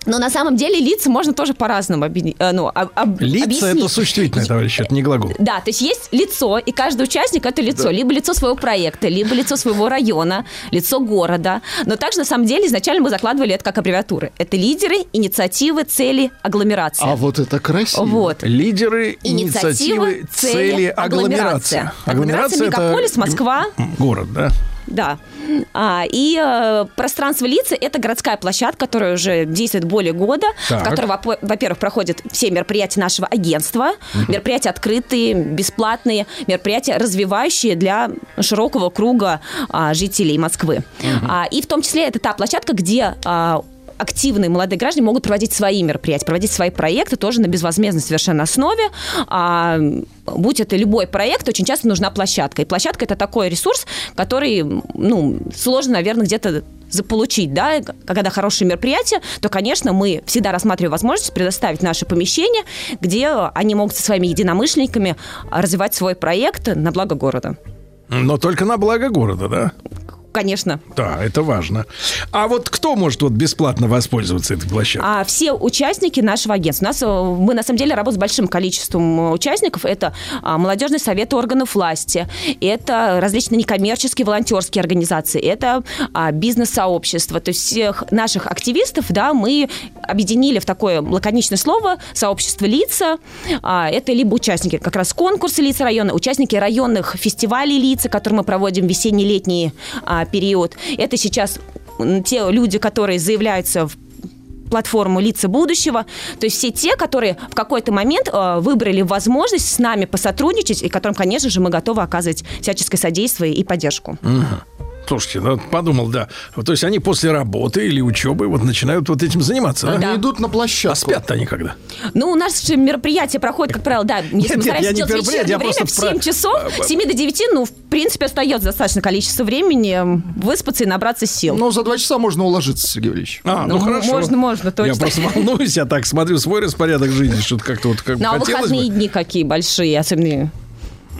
Speaker 10: Но на самом деле лица можно тоже по-разному объясни- э, ну, об- об-
Speaker 3: Лица
Speaker 10: объяснить.
Speaker 3: это существительное, товарищ, это не глагол.
Speaker 10: Да, то есть есть лицо, и каждый участник это лицо. Либо лицо своего проекта, либо лицо своего района, лицо города. Но также, на самом деле, изначально мы закладывали это как аббревиатуры. Это лидеры, инициативы, цели, агломерации.
Speaker 4: А вот это красиво.
Speaker 10: Вот.
Speaker 3: Лидеры,
Speaker 10: Инициативы,
Speaker 3: инициативы, цели, агломерация.
Speaker 10: Агломерация, мегаполис, Москва.
Speaker 3: Город, да?
Speaker 10: Да. А, и э, пространство лица – это городская площадка, которая уже действует более года,
Speaker 3: Так.
Speaker 10: в которой, во- во-первых, проходят все мероприятия нашего агентства, мероприятия открытые, бесплатные, мероприятия развивающие для широкого круга а, жителей Москвы. А, и в том числе это та площадка, где а, активные молодые граждане могут проводить свои мероприятия, проводить свои проекты тоже на безвозмездной совершенно основе. А, будь это любой проект, очень часто нужна площадка. И площадка это такой ресурс, который, ну, сложно, наверное, где-то заполучить, да, когда хорошее мероприятие, то, конечно, мы всегда рассматриваем возможность предоставить наше помещение, где они могут со своими единомышленниками развивать свой проект на благо города.
Speaker 3: Но только на благо города, да?
Speaker 10: Конечно.
Speaker 3: Да, это важно. А вот кто может вот бесплатно воспользоваться этой площадкой?
Speaker 10: А все участники нашего агентства. У нас, э, мы на самом деле работаем с большим количеством э, участников. Это а, молодежные советы органов власти, это различные некоммерческие волонтерские организации, это а, бизнес-сообщество. То есть всех наших активистов, да, мы объединили в такое лаконичное слово сообщество лица. А, это либо участники как раз конкурса лица района, участники районных фестивалей лица, которые мы проводим в весенне-летний период. Это сейчас те люди, которые заявляются в платформу «Лица будущего». То есть все те, которые в какой-то момент э, выбрали возможность с нами посотрудничать, и которым, конечно же, мы готовы оказывать всяческое содействие и поддержку.
Speaker 3: Мгм. Слушайте, ну, подумал, да. То есть они после работы или учебы вот начинают вот этим заниматься. да?
Speaker 4: Они идут на
Speaker 3: А
Speaker 4: площадку.
Speaker 3: спят-то они когда?
Speaker 10: Ну, у нас же мероприятие проходит, как правило, да, если
Speaker 3: Нет,
Speaker 10: мы
Speaker 3: нет,
Speaker 10: стараемся
Speaker 3: я не
Speaker 10: делать
Speaker 3: мероприятие,
Speaker 10: вечернее время,
Speaker 3: просто
Speaker 10: в 7
Speaker 3: про-
Speaker 10: часов, с 7 до 9, ну, в принципе, остается достаточно количество времени выспаться и набраться сил.
Speaker 4: Ну, за два часа можно уложиться, Сергей Валерьевич.
Speaker 3: А, ну,
Speaker 10: Ну,
Speaker 3: хорошо.
Speaker 10: можно, можно, точно.
Speaker 3: Я просто волнуюсь, я так смотрю свой распорядок жизни, что-то как-то вот как
Speaker 10: Ну, а выходные
Speaker 3: бы.
Speaker 10: дни какие большие, особенно...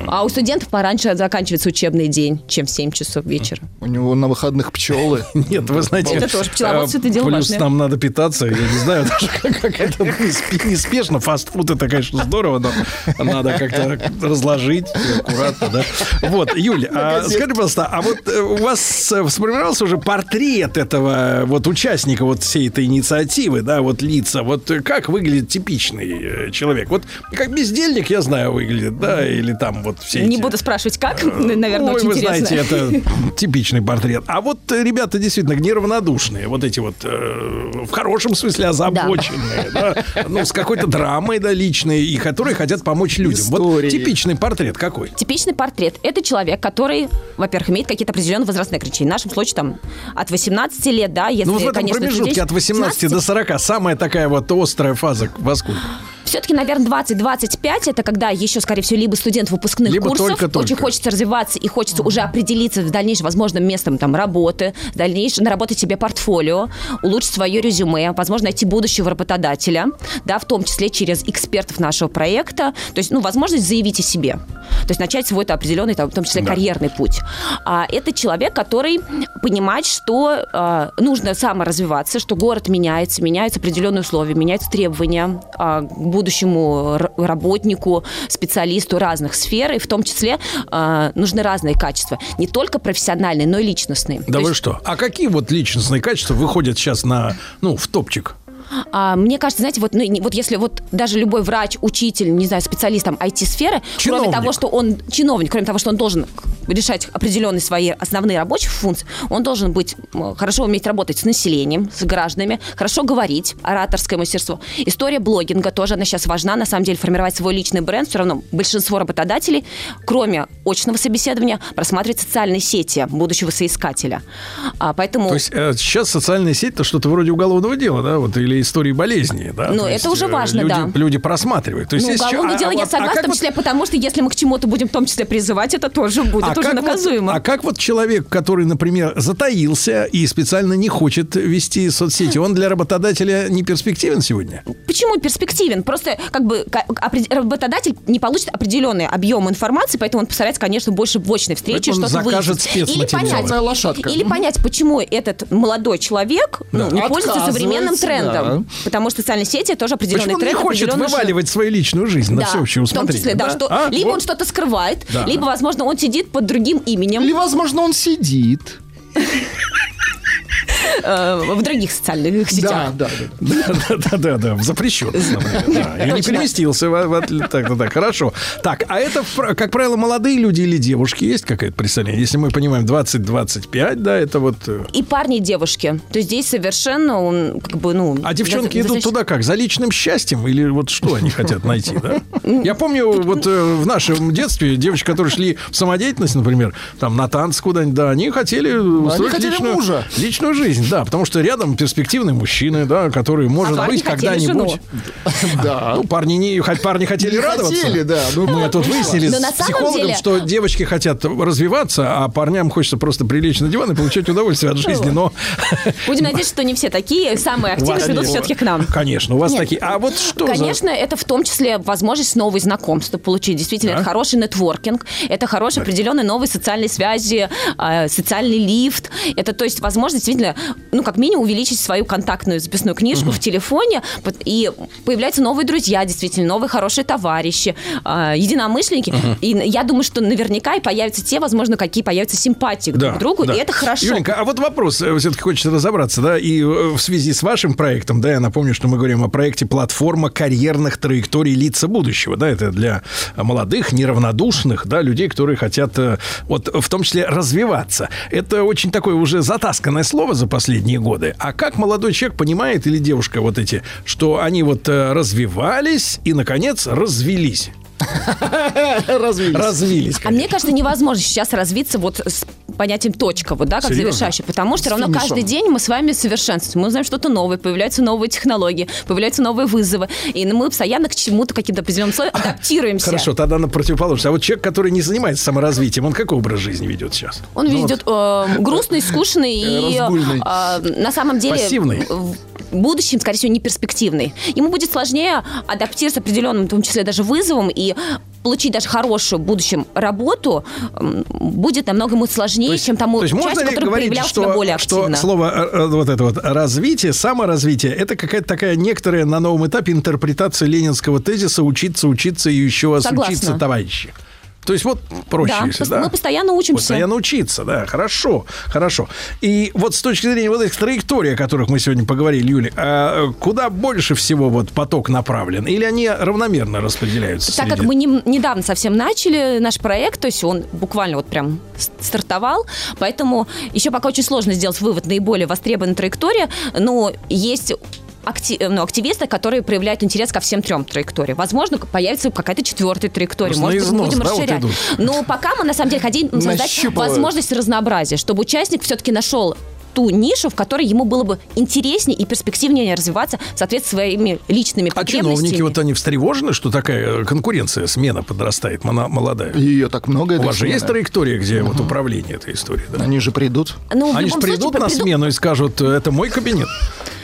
Speaker 10: А у студентов пораньше заканчивается учебный день, чем в 7 часов вечера.
Speaker 4: У него на выходных пчелы.
Speaker 3: Нет, вы знаете,
Speaker 10: Это тоже пчеловодство, это
Speaker 3: э,
Speaker 10: дело
Speaker 3: плюс нам надо питаться, я не знаю даже, как, это неспе- неспешно. Фастфуд это, конечно, здорово, но надо как-то разложить аккуратно, да. Вот, Юль, а, скажи, пожалуйста, а вот э, у вас э, сформировался уже портрет этого вот участника вот всей этой инициативы, да, вот лица, вот как выглядит типичный э, человек? Вот как бездельник, я знаю, выглядит, да, или там вот все
Speaker 10: Не
Speaker 3: эти-
Speaker 10: буду спрашивать, как, наверное,
Speaker 3: Ой,
Speaker 10: очень
Speaker 3: вы
Speaker 10: интересно.
Speaker 3: знаете, это типичный портрет. А вот э, ребята действительно неравнодушные, вот эти вот э, в хорошем смысле озабоченные, да, ну, с какой-то драмой, да, личной, и которые хотят помочь людям. Вот
Speaker 4: Историей.
Speaker 3: типичный портрет какой?
Speaker 10: Типичный портрет – это человек, который, во-первых, имеет какие-то определенные возрастные ограничения. В нашем случае там от 18 лет, да, если,
Speaker 3: Ну, вот в этом
Speaker 10: конечно,
Speaker 3: промежутке от 18 до 40 самая такая вот острая фаза во сколько?
Speaker 10: Все-таки, наверное, 20-25 это когда еще, скорее всего, либо студент выпускных
Speaker 3: Либо
Speaker 10: курсов,
Speaker 3: только-только.
Speaker 10: очень хочется развиваться и хочется уже определиться с дальнейшим возможным местом там работы, дальнейшем наработать себе портфолио, улучшить свое резюме, возможно, найти будущего работодателя, да, в том числе через экспертов нашего проекта, то есть, ну, возможность заявить о себе, то есть начать свой определенный, там, в том числе,
Speaker 3: Да.
Speaker 10: карьерный путь. А это человек, который понимает, что а, нужно саморазвиваться, что город меняется, меняются определенные условия, меняются требования а, к будущему работнику, специалисту разных сфер, и в том числе а, нужны разные качества, не только профессиональные, но и личностные.
Speaker 3: Да
Speaker 10: То
Speaker 3: вы
Speaker 10: есть,
Speaker 3: что? А какие вот личностные качества выходят сейчас на, ну, в топчик?
Speaker 10: А, мне кажется, знаете, вот, ну, вот если вот даже любой врач, учитель, не знаю, специалист там IT-сферы, кроме того, что он чиновник, кроме того, что он должен решать определенные свои основные рабочие функции, он должен быть хорошо уметь работать с населением, с гражданами, хорошо говорить, ораторское мастерство. История блогинга тоже, она сейчас важна, на самом деле, формировать свой личный бренд. Все равно большинство работодателей, кроме очного собеседования, просматривает социальные сети будущего соискателя. А, поэтому...
Speaker 3: То есть э, сейчас социальная сеть это что-то вроде уголовного дела, да, вот или истории болезни, да.
Speaker 10: Ну,
Speaker 3: То
Speaker 10: это
Speaker 3: есть,
Speaker 10: уже
Speaker 3: э,
Speaker 10: важно,
Speaker 3: люди,
Speaker 10: да.
Speaker 3: Люди просматривают. То есть
Speaker 10: ну,
Speaker 3: есть
Speaker 10: уголовное
Speaker 3: еще-
Speaker 10: дело
Speaker 3: а
Speaker 10: я
Speaker 3: вот- а
Speaker 10: согласна,
Speaker 3: как
Speaker 10: в том
Speaker 3: вот-
Speaker 10: числе потому, что если мы к чему-то будем в том числе призывать, это тоже будет
Speaker 3: А
Speaker 10: уже
Speaker 3: как вот-
Speaker 10: наказуемо.
Speaker 3: а как вот человек, который, например, затаился и специально не хочет вести соцсети, он для работодателя не перспективен сегодня?
Speaker 10: Почему перспективен? Просто как бы работодатель не получит определенный объем информации, поэтому он постарается, конечно, больше в очной встрече что-то выяснить. Или понять,
Speaker 4: Самая лошадка.
Speaker 10: или понять, почему этот молодой человек ну,
Speaker 3: Да.
Speaker 10: не пользуется современным трендом.
Speaker 4: да.
Speaker 10: Потому что социальные сети тоже определенный
Speaker 3: Почему он не хочет вываливать свою личную жизнь на
Speaker 10: Да,
Speaker 3: всеобщее
Speaker 10: в том
Speaker 3: усмотрение?
Speaker 10: числе, да, что
Speaker 3: А?
Speaker 10: либо
Speaker 3: Вот.
Speaker 10: он что-то скрывает,
Speaker 3: Да.
Speaker 10: либо, возможно, он сидит под другим именем
Speaker 4: Или, возможно, он сидит.
Speaker 10: Э, в других социальных сетях.
Speaker 4: Да, да, да.
Speaker 3: Да, да, да, да, в да. И не переместился. Так, да, так, хорошо. Так, а это, как правило, молодые люди или девушки? Есть какое-то представление? Если мы понимаем 20-25, да, это вот... э,
Speaker 10: И парни, и девушки. То есть здесь совершенно он как бы, ну...
Speaker 3: А девчонки идут туда как? За личным счастьем? Или вот что они хотят найти, да? Я помню, вот э, в нашем детстве девочки, которые шли в самодеятельность, например, там на танцы куда-нибудь, да, они хотели устроить
Speaker 4: хотели
Speaker 3: личную,
Speaker 4: мужа.
Speaker 3: личную жизнь, да, потому что рядом перспективный мужчина, да, который, может
Speaker 10: парни
Speaker 3: быть, когда-нибудь...
Speaker 4: Да.
Speaker 3: Ну, парни не, хоть парни хотели
Speaker 4: Не
Speaker 3: радоваться.
Speaker 4: хотели, да, ну,
Speaker 3: Мы тут выяснили с психологом,
Speaker 10: деле-
Speaker 3: что девочки хотят развиваться, а парням хочется просто прилечь на диван и получать удовольствие от жизни, но...
Speaker 10: Будем надеяться, что не все такие, самые активные придут
Speaker 3: они-
Speaker 10: все-таки к нам.
Speaker 3: Конечно, у вас
Speaker 10: Нет.
Speaker 3: такие. А вот что за-
Speaker 10: Конечно, это в том числе возможность новые знакомства получить. Действительно,
Speaker 3: Да.
Speaker 10: это хороший нетворкинг, это хорошие определенные новые социальные связи, э, социальный лифт. Это, то есть, возможность действительно ну, как минимум, увеличить свою контактную записную книжку в телефоне, и появляются новые друзья, действительно, новые хорошие товарищи, а, единомышленники. И я думаю, что наверняка и появятся те, возможно, какие появятся симпатии друг к другу,
Speaker 3: да.
Speaker 10: и это хорошо.
Speaker 3: Юленька, а вот вопрос, все-таки хочется разобраться, да, и э, в связи с вашим проектом, да, я напомню, что мы говорим о проекте «Платформа карьерных траекторий лица будущего», да, это для молодых, неравнодушных, да, людей, которые хотят, э, вот, в том числе, развиваться. Это очень такое уже затасканное слово за последние годы. А как молодой человек понимает, или девушка вот эти, что они вот э, развивались и, наконец, развелись?
Speaker 4: Развились.
Speaker 3: Развились.
Speaker 10: А мне кажется, невозможно сейчас развиться вот с понятием точка, вот, да, как
Speaker 3: Серьезно?
Speaker 10: завершающий, потому что
Speaker 4: С
Speaker 10: равно
Speaker 4: финишем.
Speaker 10: каждый день мы с вами совершенствуем, мы узнаем что-то новое, появляются новые технологии, появляются новые вызовы, и мы постоянно к чему-то, каким-то определенным слоем адаптируемся.
Speaker 3: Хорошо, тогда на противоположность. А вот человек, который не занимается саморазвитием, он какой образ жизни ведет сейчас?
Speaker 10: Он ведет э, грустный, скучный и э, на самом деле
Speaker 3: Пассивный.
Speaker 10: в будущем, скорее всего, не перспективный. Ему будет сложнее адаптироваться определенным, в том числе даже вызовом, и получить даже хорошую в будущем работу будет намного ему сложнее, чем тому
Speaker 3: То есть можно
Speaker 10: участнику,
Speaker 3: ли
Speaker 10: который
Speaker 3: говорить,
Speaker 10: проявлял себя
Speaker 3: что,
Speaker 10: более
Speaker 3: что
Speaker 10: активно.
Speaker 3: слово э, э, вот это вот развитие, саморазвитие, это какая-то такая некоторая на новом этапе интерпретация ленинского тезиса «учиться, учиться и еще раз
Speaker 10: Согласна.
Speaker 3: учиться, товарищи». То есть вот проще,
Speaker 10: Да,
Speaker 3: если, да?
Speaker 10: мы постоянно учимся.
Speaker 3: Постоянно учиться, да, хорошо, хорошо. И вот с точки зрения вот этих траекторий, о которых мы сегодня поговорили, Юля, а куда больше всего вот поток направлен? Или они равномерно распределяются?
Speaker 10: Так как
Speaker 3: среди-
Speaker 10: мы не- недавно совсем начали наш проект, то есть он буквально вот прям стартовал, поэтому еще пока очень сложно сделать вывод наиболее востребованной траектории, но есть акти- ну, активисты, которые проявляют интерес ко всем трем траекториям. Возможно, появится какая-то четвертая траектория.
Speaker 3: Просто
Speaker 10: Может
Speaker 3: износ,
Speaker 10: будем
Speaker 3: да, вот
Speaker 10: расширять.
Speaker 3: идут?
Speaker 10: Но пока мы на самом деле хотим создать
Speaker 4: Нащупывают.
Speaker 10: возможность разнообразия, чтобы участник все-таки нашел ту нишу, в которой ему было бы интереснее и перспективнее развиваться в соответствии с своими личными
Speaker 3: А
Speaker 10: потребностями.
Speaker 3: чиновники, вот они встревожены, что такая конкуренция, смена подрастает, молодая?
Speaker 4: Ее так много.
Speaker 3: У вас же есть траектория, где вот управление этой историей? Да?
Speaker 4: Они же придут.
Speaker 10: Ну,
Speaker 3: Они же придут
Speaker 10: случае,
Speaker 3: на
Speaker 10: приду-
Speaker 3: смену и скажут, это мой кабинет.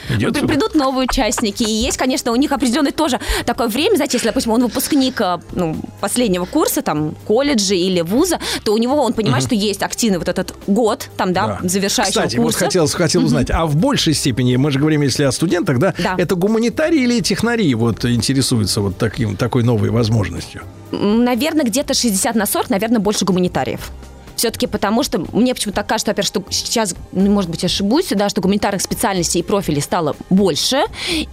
Speaker 3: Сюда.
Speaker 10: Придут новые участники, и есть, конечно, у них определенное тоже такое время, знаете, если, допустим, он выпускник а, ну, последнего курса, там, колледжа или вуза, то у него, он понимает, что есть активный вот этот год, там, да,
Speaker 3: Да.
Speaker 10: завершающего
Speaker 3: Кстати, вот
Speaker 10: курса.
Speaker 3: хотел, хотел узнать, а в большей степени, мы же говорим, если о студентах, да,
Speaker 10: Да.
Speaker 3: это гуманитарии или технари вот интересуются вот таким, такой новой возможностью?
Speaker 10: Наверное, где-то 60 на 40, наверное, больше гуманитариев. Все-таки потому, что мне почему-то так кажется, во-первых, что сейчас, ну, может быть, ошибусь, да, что гуманитарных специальностей и профилей стало больше,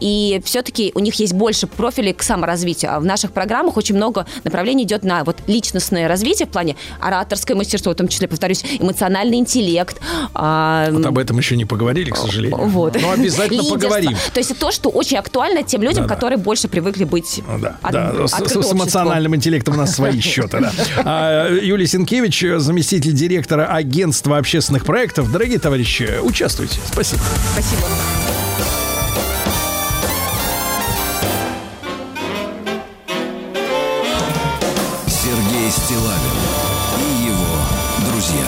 Speaker 10: и все-таки у них есть больше профилей к саморазвитию. А в наших программах очень много направлений идет на вот личностное развитие в плане ораторское мастерство, в том числе, повторюсь, эмоциональный интеллект. а,
Speaker 3: Вот об этом еще не поговорили, к сожалению.
Speaker 10: вот.
Speaker 3: Но обязательно
Speaker 10: Лидерство.
Speaker 3: поговорим.
Speaker 10: То есть то, что очень актуально тем людям,
Speaker 3: Да-да.
Speaker 10: которые больше привыкли быть
Speaker 3: Ну Да,
Speaker 10: от-
Speaker 3: да, с, с эмоциональным интеллектом у нас свои счеты. Да. А, Юлия Сенкевич, заместитель директора агентства общественных проектов. Дорогие товарищи, участвуйте. Спасибо.
Speaker 10: Спасибо.
Speaker 1: Сергей Стилавин и его друзья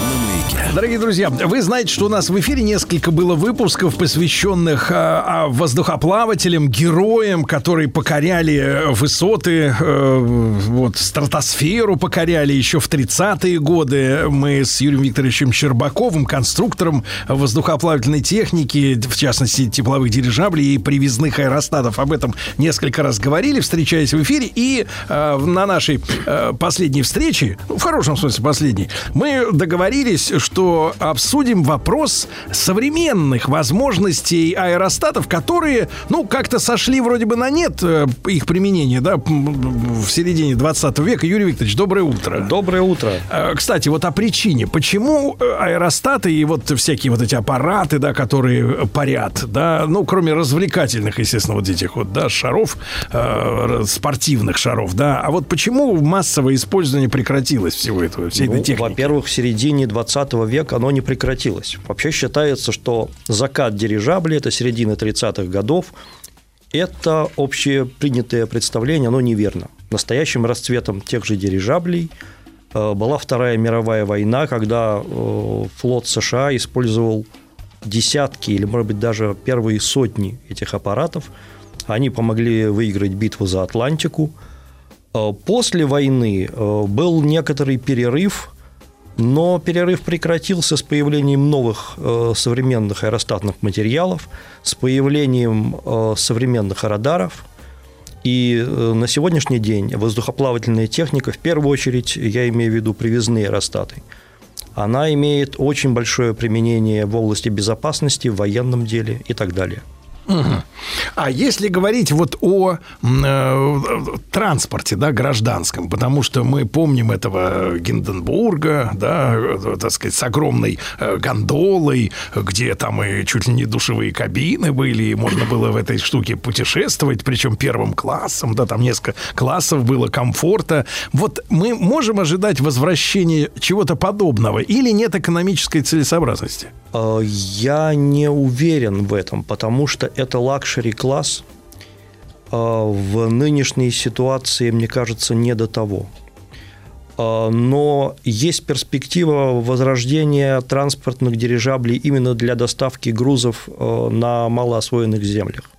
Speaker 1: на маяке.
Speaker 3: Дорогие друзья, вы знаете, что у нас в эфире несколько было выпусков, посвященных а, а, воздухоплавателям, героям, которые покоряли э, высоты, э, вот, стратосферу покоряли еще в 30-е годы. Мы с Юрием Викторовичем Щербаковым, конструктором воздухоплавательной техники, в частности, тепловых дирижаблей и привязных аэростатов, об этом несколько раз говорили, встречаясь в эфире. И э, на нашей э, последней встрече, ну, в хорошем смысле последней, мы договорились, что обсудим вопрос современных возможностей аэростатов, которые, ну, как-то сошли вроде бы на нет э, их применения, да, в середине 20 века. Юрий Викторович, доброе утро.
Speaker 11: Доброе утро.
Speaker 3: Э, Кстати, вот о причине. Почему э, аэростаты и вот всякие вот эти аппараты, да, которые парят, да, ну, кроме развлекательных, естественно, вот этих вот, да, шаров, э, спортивных шаров, да, а вот почему массовое использование прекратилось всего этого, всей этой
Speaker 11: Ну,
Speaker 3: техники?
Speaker 11: во-первых, в середине 20 века оно не прекратилось. Вообще считается, что закат дирижабля – это середина 30-х годов. Это общепринятое представление, оно неверно. Настоящим расцветом тех же дирижаблей э, была Вторая мировая война, когда э, флот США использовал десятки или, может быть, даже первые сотни этих аппаратов. Они помогли выиграть битву за Атлантику. Э, После войны был некоторый перерыв Но перерыв прекратился с появлением новых э, современных аэростатных материалов, с появлением э, современных радаров. И э, на сегодняшний день воздухоплавательная техника, в первую очередь, я имею в виду привязные аэростаты, она имеет очень большое применение в области безопасности, в военном деле и так далее.
Speaker 3: А если говорить вот о э, транспорте, да, гражданском, потому что мы помним этого Гинденбурга, да, э, так сказать, с огромной э, гондолой, где там и чуть ли не душевые кабины были, и можно было в этой штуке путешествовать, причем первым классом, да, там несколько классов было комфорта. Вот мы можем ожидать возвращения чего-то подобного или нет экономической целесообразности?
Speaker 11: Э, Я не уверен в этом, потому что это лакшери-класс. Э, В нынешней ситуации, мне кажется, не до того. Э, Но есть перспектива возрождения транспортных дирижаблей именно для доставки грузов э, на малоосвоенных землях.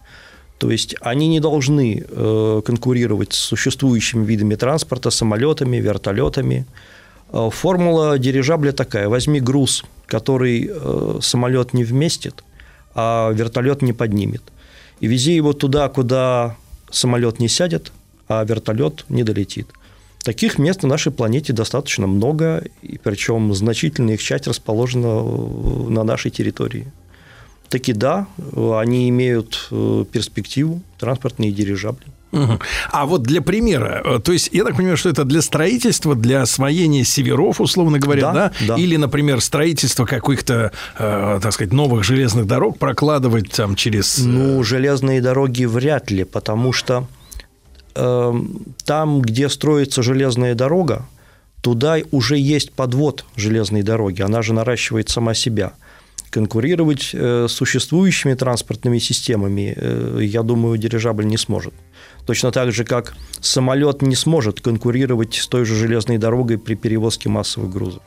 Speaker 11: То есть они не должны э, конкурировать с существующими видами транспорта, самолетами, вертолетами. Формула дирижабля такая. Возьми груз, который э, самолет не вместит, а вертолет не поднимет. И вези его туда, куда самолет не сядет, а вертолет не долетит. Таких мест на нашей планете достаточно много, и причем значительная их часть расположена на нашей территории. Таки да, они имеют э, перспективу, транспортные дирижабли.
Speaker 3: А вот для примера, э, то есть я так понимаю, что это для строительства, для освоения северов, условно говоря, да?
Speaker 11: Да, да.
Speaker 3: Или, например, строительство каких-то, э, так сказать, новых железных дорог прокладывать там через... э,
Speaker 11: Ну, железные дороги вряд ли, потому что э, там, где строится железная дорога, туда уже есть подвод железной дороги, она же наращивает сама себя. Конкурировать э, с существующими транспортными системами, я думаю, дирижабль не сможет. Точно так же, как самолет не сможет конкурировать с той же железной дорогой при перевозке массовых грузов.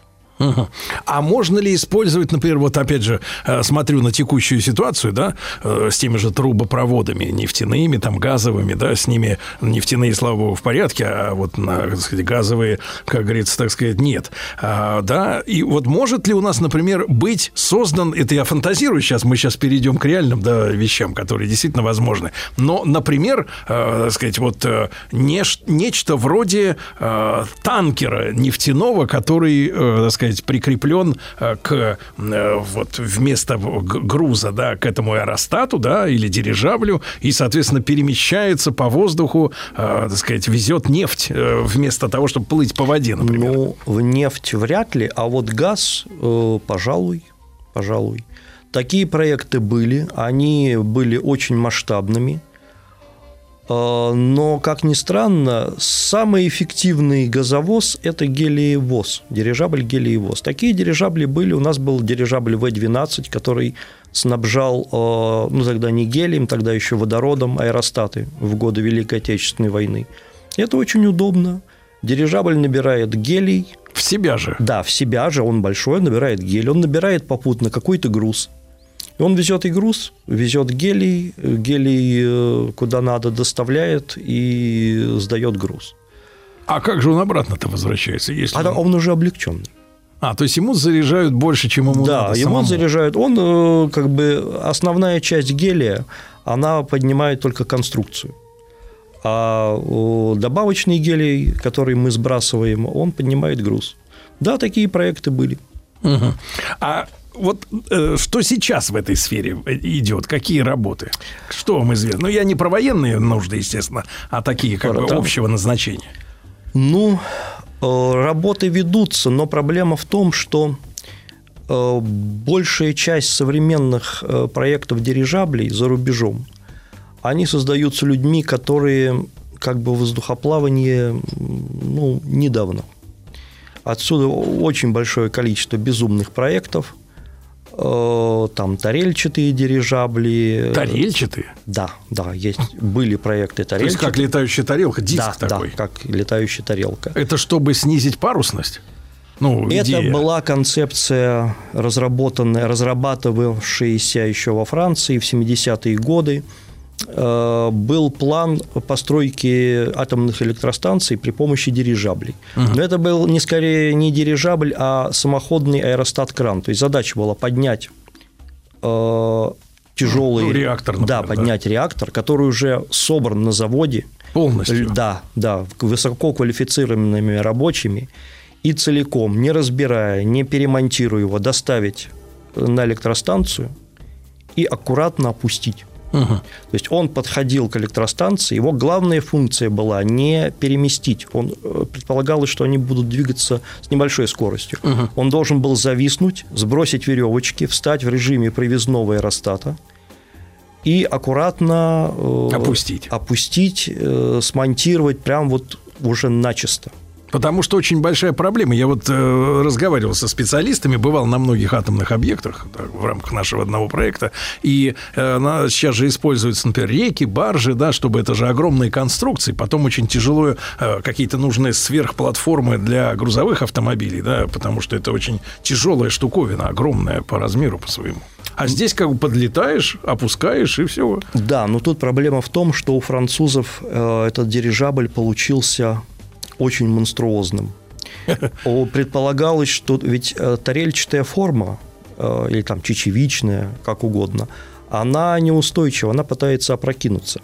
Speaker 3: А можно ли использовать, например, вот опять же, э, смотрю на текущую ситуацию, да, э, с теми же трубопроводами нефтяными, там, газовыми, да, с ними нефтяные, слава богу, в порядке, а вот на, так сказать, газовые, как говорится, так сказать, нет. А, да, и вот может ли у нас, например, быть создан, это я фантазирую сейчас, мы сейчас перейдем к реальным, да, вещам, которые действительно возможны, но, например, э, так сказать, вот э, неш- нечто вроде э, танкера нефтяного, который, э, так сказать, прикреплен э, к э, вот вместо груза, да, к этому аэростату, да, или дирижаблю, и, соответственно, перемещается по воздуху, э, так сказать, везет нефть вместо того, чтобы плыть по воде, например.
Speaker 11: Ну, в нефть вряд ли, а вот газ, пожалуй, пожалуй. Такие проекты были, они были очень масштабными. Э, Но, как ни странно, самый эффективный газовоз – это гелиевоз, дирижабль гелиевоз. Такие дирижабли были. У нас был дирижабль В-12, который снабжал, э, ну, тогда не гелием, тогда еще водородом аэростаты в годы Великой Отечественной войны. Это очень удобно. Дирижабль набирает гелий.
Speaker 3: В себя же?
Speaker 11: Да, в себя же. Он большой, набирает гелий. Он набирает попутно какой-то груз. Он везет и груз, везет гелий, гелий э, куда надо доставляет и сдает груз.
Speaker 3: А как же он обратно-то возвращается? Если
Speaker 11: А
Speaker 3: он-
Speaker 11: он уже облегченный.
Speaker 3: А, то есть ему заряжают больше, чем ему
Speaker 11: Да,
Speaker 3: надо
Speaker 11: ему
Speaker 3: самому.
Speaker 11: заряжают. Он, э, как бы, основная часть гелия, она поднимает только конструкцию. А э, добавочный гелий, который мы сбрасываем, он поднимает груз. Да, такие проекты были.
Speaker 3: Мгм. А вот э, что сейчас в этой сфере идет? Какие работы? Что вам известно? Ну, я не про военные нужды, естественно, а такие как бы
Speaker 11: Да.
Speaker 3: общего назначения.
Speaker 11: Ну, э, работы ведутся, но проблема в том, что э, большая часть современных э, проектов дирижаблей за рубежом, они создаются людьми, которые как бы в воздухоплавании м, ну, недавно. Отсюда очень большое количество безумных проектов. Э, Там тарельчатые дирижабли.
Speaker 3: Тарельчатые?
Speaker 11: Да, да, есть, были проекты
Speaker 3: То есть
Speaker 11: тарельчатые.
Speaker 3: как летающая тарелка, диск
Speaker 11: да,
Speaker 3: такой.
Speaker 11: Да, как летающая тарелка.
Speaker 3: Это чтобы снизить парусность? Ну,
Speaker 11: Это
Speaker 3: идея.
Speaker 11: была концепция, разработанная, разрабатывавшаяся еще во Франции в 70-е годы. Э, был план постройки атомных электростанций при помощи дирижаблей. Но это был не скорее не дирижабль, а самоходный аэростат-кран. То есть задача была поднять э, тяжелый...
Speaker 3: Ну, реактор, например,
Speaker 11: Да,
Speaker 3: да.
Speaker 11: поднять реактор, который уже собран на заводе.
Speaker 3: Полностью.
Speaker 11: Да, да, высококвалифицированными рабочими и целиком, не разбирая, не перемонтируя его, доставить на электростанцию и аккуратно опустить.
Speaker 3: Мгм.
Speaker 11: То есть он подходил к электростанции, его главная функция была не переместить. Он э, предполагалось, что они будут двигаться с небольшой скоростью. Он должен был зависнуть, сбросить веревочки, встать в режиме привязного аэростата и аккуратно э,
Speaker 3: Опустить.
Speaker 11: опустить, э, смонтировать прям вот уже начисто.
Speaker 3: Потому что очень большая проблема. Я вот э, разговаривал со специалистами, бывал на многих атомных объектах да, в рамках нашего одного проекта. И э, сейчас же используются, например, реки, баржи, да, чтобы это же огромные конструкции. Потом очень тяжело э, какие-то нужные сверхплатформы для грузовых автомобилей, да, потому что это очень тяжелая штуковина, огромная по размеру по своему. А здесь как бы подлетаешь, опускаешь и все.
Speaker 11: Да, но тут проблема в том, что у французов э, этот дирижабль получился очень монструозным. Предполагалось, что ведь э, тарельчатая форма, э, или там чечевичная, как угодно, она неустойчива, она пытается опрокинуться.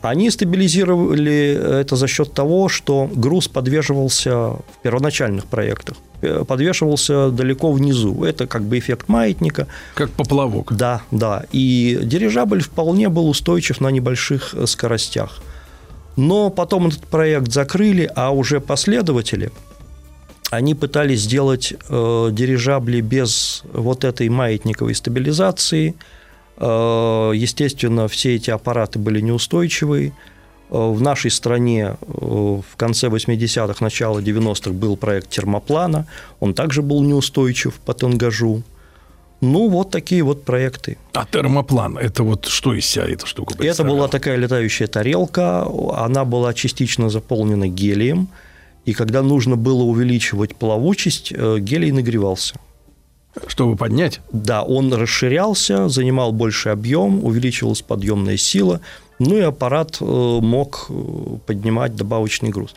Speaker 11: Они стабилизировали это за счет того, что груз подвешивался в первоначальных проектах, э, подвешивался далеко внизу. Это как бы эффект маятника.
Speaker 3: Как поплавок.
Speaker 11: Да, да. И дирижабль вполне был устойчив на небольших э, скоростях. Но потом этот проект закрыли, а уже последователи, они пытались сделать э, дирижабли без вот этой маятниковой стабилизации. Э, естественно, все эти аппараты были неустойчивые. Э, В нашей стране э, в конце 80-х, начало 90-х был проект термоплана. Он также был неустойчив по тангажу. Ну, вот такие вот проекты.
Speaker 3: А термоплан, это вот что из себя эта штука
Speaker 11: Это была такая летающая тарелка, она была частично заполнена гелием, и когда нужно было увеличивать плавучесть, э, гелий нагревался.
Speaker 3: Чтобы поднять?
Speaker 11: Да, он расширялся, занимал больший объем, увеличивалась подъемная сила, ну и аппарат э, мог э, поднимать добавочный груз.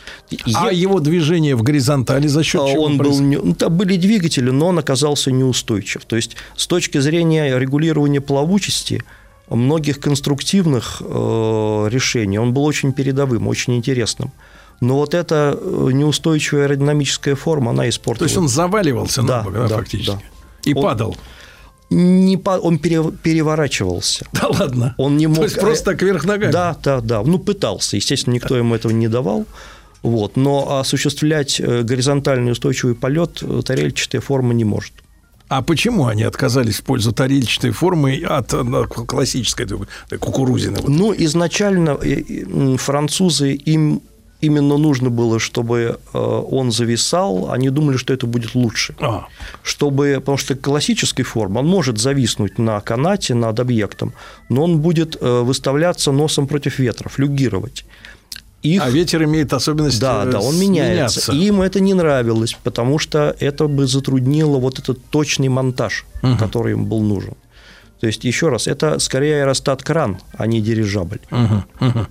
Speaker 3: А
Speaker 11: е-
Speaker 3: его движение в горизонтали за счет
Speaker 11: а
Speaker 3: чего
Speaker 11: он был, не- ну, там были двигатели, но он оказался неустойчив. То есть с точки зрения регулирования плавучести многих конструктивных э, решений он был очень передовым, очень интересным. Но вот эта э, неустойчивая аэродинамическая форма, она испортила.
Speaker 3: То есть он заваливался на
Speaker 11: Да,
Speaker 3: бок, да,
Speaker 11: да,
Speaker 3: фактически?
Speaker 11: да.
Speaker 3: И
Speaker 11: Он-
Speaker 3: падал.
Speaker 11: Не по- он пере- переворачивался.
Speaker 3: Да ладно.
Speaker 11: Он не мог...
Speaker 3: То есть просто так вверх ногами?
Speaker 11: Да, да, да. Ну, пытался. Естественно, никто ему этого не давал. Вот. Но осуществлять э, горизонтальный устойчивый полет э, тарельчатая форма не может.
Speaker 3: А почему они отказались в пользу тарельчатой формы от э, классической кукурузины?
Speaker 11: Ну, изначально э, э, французы им именно нужно было, чтобы э, он зависал, они думали, что это будет лучше.
Speaker 3: А,
Speaker 11: Чтобы, потому что классической формы он может зависнуть на канате над объектом, но он будет э, выставляться носом против ветра, флюгировать. Их...
Speaker 3: а ветер имеет особенность
Speaker 11: Да,
Speaker 3: э,
Speaker 11: да, он
Speaker 3: с-
Speaker 11: меняется. И им это не нравилось, потому что это бы затруднило вот этот точный монтаж, который им был нужен. То есть, еще раз, это скорее аэростат-кран, а не дирижабль.
Speaker 3: Мгм, мгм.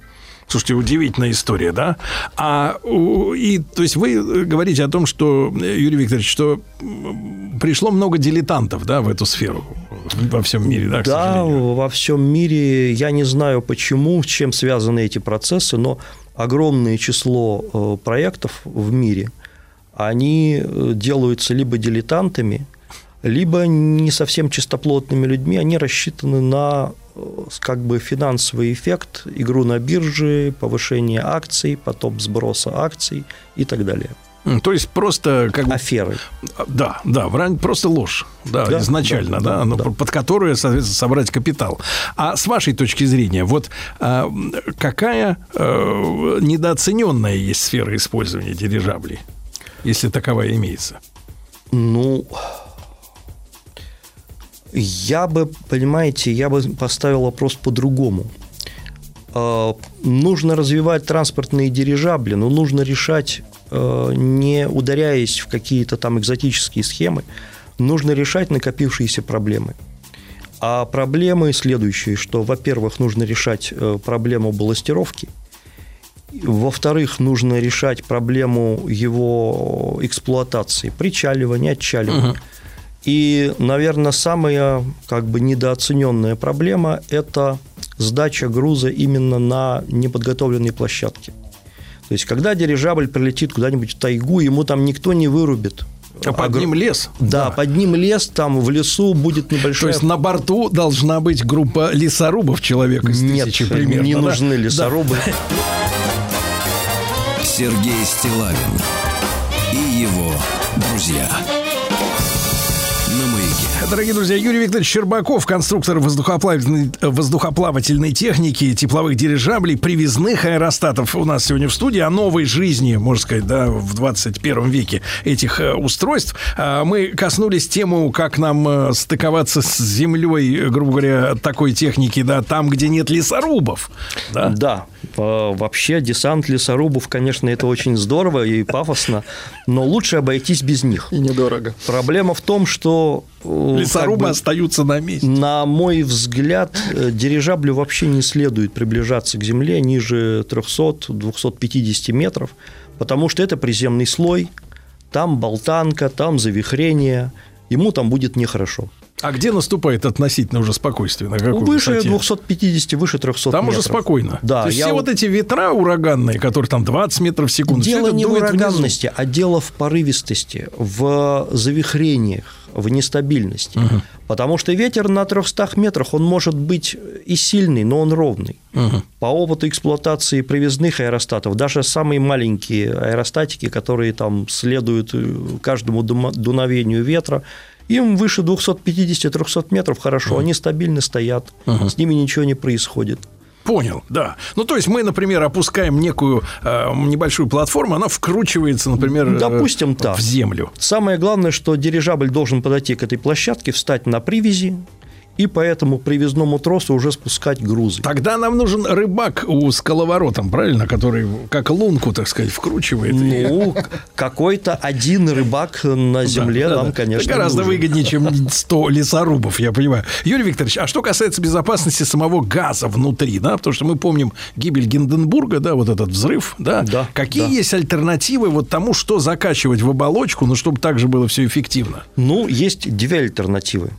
Speaker 3: Слушайте, удивительная история, да? А и то есть вы говорите о том, что Юрий Викторович, что пришло много дилетантов, да, в эту сферу во всем мире, да? к
Speaker 11: Да,
Speaker 3: сожалению?
Speaker 11: во всем мире, я не знаю почему, с чем связаны эти процессы, но огромное число э, проектов в мире, они э, делаются либо дилетантами, либо не совсем чистоплотными людьми, они рассчитаны на как бы финансовый эффект, игру на бирже, повышение акций, потом сброса акций и так далее.
Speaker 3: То есть просто как бы...
Speaker 11: Аферы.
Speaker 3: Да, да, просто ложь, да,
Speaker 11: Да,
Speaker 3: изначально, да,
Speaker 11: да, да,
Speaker 3: ну,
Speaker 11: да.
Speaker 3: под которую, соответственно, собрать капитал. А с вашей точки зрения, вот а, какая э, недооцененная есть сфера использования дирижаблей, если таковая имеется?
Speaker 11: Ну, я бы, понимаете, я бы поставил вопрос по-другому. Э, Нужно развивать транспортные дирижабли, но нужно решать, э, не ударяясь в какие-то там экзотические схемы, нужно решать накопившиеся проблемы. А проблемы следующие, что, во-первых, нужно решать э, проблему балластировки, во-вторых, нужно решать проблему его эксплуатации, причаливания, отчаливания.
Speaker 3: Мгм.
Speaker 11: И, наверное, самая как бы недооцененная проблема – это сдача груза именно на неподготовленной площадке. То есть, когда дирижабль прилетит куда-нибудь в тайгу, ему там никто не вырубит.
Speaker 3: А под
Speaker 11: Огр-
Speaker 3: ним лес.
Speaker 11: Да, под ним лес, там в лесу будет
Speaker 3: То
Speaker 11: небольшая...
Speaker 3: есть на борту должна быть группа лесорубов человек из
Speaker 11: Нет,
Speaker 3: тысячи примерно.
Speaker 11: не
Speaker 3: да?
Speaker 11: нужны лесорубы.
Speaker 1: Сергей Стилавин и его друзья.
Speaker 3: Дорогие друзья, Юрий Викторович Щербаков, конструктор воздухоплавательной, воздухоплавательной техники, тепловых дирижаблей, привязных аэростатов у нас сегодня в студии о новой жизни, можно сказать, да, в 21 веке этих э, устройств. А, Мы коснулись тему, как нам э, стыковаться с землей, грубо говоря, такой техники, да, там, где нет лесорубов. Да.
Speaker 11: Да, э, вообще десант лесорубов, конечно, это очень здорово и пафосно, но лучше обойтись без них.
Speaker 4: И недорого.
Speaker 11: Проблема в том, что... э,
Speaker 3: Лесорубы
Speaker 11: как бы,
Speaker 3: остаются на месте.
Speaker 11: На мой взгляд, э, дирижаблю вообще не следует приближаться к Земле ниже 300-250 метров, потому что это приземный слой, там болтанка, там завихрение, ему там будет нехорошо.
Speaker 3: А где наступает относительно уже спокойствие? На какой
Speaker 11: Выше
Speaker 3: высоте?
Speaker 11: 250, выше 300
Speaker 3: Там уже
Speaker 11: метров.
Speaker 3: спокойно.
Speaker 11: Да,
Speaker 3: То есть все
Speaker 11: вот-
Speaker 3: вот эти ветра ураганные, которые там 20 метров в секунду,
Speaker 11: Дело не
Speaker 3: дует внизу.
Speaker 11: ураганности, а дело в порывистости, в завихрениях, в нестабильности. Потому что ветер на 300 метрах, он может быть и сильный, но он ровный. По опыту эксплуатации привязных аэростатов, даже самые маленькие аэростатики, которые там следуют э, каждому дуновению ветра, им выше 250-300 метров хорошо, они стабильно стоят, с ними ничего не происходит.
Speaker 3: Понял, да. Ну, то есть мы, например, опускаем некую э, небольшую платформу, она вкручивается, например, э,
Speaker 11: Допустим, так.
Speaker 3: в землю.
Speaker 11: Самое главное, что дирижабль должен подойти к этой площадке, встать на привязи и по этому привязному тросу уже спускать грузы.
Speaker 3: Тогда нам нужен рыбак у скаловоротом, правильно, который как лунку, так сказать, вкручивает.
Speaker 11: Ну, какой-то один рыбак на земле
Speaker 3: Да,
Speaker 11: нам,
Speaker 3: да.
Speaker 11: конечно,
Speaker 3: Это гораздо
Speaker 11: нужен.
Speaker 3: выгоднее, чем 100 лесорубов, я понимаю. Юрий Викторович, а что касается безопасности самого газа внутри, да, потому что мы помним гибель Гинденбурга, да, вот этот взрыв, да.
Speaker 11: Да,
Speaker 3: Какие
Speaker 11: да.
Speaker 3: есть альтернативы вот тому, что закачивать в оболочку, ну, чтобы также было все эффективно?
Speaker 11: Ну, есть две альтернативы.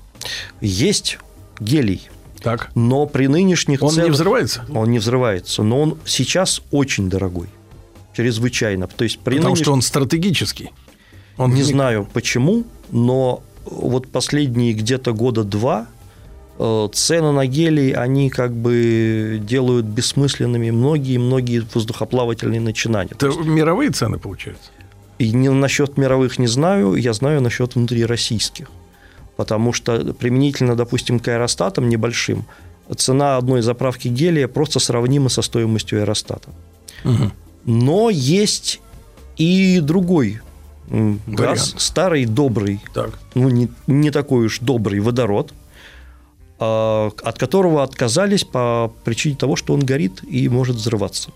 Speaker 11: Есть гелий,
Speaker 3: Так.
Speaker 11: но при нынешних
Speaker 3: Он не
Speaker 11: ценах-
Speaker 3: взрывается?
Speaker 11: Он не взрывается, но он сейчас очень дорогой. Чрезвычайно. То есть при
Speaker 3: Потому
Speaker 11: нынеш-
Speaker 3: что он стратегический. Он
Speaker 11: не знаю почему, но вот последние где-то года два э, цены на гелий, они как бы делают бессмысленными многие-многие воздухоплавательные начинания.
Speaker 3: Это мировые цены, получается?
Speaker 11: И не насчет мировых не знаю, я знаю насчет внутрироссийских. Потому что применительно, допустим, к аэростатам небольшим, цена одной заправки гелия просто сравнима со стоимостью аэростата. Но есть и другой газ,
Speaker 3: Вариант.
Speaker 11: старый, добрый,
Speaker 3: Так.
Speaker 11: ну, не, не такой уж добрый водород, а, от которого отказались по причине того, что он горит и может взрываться.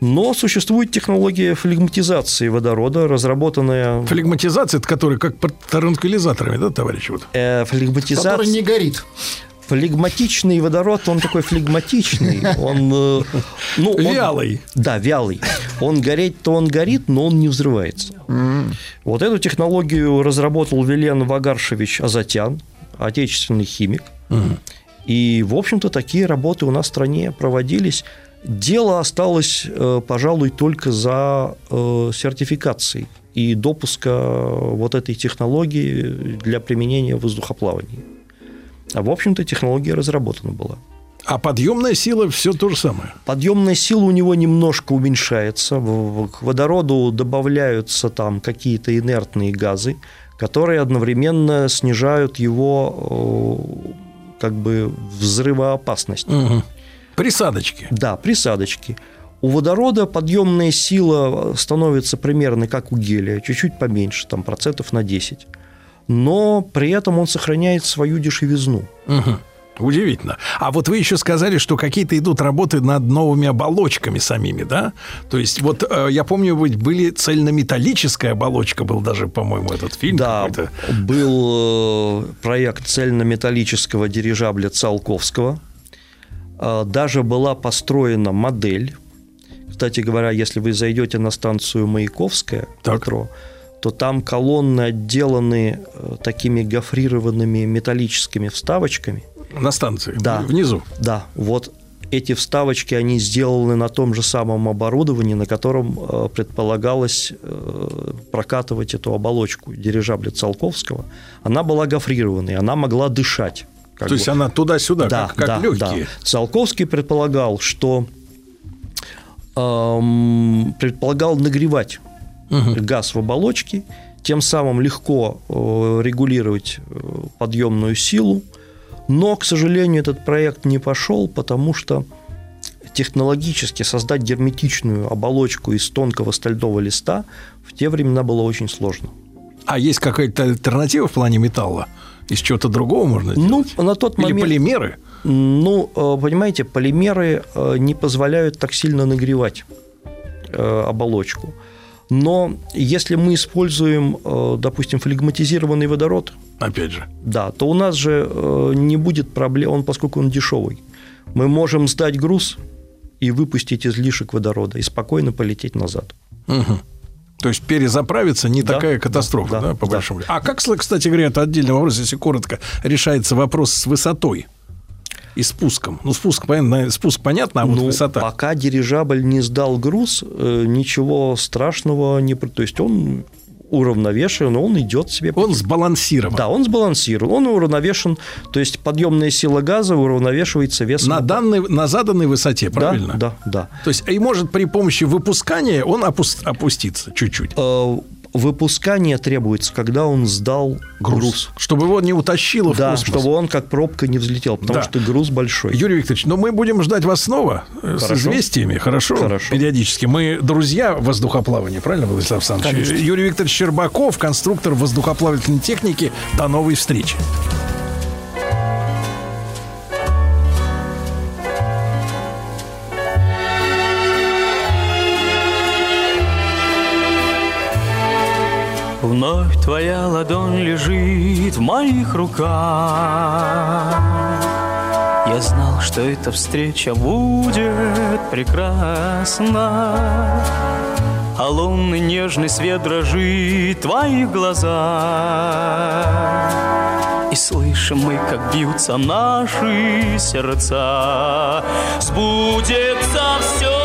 Speaker 11: Но существует технология флегматизации водорода, разработанная...
Speaker 3: Флегматизация, это который как под транквилизаторами, да, товарищи? Вот.
Speaker 11: э, флегматизация...
Speaker 4: Который не горит.
Speaker 11: Флегматичный водород, он такой флегматичный, он... э, ну, он-
Speaker 3: Вялый.
Speaker 11: Да, вялый. Он гореть-то он горит, но он не взрывается. Вот эту технологию разработал Вилен Вагаршевич Азатян, отечественный химик. И, в общем-то, такие работы у нас в стране проводились. Дело осталось, э, пожалуй, только за э, сертификацией и допуска вот этой технологии для применения в воздухоплавании. А, в общем-то, технология разработана была.
Speaker 3: А подъемная сила все то же самое.
Speaker 11: Подъемная сила у него немножко уменьшается. К водороду добавляются там какие-то инертные газы, которые одновременно снижают его э, как бы взрывоопасность.
Speaker 3: Присадочки.
Speaker 11: Да, присадочки. У водорода подъемная сила становится примерно как у гелия, чуть-чуть поменьше, там процентов на 10. Но при этом он сохраняет свою дешевизну.
Speaker 3: Удивительно. А вот вы еще сказали, что какие-то идут работы над новыми оболочками самими, да? То есть вот э, я помню, были цельнометаллическая оболочка, был даже, по-моему, этот фильм
Speaker 11: Да, был э, проект цельнометаллического дирижабля Циолковского. Э, Даже была построена модель. Кстати говоря, если вы зайдете на станцию Маяковская метро, то там колонны отделаны э, такими гофрированными металлическими вставочками.
Speaker 3: На станции?
Speaker 11: Да.
Speaker 3: Внизу?
Speaker 11: Да. Вот эти вставочки, они сделаны на том же самом оборудовании, на котором э, предполагалось э, прокатывать эту оболочку дирижабля Циолковского. Она была гофрированной, она могла дышать. Как
Speaker 3: То есть
Speaker 11: бы.
Speaker 3: она туда-сюда,
Speaker 11: Да,
Speaker 3: как, как
Speaker 11: да,
Speaker 3: легкие.
Speaker 11: да. Циолковский предполагал, что эм, предполагал нагревать газ в оболочке, тем самым легко э, регулировать э, подъемную силу. Но, к сожалению, этот проект не пошел, потому что технологически создать герметичную оболочку из тонкого стального листа в те времена было очень сложно.
Speaker 3: А есть какая-то альтернатива в плане металла? Из чего-то другого можно сделать?
Speaker 11: Ну, на тот
Speaker 3: Или
Speaker 11: момент...
Speaker 3: полимеры?
Speaker 11: Ну, э, понимаете, полимеры э, не позволяют так сильно нагревать э, оболочку. Но если мы используем, допустим, флегматизированный водород,
Speaker 3: Опять же.
Speaker 11: да, то у нас же не будет проблем, он, поскольку он дешевый. Мы можем сдать груз и выпустить излишек водорода и спокойно полететь назад.
Speaker 3: Мгм. То есть перезаправиться не
Speaker 11: Да,
Speaker 3: такая катастрофа, да,
Speaker 11: да,
Speaker 3: по
Speaker 11: да.
Speaker 3: большому счету. А как, кстати говоря, это отдельный вопрос, если коротко, решается вопрос с высотой и спуском? Ну, спуск, понятно, спуск понятно, а вот
Speaker 11: Ну,
Speaker 3: высота.
Speaker 11: Пока дирижабль не сдал груз, э, ничего страшного не... То есть он уравновешен, он идет себе...
Speaker 3: Он сбалансирован.
Speaker 11: Да, он сбалансирован, он уравновешен, то есть подъемная сила газа уравновешивается весом...
Speaker 3: На, данной, на заданной высоте,
Speaker 11: Да,
Speaker 3: правильно?
Speaker 11: да, да.
Speaker 3: То есть, и может при помощи выпускания он опус- опуститься чуть-чуть.
Speaker 11: Выпускание требуется, когда он сдал груз.
Speaker 3: Чтобы его не утащило в
Speaker 11: Да,
Speaker 3: космос.
Speaker 11: чтобы он как пробка не взлетел, потому
Speaker 3: Да.
Speaker 11: что груз большой.
Speaker 3: Юрий Викторович, но мы будем ждать вас снова э, с
Speaker 11: Хорошо.
Speaker 3: известиями, хорошо?
Speaker 11: Хорошо.
Speaker 3: Периодически. Мы друзья воздухоплавания, правильно, Владислав Александрович?
Speaker 11: Конечно.
Speaker 3: Юрий Викторович Щербаков, конструктор воздухоплавательной техники. До новой встречи.
Speaker 7: Вновь твоя ладонь лежит в моих руках. Я знал, что эта встреча будет прекрасна. А лунный нежный свет дрожит в твоих глазах. И слышим мы, как бьются наши сердца. Сбудется все,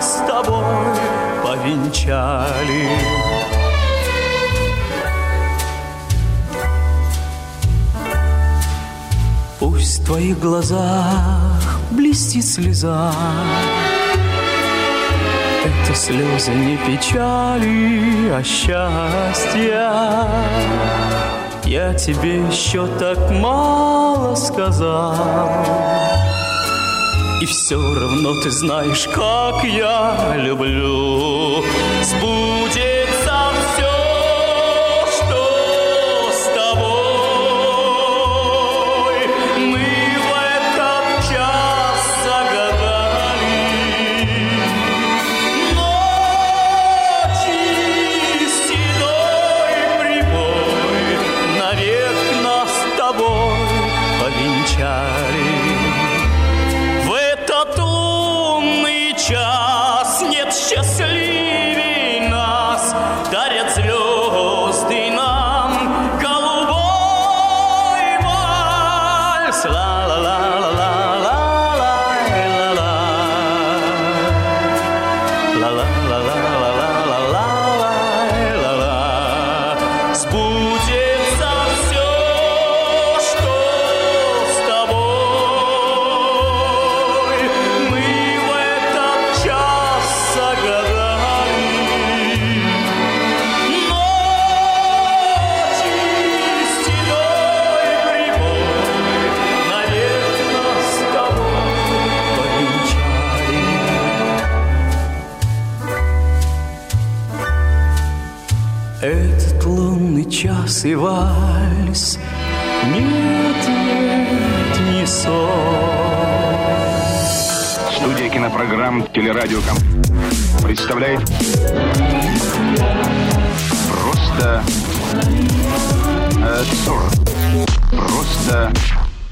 Speaker 7: с тобой повенчали. Пусть в твоих глазах блестит слеза. Это слезы не печали, а счастья. Я тебе еще так мало сказал И все равно ты знаешь, как я люблю. Сбудется
Speaker 12: кинопрограмм «Телерадиоком» представляет Просто э. Просто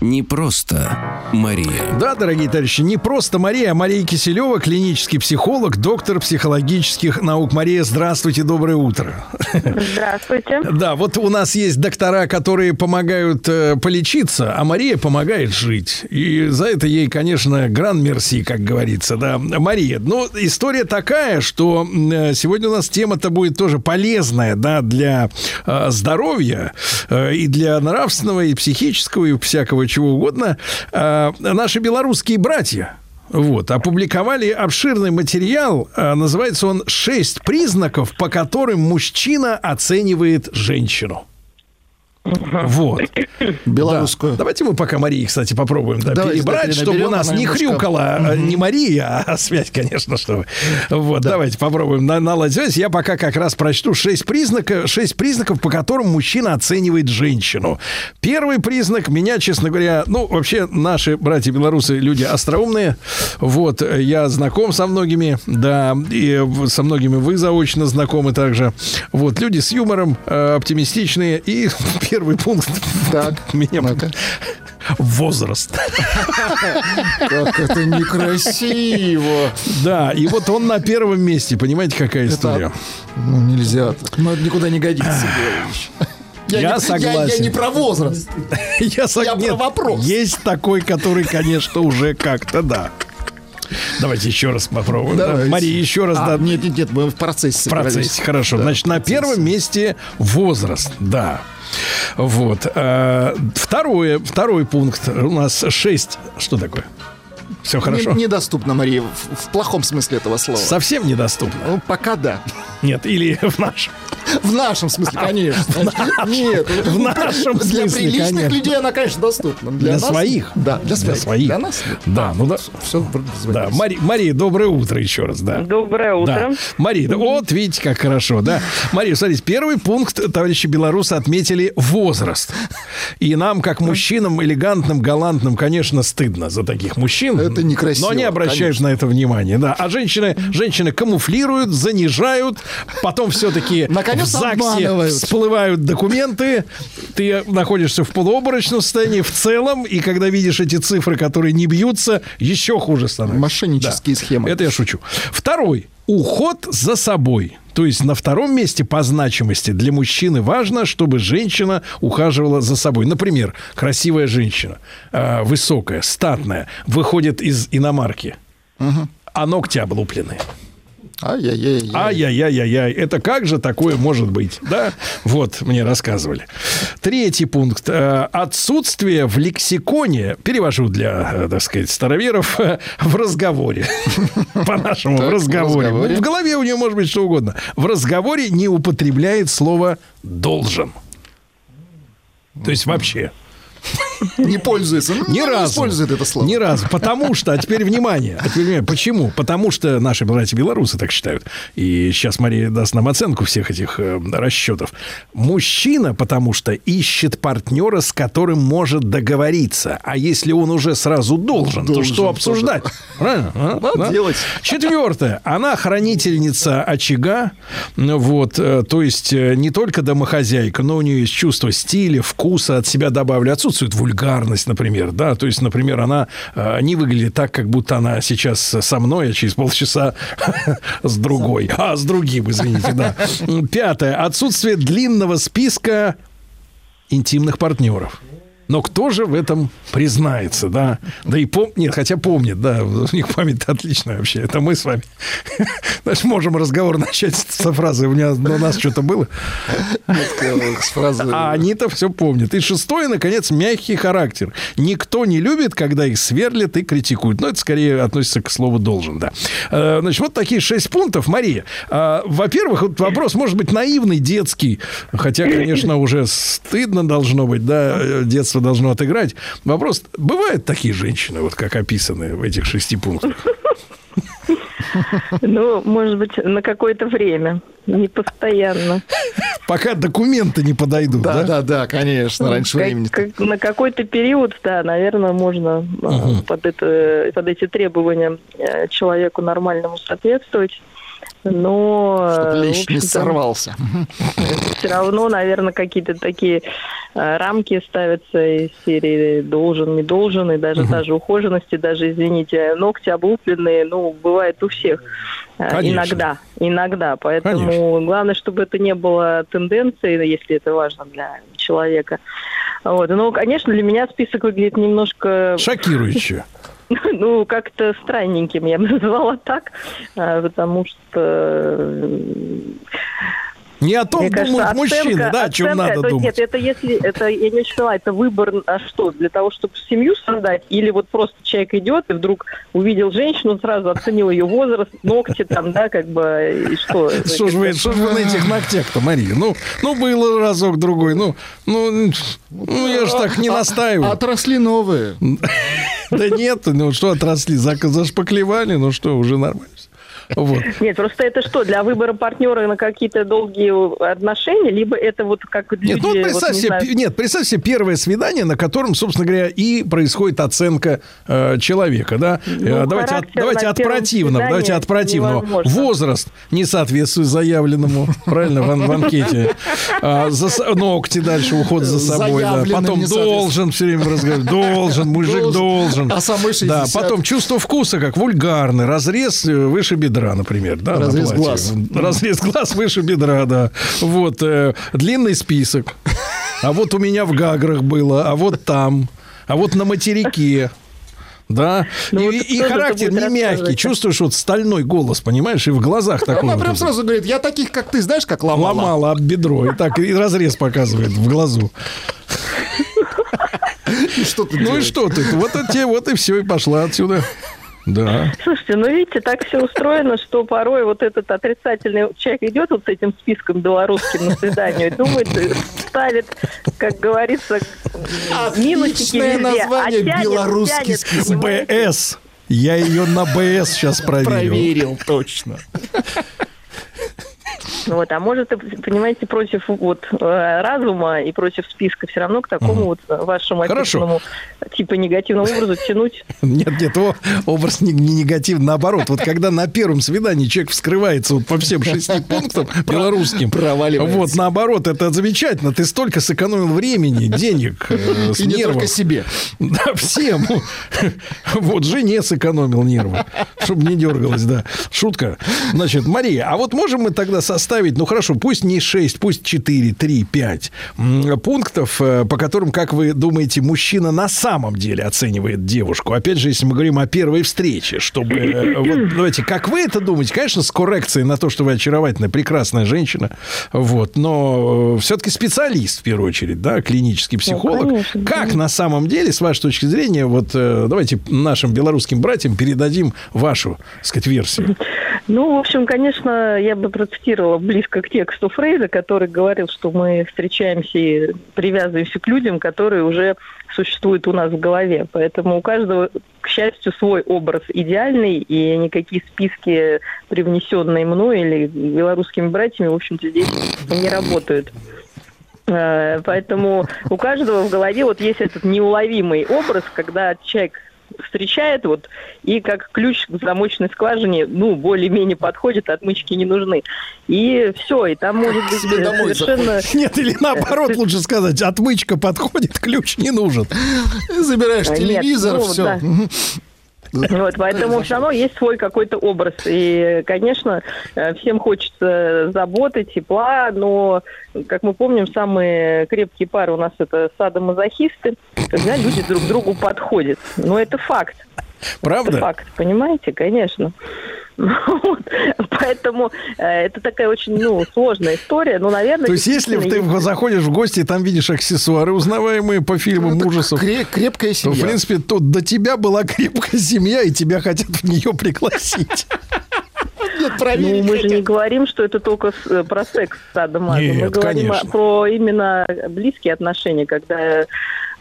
Speaker 1: Не просто Мария.
Speaker 3: Да, дорогие товарищи, не просто Мария, а Мария Киселева, клинический психолог, доктор психологических наук. Мария, здравствуйте, доброе утро.
Speaker 13: Здравствуйте.
Speaker 3: Да, вот у нас есть доктора, которые помогают э, полечиться, а Мария помогает жить. И за это ей, конечно, гран мерси, как говорится, да. Мария, ну, история такая, что э, сегодня у нас тема-то будет тоже полезная, да, для э, здоровья э, и для нравственного, и психического, и всякого чего угодно. Э, наши белорусские братья, вот, опубликовали обширный материал, а, называется он «Шесть признаков, по которым мужчина оценивает женщину». Вот.
Speaker 4: Белорусскую.
Speaker 3: Да. Давайте мы пока Марии, кстати, попробуем да,
Speaker 4: Давайте, да,
Speaker 3: перебрать, чтобы у нас не хрюкала а, не Мария, а связь, конечно, чтобы. Вот, давайте попробуем на- наладить связь. Я пока как раз прочту шесть признаков, шесть признаков, по которым мужчина оценивает женщину. Первый признак меня, честно говоря, ну, вообще наши братья-белорусы люди остроумные. Вот, я знаком со многими, да, и со многими вы заочно знакомы также. Вот, люди с юмором, э, оптимистичные. И первый пункт меня возраст.
Speaker 4: Как это некрасиво.
Speaker 3: Да, и вот он на первом месте, понимаете, какая история?
Speaker 4: Ну, нельзя так. Ну, никуда не годится, Ильич.
Speaker 3: Я
Speaker 4: не, Я,
Speaker 3: согласен.
Speaker 4: я не про возраст.
Speaker 3: Я, сог-
Speaker 4: Я про
Speaker 3: нет,
Speaker 4: вопрос.
Speaker 3: Есть такой, который, конечно, уже как-то да. Давайте еще раз попробуем. да.
Speaker 4: Давайте.
Speaker 3: Мария, еще раз.
Speaker 4: А,
Speaker 3: да.
Speaker 4: Нет, нет, нет, мы в процессе.
Speaker 3: В процессе, хорошо.
Speaker 4: Да,
Speaker 3: Значит, на первом месте возраст, да. Вот. Э, Второе, второй пункт. У нас шесть. Что такое? Все хорошо?
Speaker 4: Не- недоступно, Мария, в, в плохом смысле этого слова.
Speaker 3: Совсем недоступно.
Speaker 4: Ну, пока да.
Speaker 3: Нет, или в нашем.
Speaker 4: В нашем смысле, конечно. Нет,
Speaker 3: в нашем
Speaker 4: Для
Speaker 3: смысле,
Speaker 4: приличных
Speaker 3: конечно.
Speaker 4: людей она, конечно, доступна.
Speaker 3: Для,
Speaker 4: нас-
Speaker 3: своих.
Speaker 4: Да, для своих. Для нас.
Speaker 3: Да, ну да.
Speaker 4: Все,
Speaker 3: Да, Мари- Мария, доброе утро еще раз, да.
Speaker 13: Доброе утро.
Speaker 3: Да. Мария, да, вот видите, как хорошо, да. Мария, смотрите, первый пункт, товарищи белорусы отметили возраст. И нам, как мужчинам, элегантным, галантным, конечно, стыдно за таких мужчин.
Speaker 4: Это некрасиво,
Speaker 3: Но они обращают
Speaker 4: конечно.
Speaker 3: на это внимание, да. А женщины, женщины камуфлируют, занижают, потом все-таки в ЗАГСе всплывают документы, ты находишься в полуобморочном состоянии в целом, и когда видишь эти цифры, которые не бьются, еще хуже становится.
Speaker 4: Мошеннические схемы.
Speaker 3: Это я шучу. Второй. Уход за собой. То есть на втором месте по значимости для мужчины важно, чтобы женщина ухаживала за собой. Например, красивая женщина, э, высокая, статная, выходит из иномарки, а ногти облуплены.
Speaker 4: Ай-яй-яй.
Speaker 3: Ай-яй-яй-яй-яй. Это как же такое может быть? Да? Вот, мне рассказывали. Третий пункт. Э, Отсутствие в лексиконе, перевожу для, э, так сказать, староверов, э, в разговоре. По-нашему, в разговоре. В голове у нее может быть что угодно. В разговоре не употребляет слово «должен». То есть вообще.
Speaker 4: Не пользуется. Ну,
Speaker 3: Ни
Speaker 4: не
Speaker 3: разу.
Speaker 4: использует это слово.
Speaker 3: Ни разу. Потому что, а теперь внимание. А теперь внимание. Почему? Потому что наши братья белорусы так считают. И сейчас Мария даст нам оценку всех этих э, расчетов. Мужчина, потому что ищет партнера, с которым может договориться. А если он уже сразу должен, то
Speaker 4: Должен
Speaker 3: что обсуждать? Правильно? а?
Speaker 4: Надо
Speaker 3: Да?
Speaker 4: делать.
Speaker 3: Четвертое. Она хранительница очага. Вот, э, то есть э, не только домохозяйка, но у нее есть чувство стиля, вкуса от себя добавлю. Отсутствует вульгарность, например, да. То есть, например, она э, не выглядит так, как будто она сейчас со мной, а через полчаса с другой. А, с другим, извините, да. Пятое. Отсутствие длинного списка интимных партнеров. Но кто же в этом признается, да? Да и пом... Нет, хотя помнит, да, у них память отличная вообще. Это мы с вами. Значит, можем разговор начать со фразы «У меня у нас что-то было». А они-то все помнят. И шестое, наконец, мягкий характер. Никто не любит, когда их сверлят и критикуют. Но это скорее относится к слову «должен», да. Э, Значит, вот такие шесть пунктов. Мария, а, во-первых, вот вопрос может быть наивный, детский. Хотя, конечно, уже стыдно должно быть, да, э, детство должно отыграть. Вопрос, бывают такие женщины, вот как описаны в этих шести пунктах?
Speaker 13: Ну, может быть, на какое-то время, не постоянно.
Speaker 3: Пока документы не подойдут, да?
Speaker 4: Да, да, да, конечно, раньше
Speaker 13: Как-
Speaker 4: времени.
Speaker 13: как- на какой-то период, да, наверное, можно
Speaker 3: Мгм.
Speaker 13: под, это, под эти требования э, человеку нормальному соответствовать. Но
Speaker 4: Чтоб
Speaker 13: э,
Speaker 4: лещ не сорвался.
Speaker 13: все равно, наверное, какие-то такие э, рамки ставятся из серии должен, не должен, и даже та же ухоженность, и даже, извините, ногти облупленные, ну, бывает у всех. Э,
Speaker 3: Конечно.
Speaker 13: Иногда, иногда. Поэтому главное, чтобы это не было тенденцией, если это важно для человека. Вот. Но, конечно, для меня список выглядит немножко...
Speaker 3: Шокирующе.
Speaker 13: Ну, как-то странненьким, я бы назвала так, а, потому что...
Speaker 3: Не о том
Speaker 13: мне кажется,
Speaker 3: думают мужчины,
Speaker 13: оценка-
Speaker 3: да, о чем
Speaker 13: оценка-
Speaker 3: надо
Speaker 13: то есть
Speaker 3: думать.
Speaker 13: Нет, это если, это, я не поняла, это выбор, а что, для того, чтобы семью создать, или вот просто человек идет и вдруг увидел женщину, сразу оценил ее возраст, ногти там, да, как бы, и что?
Speaker 3: Что ж вы, что ж вы на этих ногтях-то, Мария? Ну, ну, было разок другой. Ну, ну, ну я же так не
Speaker 4: А-
Speaker 3: настаиваю.
Speaker 4: Отросли новые.
Speaker 3: Да нет, ну что отросли, зашпаклевали, ну что, уже нормально. Вот.
Speaker 13: Нет, просто это что, для выбора партнера на какие-то долгие отношения, либо это вот как люди...
Speaker 3: Нет, ну вот
Speaker 13: вот,
Speaker 3: представь
Speaker 13: не
Speaker 3: себе,
Speaker 13: знаю,
Speaker 3: нет, представь себе первое свидание, на котором, собственно говоря, и происходит оценка э, человека, да?
Speaker 13: Ну,
Speaker 3: Э, давайте от, давайте от противного, давайте от противного.
Speaker 13: невозможно.
Speaker 3: Возраст не соответствует заявленному, правильно, в, в анкете. А, за ногти дальше, уход за собой, да. Потом должен все время разговаривать, должен, мужик
Speaker 4: Должен.
Speaker 3: должен.
Speaker 4: А самой 60.
Speaker 3: Да, потом чувство вкуса, как вульгарный, разрез э, выше бедра, например, да, на
Speaker 4: Разрез
Speaker 3: платье.
Speaker 4: глаз.
Speaker 3: Разрез глаз выше бедра, да. Вот, э, длинный список. А вот у меня в Гаграх было, а вот там, а вот на материке. Да,
Speaker 13: Ну
Speaker 3: и,
Speaker 13: вот
Speaker 3: и характер не мягкий, чувствуешь вот стальной голос, понимаешь, и в глазах такой.
Speaker 4: Она
Speaker 3: вот
Speaker 4: прям сразу говорит, я таких, как ты, знаешь, как ломала?
Speaker 3: ломала об бедро, и так, и разрез показывает в глазу.
Speaker 4: И что ты
Speaker 3: Ну и что ты, вот те, вот и все, и пошла отсюда. Да.
Speaker 13: Слушайте, ну видите, так все устроено, что порой вот этот отрицательный человек идет вот с этим списком белорусским на свидание, и думает, и ставит, как говорится, минусики
Speaker 4: Отличное
Speaker 13: везде,
Speaker 4: название,
Speaker 13: а тянет,
Speaker 4: белорусский
Speaker 13: тянет,
Speaker 4: список.
Speaker 3: БС. Я ее на БС сейчас проверил.
Speaker 4: Проверил, точно.
Speaker 13: Вот, а может, понимаете, против вот э, разума и против списка все равно к такому вот э, вашему описанному типа негативному образу тянуть.
Speaker 3: Нет, нет, о, образ не, не негативный, наоборот. Вот когда на первом свидании человек вскрывается вот по всем шести пунктам белорусским,
Speaker 4: проваливается.
Speaker 3: вот наоборот, это замечательно. Ты столько сэкономил времени, денег, э, с
Speaker 4: И не
Speaker 3: нервов.
Speaker 4: только себе.
Speaker 3: Да, всем. Вот жене сэкономил нервы, чтобы не дергалась, да. Шутка. Значит, Мария, а вот можем мы тогда составить, ну хорошо, пусть не 6, пусть 4, 3, 5 м, пунктов, э, по которым, как вы думаете, мужчина на самом деле оценивает девушку. Опять же, если мы говорим о первой встрече, чтобы... э, Вот, давайте, как вы это думаете? Конечно, с коррекцией на то, что вы очаровательная, прекрасная женщина, вот, но все-таки специалист, в первую очередь, да, клинический психолог.
Speaker 13: конечно,
Speaker 3: как на самом деле, с вашей точки зрения, вот э, давайте нашим белорусским братьям передадим вашу, так сказать, версию.
Speaker 13: Ну, в общем, конечно, я бы процитировала близко к тексту Фрейда, который говорил, что мы встречаемся и привязываемся к людям, которые уже существуют у нас в голове. Поэтому у каждого, к счастью, свой образ идеальный, и никакие списки, привнесенные мной или белорусскими братьями, в общем-то, здесь не работают. Э, Поэтому у каждого в голове вот есть этот неуловимый образ, когда человек встречает вот и как ключ к замочной скважине, ну, более-менее подходит, отмычки не нужны. И все, и там может быть
Speaker 4: Себе домой
Speaker 13: совершенно...
Speaker 3: Нет, или наоборот, лучше сказать, отмычка подходит, ключ не нужен.
Speaker 4: Забираешь
Speaker 13: Нет,
Speaker 4: телевизор,
Speaker 13: ну,
Speaker 4: все.
Speaker 13: да. Вот, поэтому все равно есть свой какой-то образ. И, конечно, э, всем хочется заботы, тепла, но, как мы помним, самые крепкие пары у нас это садомазохисты, когда люди друг другу подходят. Но это факт.
Speaker 3: Правда?
Speaker 13: Это факт, понимаете, конечно. Вот. Поэтому э, это такая очень ну, сложная история. Но, наверное,
Speaker 3: То есть, если ты заходишь в гости, и там видишь аксессуары, узнаваемые по фильмам ужасов,
Speaker 4: Кре- крепкая
Speaker 3: то, в
Speaker 4: семья.
Speaker 3: принципе, то до тебя была крепкая семья, и тебя хотят в нее пригласить.
Speaker 4: Нет,
Speaker 13: Ну,
Speaker 4: проверить
Speaker 13: мы же не говорим, что это только с- э, про секс с садомазом. Мы говорим
Speaker 3: конечно.
Speaker 13: про именно близкие отношения, когда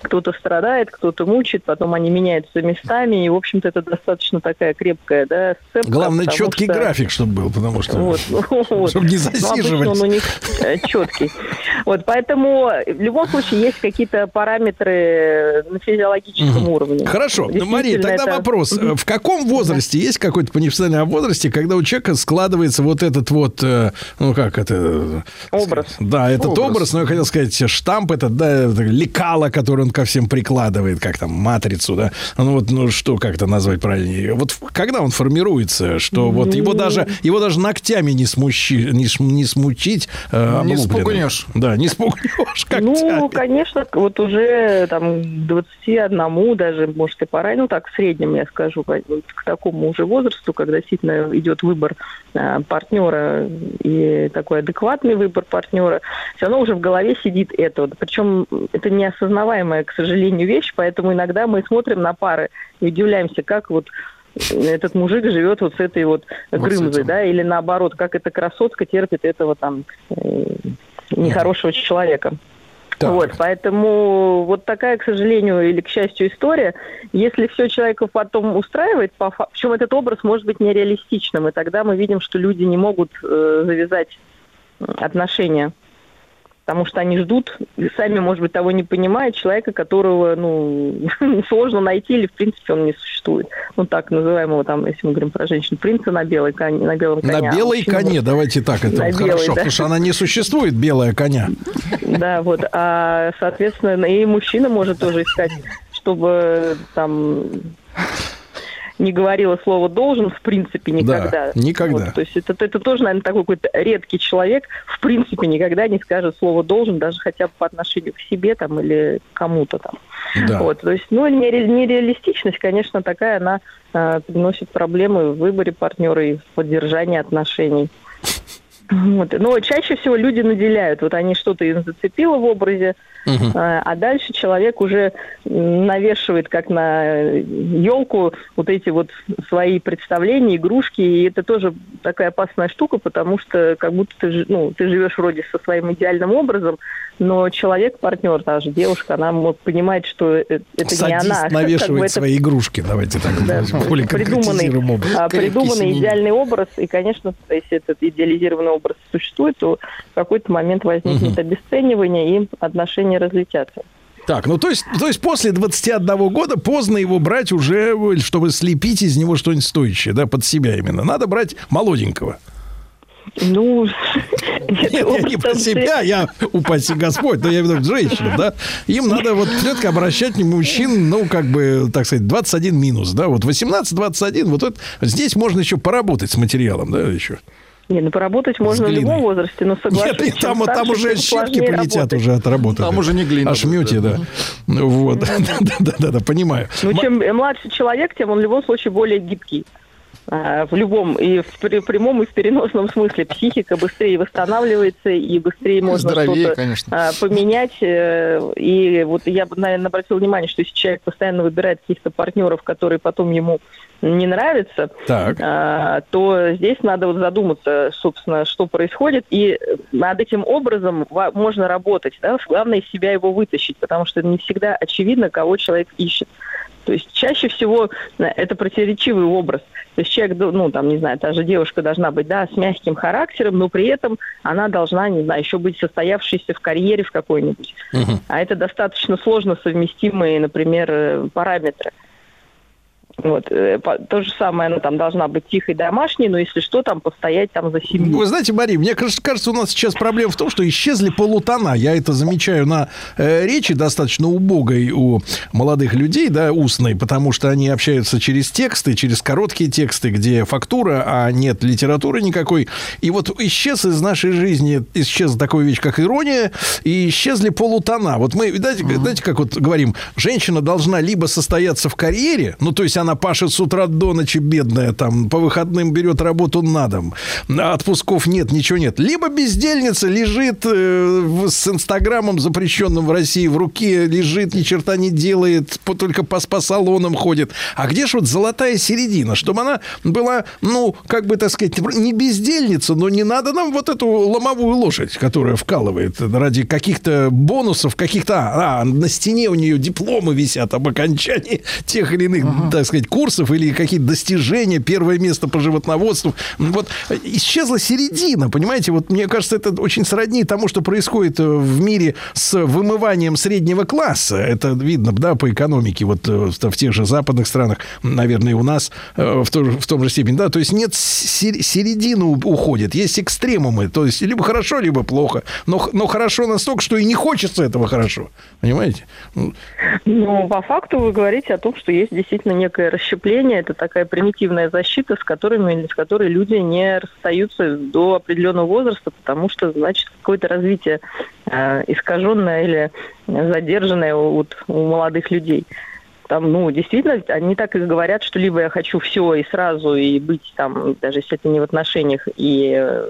Speaker 13: кто-то страдает, кто-то мучает, потом они меняются местами, и, в общем-то, это достаточно такая крепкая, да, сцепка.
Speaker 3: Главное, четкий
Speaker 13: что-
Speaker 3: график, чтобы был, потому что...
Speaker 13: Вот, вот.
Speaker 3: Чтобы не
Speaker 13: Ну,
Speaker 3: засиживать.
Speaker 13: он у них четкий. Вот, поэтому в любом случае есть какие-то параметры на физиологическом уровне.
Speaker 3: Хорошо, ну, Мария, тогда вопрос. В каком возрасте, есть какой-то по неофициальном возрасте, когда у человека складывается вот этот вот, э, ну как это...
Speaker 13: Образ.
Speaker 3: Да, этот образ, но я хотел сказать, штамп этот, да, это лекало, который он ко всем прикладывает, как там, матрицу, да. Ну вот, ну что, как это назвать правильнее? Вот когда он формируется, что вот его даже, его даже ногтями не, смущи, не, не смучить. э,
Speaker 4: Не
Speaker 3: облупленным.
Speaker 4: спугнешь.
Speaker 3: Да, не спугнешь, как
Speaker 13: Ну, конечно, вот уже там к 21 даже, может, и пора, ну так, в среднем, я скажу, к такому уже возрасту, когда действительно идет выбор э, партнера и такой адекватный выбор партнера, все равно уже в голове сидит это. Причем это неосознаваемая, к сожалению, вещь, поэтому иногда мы смотрим на пары и удивляемся, как вот этот мужик живет вот с этой вот
Speaker 4: Вот
Speaker 13: грымзой, да, или наоборот, как эта красотка терпит этого там э, нехорошего человека.
Speaker 3: Так.
Speaker 13: Вот, поэтому вот такая, к сожалению или к счастью, история. Если все человека потом устраивает, по фа- причем этот образ может быть нереалистичным, и тогда мы видим, что люди не могут э, завязать отношения. Потому что они ждут, и сами, может быть, того не понимают, человека, которого, ну, сложно найти или, в принципе, он не существует. Ну, так называемого, там, если мы говорим про женщин, принца на белой коне, на белом коне.
Speaker 3: На
Speaker 13: а
Speaker 3: белой
Speaker 13: мужчина
Speaker 3: коне, давайте так, это
Speaker 13: На
Speaker 3: вот
Speaker 13: белой,
Speaker 3: хорошо,
Speaker 13: да.
Speaker 3: потому что она не существует, белая коня.
Speaker 13: Да, вот. А, соответственно, и мужчина может тоже искать, чтобы там не говорила слово должен в принципе никогда.
Speaker 3: никогда.
Speaker 13: Вот, то есть это, это тоже, наверное, такой какой-то редкий человек, в принципе, никогда не скажет слово должен, даже хотя бы по отношению к себе там или кому-то там.
Speaker 3: Да.
Speaker 13: Вот, то есть, ну, нере- нереалистичность, конечно, такая, она э, приносит проблемы в выборе партнера и в поддержании отношений. Вот. Но чаще всего люди наделяют. Вот они что-то им зацепило в образе,
Speaker 3: Мгм.
Speaker 13: а дальше человек уже навешивает как на елку вот эти вот свои представления, игрушки. И это тоже такая опасная штука, потому что как будто ты, ну, ты живешь вроде со своим идеальным образом, но человек, партнер, та же девушка, она понимает, что э- это не
Speaker 3: Садист
Speaker 13: она. Как бы
Speaker 3: навешивает
Speaker 13: это
Speaker 3: свои игрушки, давайте так
Speaker 13: да,
Speaker 3: более
Speaker 13: придуманный,
Speaker 3: образ.
Speaker 13: а, придуманный идеальный образ, и, конечно, если этот идеализированный образ существует, то в какой-то момент возникнет обесценивание, и отношения разлетятся.
Speaker 3: Так, ну то есть, то есть после 21 года поздно его брать уже, э, чтобы слепить из него что-нибудь стоящее, да, под себя именно. Надо брать молоденького.
Speaker 13: Ну,
Speaker 3: Нет, я не про себя, я, упаси Господь, но я имею в виду женщин, да. Им надо вот все-таки обращать мужчин, ну, как бы, так сказать, 21 минус, да, вот 18-21, вот это, здесь можно еще поработать с материалом, да, еще.
Speaker 13: Не, ну поработать можно в любом возрасте, но соглашусь.
Speaker 3: Нет, нет, там, там
Speaker 13: старше,
Speaker 3: уже
Speaker 13: тем
Speaker 3: щепки полетят
Speaker 13: работать.
Speaker 3: уже от работы.
Speaker 4: Там уже не глина
Speaker 3: А шмете,
Speaker 4: будет,
Speaker 3: да. Ну, Вот, да, да, да, понимаю.
Speaker 13: Ну, чем младше человек, тем он в любом случае более гибкий. А, В любом, и в прямом, и в переносном смысле. Психика быстрее восстанавливается, и быстрее можно
Speaker 4: здоровее,
Speaker 13: что-то
Speaker 4: конечно.
Speaker 13: а, поменять. э, И вот я бы, наверное, обратил внимание, что если человек постоянно выбирает каких-то партнеров, которые потом ему не нравятся,
Speaker 3: Так.
Speaker 13: а, то здесь надо вот задуматься, собственно, что происходит, и над этим образом можно работать. Да? Главное из себя его вытащить, потому что не всегда очевидно, кого человек ищет. То есть чаще всего э, это противоречивый образ. То есть человек, ну, там, не знаю, та же девушка должна быть, да, с мягким характером, но при этом она должна, не знаю, еще быть состоявшейся в карьере в какой-нибудь. А это достаточно сложно совместимые, например, э, параметры. Вот. э, То же самое, она там должна быть тихой, домашней, но если что, там постоять там за семью.
Speaker 3: Вы знаете, Мария, мне кажется, кажется, у нас сейчас проблема в том, что исчезли полутона. Я это замечаю на э, речи достаточно убогой у молодых людей, да, устной, потому что они общаются через тексты, через короткие тексты, где фактура, а нет литературы никакой. И вот исчез из нашей жизни, исчез такая вещь, как ирония, и исчезли полутона. Вот мы, знаете, знаете, как вот говорим, женщина должна либо состояться в карьере, ну, то есть она пашет с утра до ночи, бедная, там, по выходным берет работу на дом. А Отпусков нет, ничего нет. Либо бездельница лежит э, с Инстаграмом, запрещенным в России, в руке, лежит, ни черта не делает, по- только по спа-салонам ходит. А где же вот золотая середина? Чтобы она была, ну, как бы, так сказать, не бездельница, но не надо нам вот эту ломовую лошадь, которая вкалывает ради каких-то бонусов, каких-то... А, а, на стене у нее дипломы висят об окончании тех или иных, так сказать, курсов или какие-то достижения, первое место по животноводству. Вот исчезла середина, понимаете? Вот мне кажется, это очень сродни тому, что происходит э, в мире с вымыванием среднего класса. Это видно, да, по экономике, вот э, в тех же западных странах, наверное, и у нас э, в, то- в том же степени, да, то есть нет сер- середины уходит, есть экстремумы, то есть либо хорошо, либо плохо, но, но хорошо настолько, что и не хочется этого хорошо, понимаете? Ну,
Speaker 13: по факту вы говорите о том, что есть действительно некое расщепление, это такая примитивная защита, с, которыми, с которой люди не расстаются до определенного возраста, потому что, значит, какое-то развитие э, искаженное или задержанное у, вот у молодых людей. Там, ну, действительно, они так и говорят, что либо я хочу все и сразу, и быть там, даже если это не в отношениях, и э,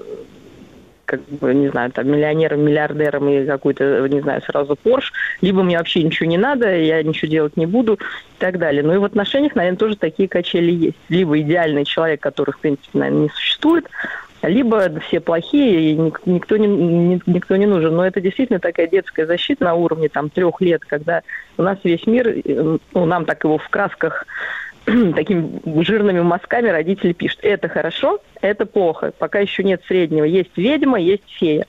Speaker 13: как бы, не знаю, там, миллионером, миллиардером и какой-то, не знаю, сразу Порш, либо мне вообще ничего не надо, я ничего делать не буду и так далее. Ну и в отношениях, наверное, тоже такие качели есть. Либо идеальный человек, которых, в принципе, наверное, не существует, либо все плохие, и ник- никто не, ни- никто не нужен. Но это действительно такая детская защита на уровне там трех лет, когда у нас весь мир, ну, нам так его в красках такими жирными мазками родители пишут. Это хорошо, это плохо. Пока еще нет среднего. Есть ведьма, есть фея.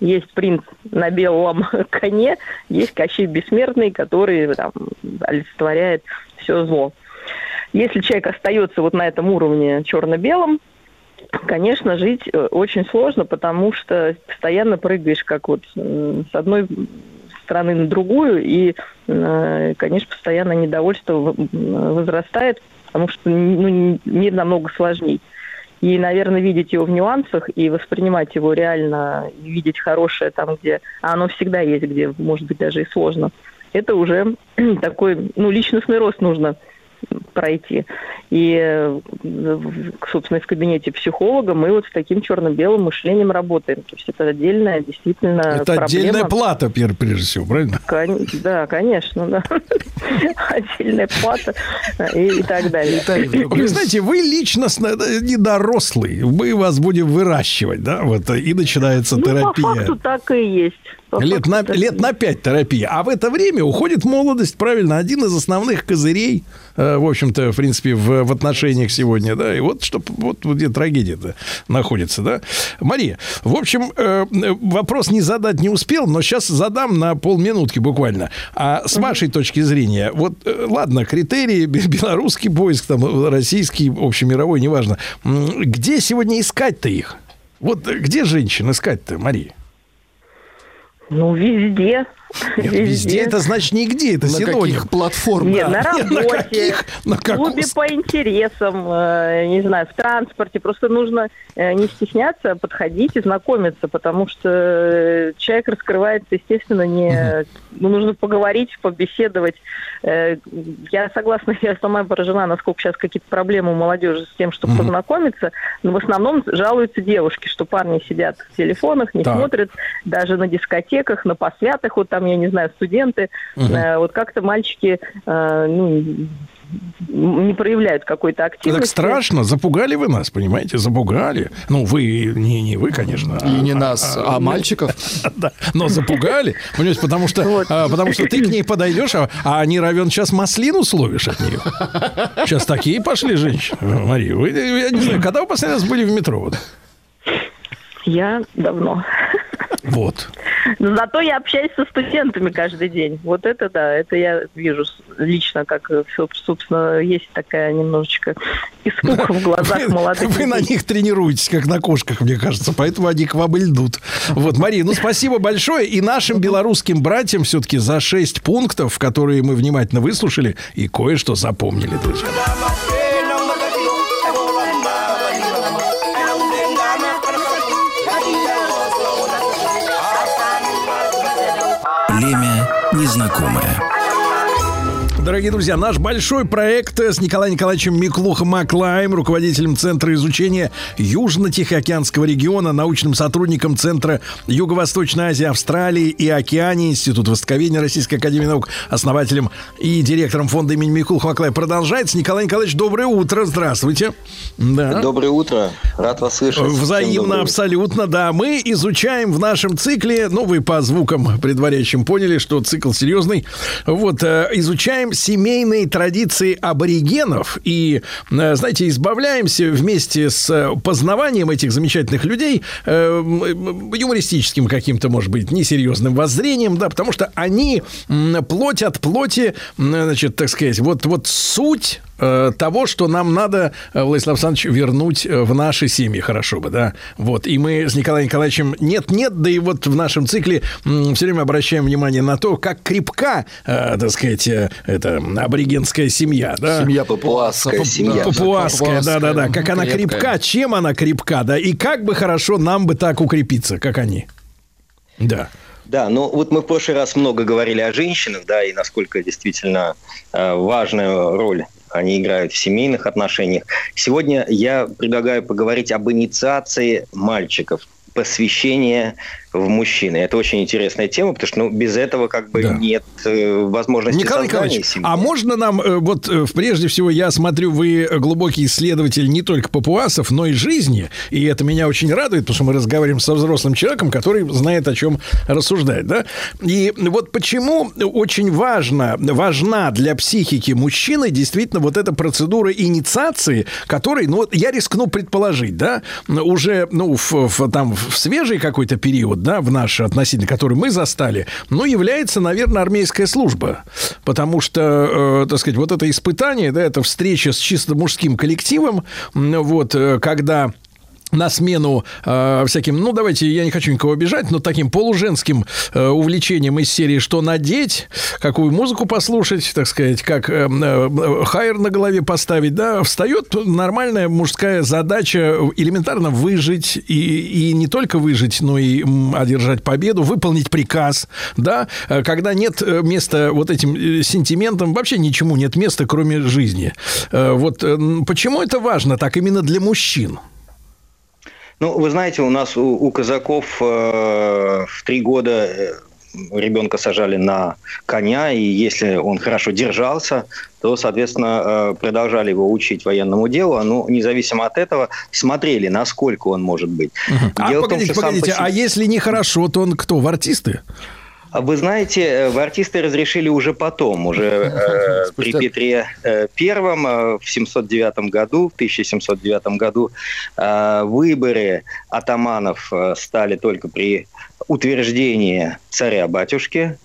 Speaker 13: Есть принц на белом коне, есть Кощей Бессмертный, который там олицетворяет все зло. Если человек остается вот на этом уровне черно-белом, конечно, жить э, очень сложно, потому что постоянно прыгаешь как вот с одной страны на другую, и, э, конечно, постоянно недовольство возрастает, потому что ну, мир намного сложнее. И, наверное, видеть его в нюансах и воспринимать его реально, видеть хорошее там, где... А оно всегда есть, где, может быть, даже и сложно. Это уже такой, ну, личностный рост нужно пройти. И, э, собственно, в кабинете психолога мы вот с таким черно-белым мышлением работаем. То есть это отдельная, действительно,
Speaker 3: это
Speaker 13: проблема.
Speaker 3: отдельная плата, прежде всего, правильно?
Speaker 13: Кон- Да, конечно, да. Отдельная плата и, и так далее.
Speaker 3: Вы знаете, вы личностно э, недорослый. Мы вас будем выращивать, да, вот, э, и начинается
Speaker 13: Ну, по
Speaker 3: терапия.
Speaker 13: факту так и есть.
Speaker 3: Лет на, лет на пять терапия. А в это время уходит молодость, правильно, один из основных козырей, э, в общем-то, в принципе, в, в отношениях сегодня, да, и вот, что, вот, где трагедия-то находится, да. Мария, в общем, э, вопрос не задать не успел, но сейчас задам на полминутки буквально. А с вашей точки зрения, вот, э, ладно, критерии, бе- белорусский поиск, там, российский, общемировой, неважно, где сегодня искать-то их? Вот где женщин искать-то, Мария?
Speaker 13: Ну, везде.
Speaker 3: Нет, Везде это значит нигде, это
Speaker 4: На
Speaker 3: синоним.
Speaker 4: каких платформах?
Speaker 13: Нет, на
Speaker 3: Нет,
Speaker 13: работе,
Speaker 3: на каких? На
Speaker 13: в клубе по интересам, э, не знаю, в транспорте. Просто нужно э, не стесняться, а подходить и знакомиться, потому что э, человек раскрывается, естественно, не... Ну, нужно поговорить, побеседовать. Э, Я согласна, я сама поражена, насколько сейчас какие-то проблемы у молодежи с тем, чтобы познакомиться. Но в основном жалуются девушки, что парни сидят в телефонах, не
Speaker 14: Так.
Speaker 13: смотрят даже на дискотеках, на посвятах, вот там, я не знаю, студенты. Э, Вот как-то мальчики э, ну, не проявляют какой-то
Speaker 3: Так
Speaker 13: активности.
Speaker 3: страшно, запугали вы нас, понимаете, запугали. Ну, вы, не, не вы, конечно.
Speaker 4: И не нас, а мальчиков.
Speaker 3: Да, но запугали, понимаете, потому что, а, потому что ты к ней подойдешь, а, а они равен сейчас маслину словишь от нее. Сейчас такие пошли женщины. Мария, вы, я не знаю, когда вы последний раз были в метро? Вот.
Speaker 13: Я давно.
Speaker 3: Вот.
Speaker 13: Но зато я общаюсь со студентами каждый день. Вот это да, это я вижу лично, как, э, соб- собственно, есть такая немножечко испуг в глазах молодых
Speaker 3: вы на них тренируетесь, как на кошках, мне кажется, поэтому они к вам и льдут. Вот, Мария, ну спасибо большое. И нашим белорусским братьям все-таки за шесть пунктов, которые мы внимательно выслушали и кое-что запомнили, друзья.
Speaker 1: Незнакомое.
Speaker 3: Дорогие друзья, наш большой проект с Николаем Николаевичем Миклухом Маклаем, руководителем Центра изучения Южно-Тихоокеанского региона, научным сотрудником Центра Юго-Восточной Азии, Австралии и Океании, Институт Востоковедения Российской Академии Наук, основателем и директором фонда имени Миклуха Маклая продолжается. Николай Николаевич, доброе утро, здравствуйте. Да.
Speaker 14: Доброе утро, рад вас слышать.
Speaker 3: Взаимно, абсолютно, да. Мы изучаем в нашем цикле, ну, вы по звукам предваряющим поняли, что цикл серьезный. Вот, э, изучаем семейные традиции аборигенов. И, э, знаете, избавляемся вместе с э, познаванием этих замечательных людей э, м, юмористическим каким-то, может быть, несерьезным воззрением, да, потому что они плоть от плоти, значит, так сказать, вот, вот суть э, того, что нам надо, э, Владислав Александрович, вернуть э, в наши семьи, хорошо бы, да. Вот, и мы с Николаем Николаевичем нет-нет, да и вот в нашем цикле все время обращаем внимание на то, как крепка, э, так сказать, э, это аборигенская семья, да.
Speaker 4: Семья
Speaker 14: Папуасская семья.
Speaker 3: Папуасская, да-да-да. Как она крепка, чем она крепка, да, и как бы хорошо нам бы так укрепиться, как они. Да.
Speaker 14: Да, ну вот мы в прошлый раз много говорили о женщинах, да, и насколько действительно э, важную роль они играют в семейных отношениях. Сегодня я предлагаю поговорить об инициации мальчиков, посвящение в мужчины. Это очень интересная тема, потому что ну, без этого как бы
Speaker 3: Да.
Speaker 14: нет э, возможности
Speaker 3: Николай Николаевич,
Speaker 14: семьи.
Speaker 3: а можно нам, э, вот э, прежде всего, я смотрю, вы глубокий исследователь не только папуасов, но и жизни, и это меня очень радует, потому что мы разговариваем со взрослым человеком, который знает, о чем рассуждать, да? И вот почему очень важно, важна для психики мужчины действительно вот эта процедура инициации, которой, ну, я рискну предположить, да, уже, ну, в, в- там, в свежий какой-то период, да, в наш относительно, который мы застали, ну, является, наверное, армейская служба. Потому что, э, так сказать, вот это испытание, да, это встреча с чисто мужским коллективом, вот, э, когда на смену э, всяким, ну давайте, я не хочу никого обижать, но таким полуженским э, увлечением из серии «Что надеть?», какую музыку послушать, так сказать, как э, э, хайер на голове поставить, да, встает нормальная мужская задача элементарно выжить и, и не только выжить, но и одержать победу, выполнить приказ, да, Э, когда нет э, места вот этим э, сентиментам, вообще ничему нет места, кроме жизни. Э, Вот э, почему это важно так именно для мужчин?
Speaker 14: Ну, вы знаете, у нас у, у казаков э, в три года э, ребенка сажали на коня, и если он хорошо держался, то, соответственно, э, продолжали его учить военному делу, но независимо от этого смотрели, насколько он может быть.
Speaker 3: А
Speaker 14: Дело том,
Speaker 3: погодите,
Speaker 14: что сам
Speaker 3: погодите,
Speaker 14: по себе-
Speaker 3: а если нехорошо, то он кто, в артисты?
Speaker 14: А Вы знаете, э, в артисты разрешили уже потом, уже э, при Петре э, Первом э, в 709 году, в 1709 году э, выборы атаманов э, стали только при утверждении царя-батюшки.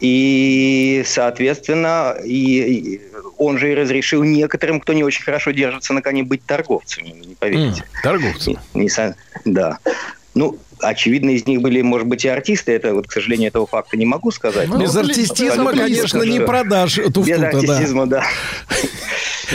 Speaker 14: И, соответственно, и, и он же и разрешил некоторым, кто не очень хорошо держится на коне, быть торговцами, не поверите.
Speaker 3: Торговцы.
Speaker 14: Не, не со- да. Ну, очевидно, из них были, может быть, и артисты. Это, вот, к сожалению, этого факта не могу сказать.
Speaker 3: Без
Speaker 14: Но
Speaker 3: артистизма, конечно, не продашь туфту-то,
Speaker 14: Без артистизма, да.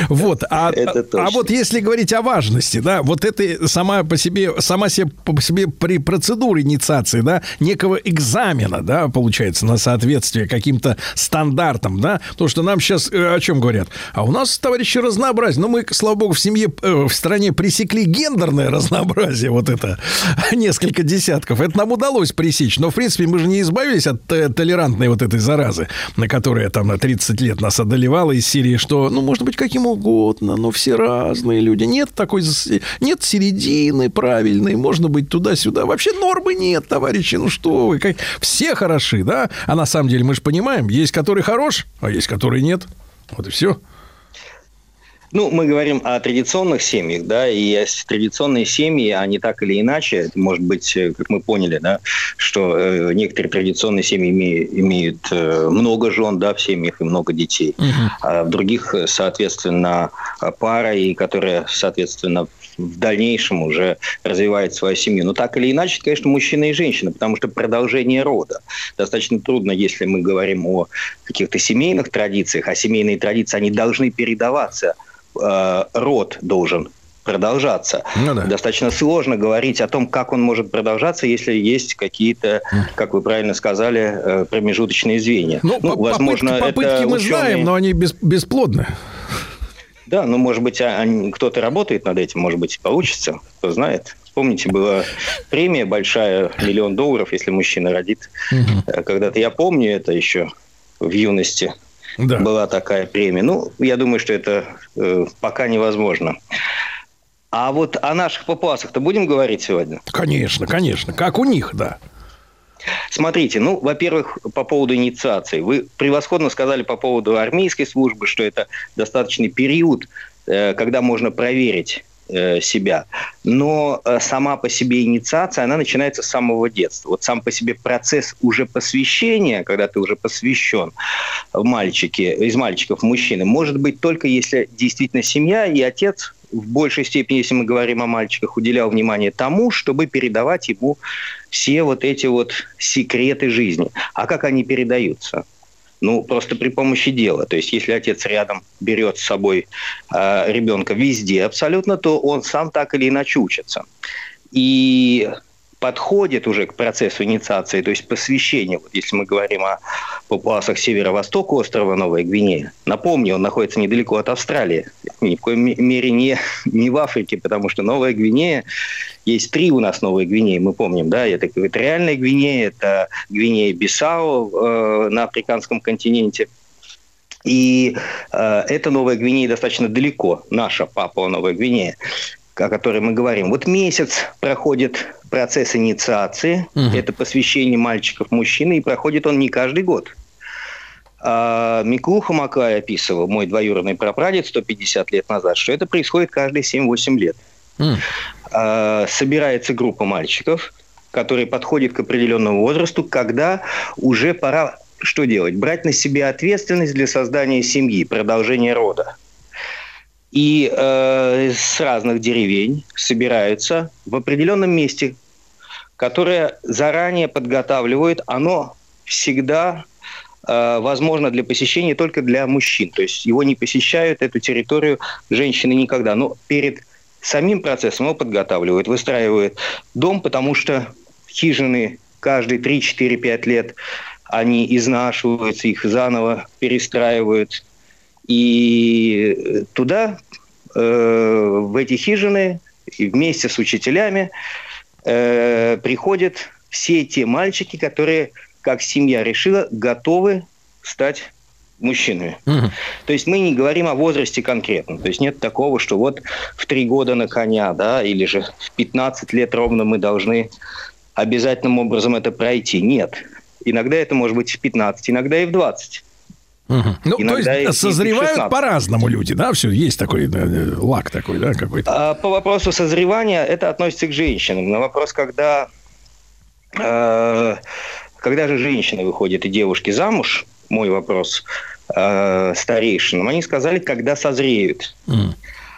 Speaker 3: Вот, а,
Speaker 14: точно.
Speaker 3: а вот если говорить о важности, да, вот это сама по себе, сама себе по себе при процедуре инициации, да, некого экзамена, да, получается, на соответствие каким-то стандартам, да, потому что нам сейчас э, о чем говорят? А у нас, товарищи, разнообразие. Ну, мы, слава богу, в семье, э, в стране пресекли гендерное разнообразие, вот это, несколько десятков. Это нам удалось пресечь, но, в принципе, мы же не избавились от толерантной вот этой заразы, на которая там на 30 лет нас одолевала из серии, что, ну, может быть, каким угодно, но все разные люди. Нет такой, нет середины правильной, можно быть туда-сюда. Вообще нормы нет, товарищи, ну что вы, как- все хороши, да? А на самом деле мы же понимаем, есть который хорош, а есть который нет. Вот и все.
Speaker 14: Ну, мы говорим о традиционных семьях, да, и традиционные семьи, они так или иначе, может быть, э, как мы поняли, да, что э, некоторые традиционные семьи име- имеют э, много жен, да, в семьях и много детей, а в других, соответственно, пара, и которая, соответственно, в дальнейшем уже развивает свою семью. Но так или иначе, это, конечно, мужчина и женщина, потому что продолжение рода. Достаточно трудно, если мы говорим о каких-то семейных традициях, а семейные традиции, они должны передаваться, э, род должен продолжаться.
Speaker 3: Ну да.
Speaker 14: Достаточно сложно говорить о том, как он может продолжаться, если есть какие-то, как вы правильно сказали, э, промежуточные звенья.
Speaker 3: Ну, по- попытки, попытки мы знаем, но они бес- бесплодны.
Speaker 14: Да, ну, может быть, а- они- кто-то работает над этим, может быть, получится, кто знает. Помните, была премия большая, миллион долларов, если мужчина родит. Э, Когда-то я помню это еще в юности. Была такая премия. Ну, я думаю, что это э, пока невозможно. А вот о наших папуасах-то будем говорить сегодня?
Speaker 3: Конечно, конечно. Как у них, да.
Speaker 14: Смотрите, ну, во-первых, по поводу инициации. Вы превосходно сказали по поводу армейской службы, что это достаточный период, э, когда можно проверить себя. Но э, сама по себе инициация, она начинается с самого детства. Вот сам по себе процесс уже посвящения, когда ты уже посвящен в мальчики, из мальчиков в мужчины, может быть только если действительно семья и отец в большей степени, если мы говорим о мальчиках, уделял внимание тому, чтобы передавать ему все вот эти вот секреты жизни. А как они передаются? Ну, просто при помощи дела. То есть, если отец рядом берет с собой э, ребенка везде абсолютно, то он сам так или иначе учится. И подходит уже к процессу инициации, то есть посвящения. Вот если мы говорим о папуасах северо-востока острова Новая Гвинея, напомню, он находится недалеко от Австралии, ни в коем ме- мере не, не в Африке, потому что Новая Гвинея, есть три у нас Новые Гвинеи, мы помним, да, это экваториальная Гвинея, это Гвинея Бисау э, на африканском континенте, и э, эта Новая Гвинея достаточно далеко, наша Папуа Новая Гвинея, о которой мы говорим. Вот месяц проходит процесс инициации, это посвящение мальчиков мужчины, и проходит он не каждый год. А, Миклуха Макай описывал, мой двоюродный прапрадед 150 лет назад, что это происходит каждые 7-8 лет. А, Собирается группа мальчиков, которые подходят к определенному возрасту, когда уже пора что делать? Брать на себя ответственность для создания семьи, продолжения рода. И э, с разных деревень собираются в определенном месте, которое заранее подготавливают. Оно всегда э, возможно для посещения только для мужчин. То есть его не посещают, эту территорию женщины никогда. Но перед самим процессом его подготавливают, выстраивают дом, потому что хижины каждые 3, 4, 5 лет они изнашиваются, их заново перестраивают. И туда, э, в эти хижины, и вместе с учителями э, приходят все те мальчики, которые, как семья решила, готовы стать мужчинами. То есть мы не говорим о возрасте конкретно. То есть нет такого, что вот в три года на коня, да, или же в 15 лет ровно мы должны обязательным образом это пройти. Нет. Иногда это может быть в 15, иногда и в 20.
Speaker 3: Ну, то
Speaker 14: Иногда и
Speaker 3: есть созревают
Speaker 14: 16.
Speaker 3: по-разному люди, да, все, есть такой да, лак такой, да, какой-то.
Speaker 14: А По вопросу созревания это относится к женщинам. На вопрос, когда, э, когда же женщины выходят и девушки замуж, мой вопрос э, старейшинам, они сказали, когда созреют.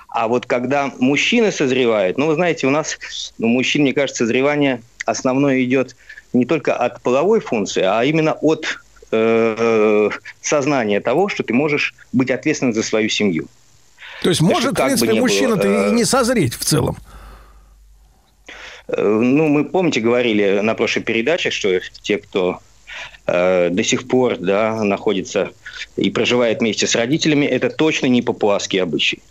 Speaker 14: А вот когда мужчины созревают, ну, вы знаете, у нас, ну, мужчин, мне кажется, созревание основное идет не только от половой функции, а именно от э, сознания того, что ты можешь быть ответственным за свою семью.
Speaker 3: То есть может, в
Speaker 14: как бы
Speaker 3: принципе,
Speaker 14: не было,
Speaker 3: мужчина-то
Speaker 14: э,
Speaker 3: и не созреть в целом.
Speaker 14: Э, Ну, мы, помните, говорили на прошлой передаче, что те, кто э, до сих пор да, находится и проживает вместе с родителями, это точно не папуасский обычай.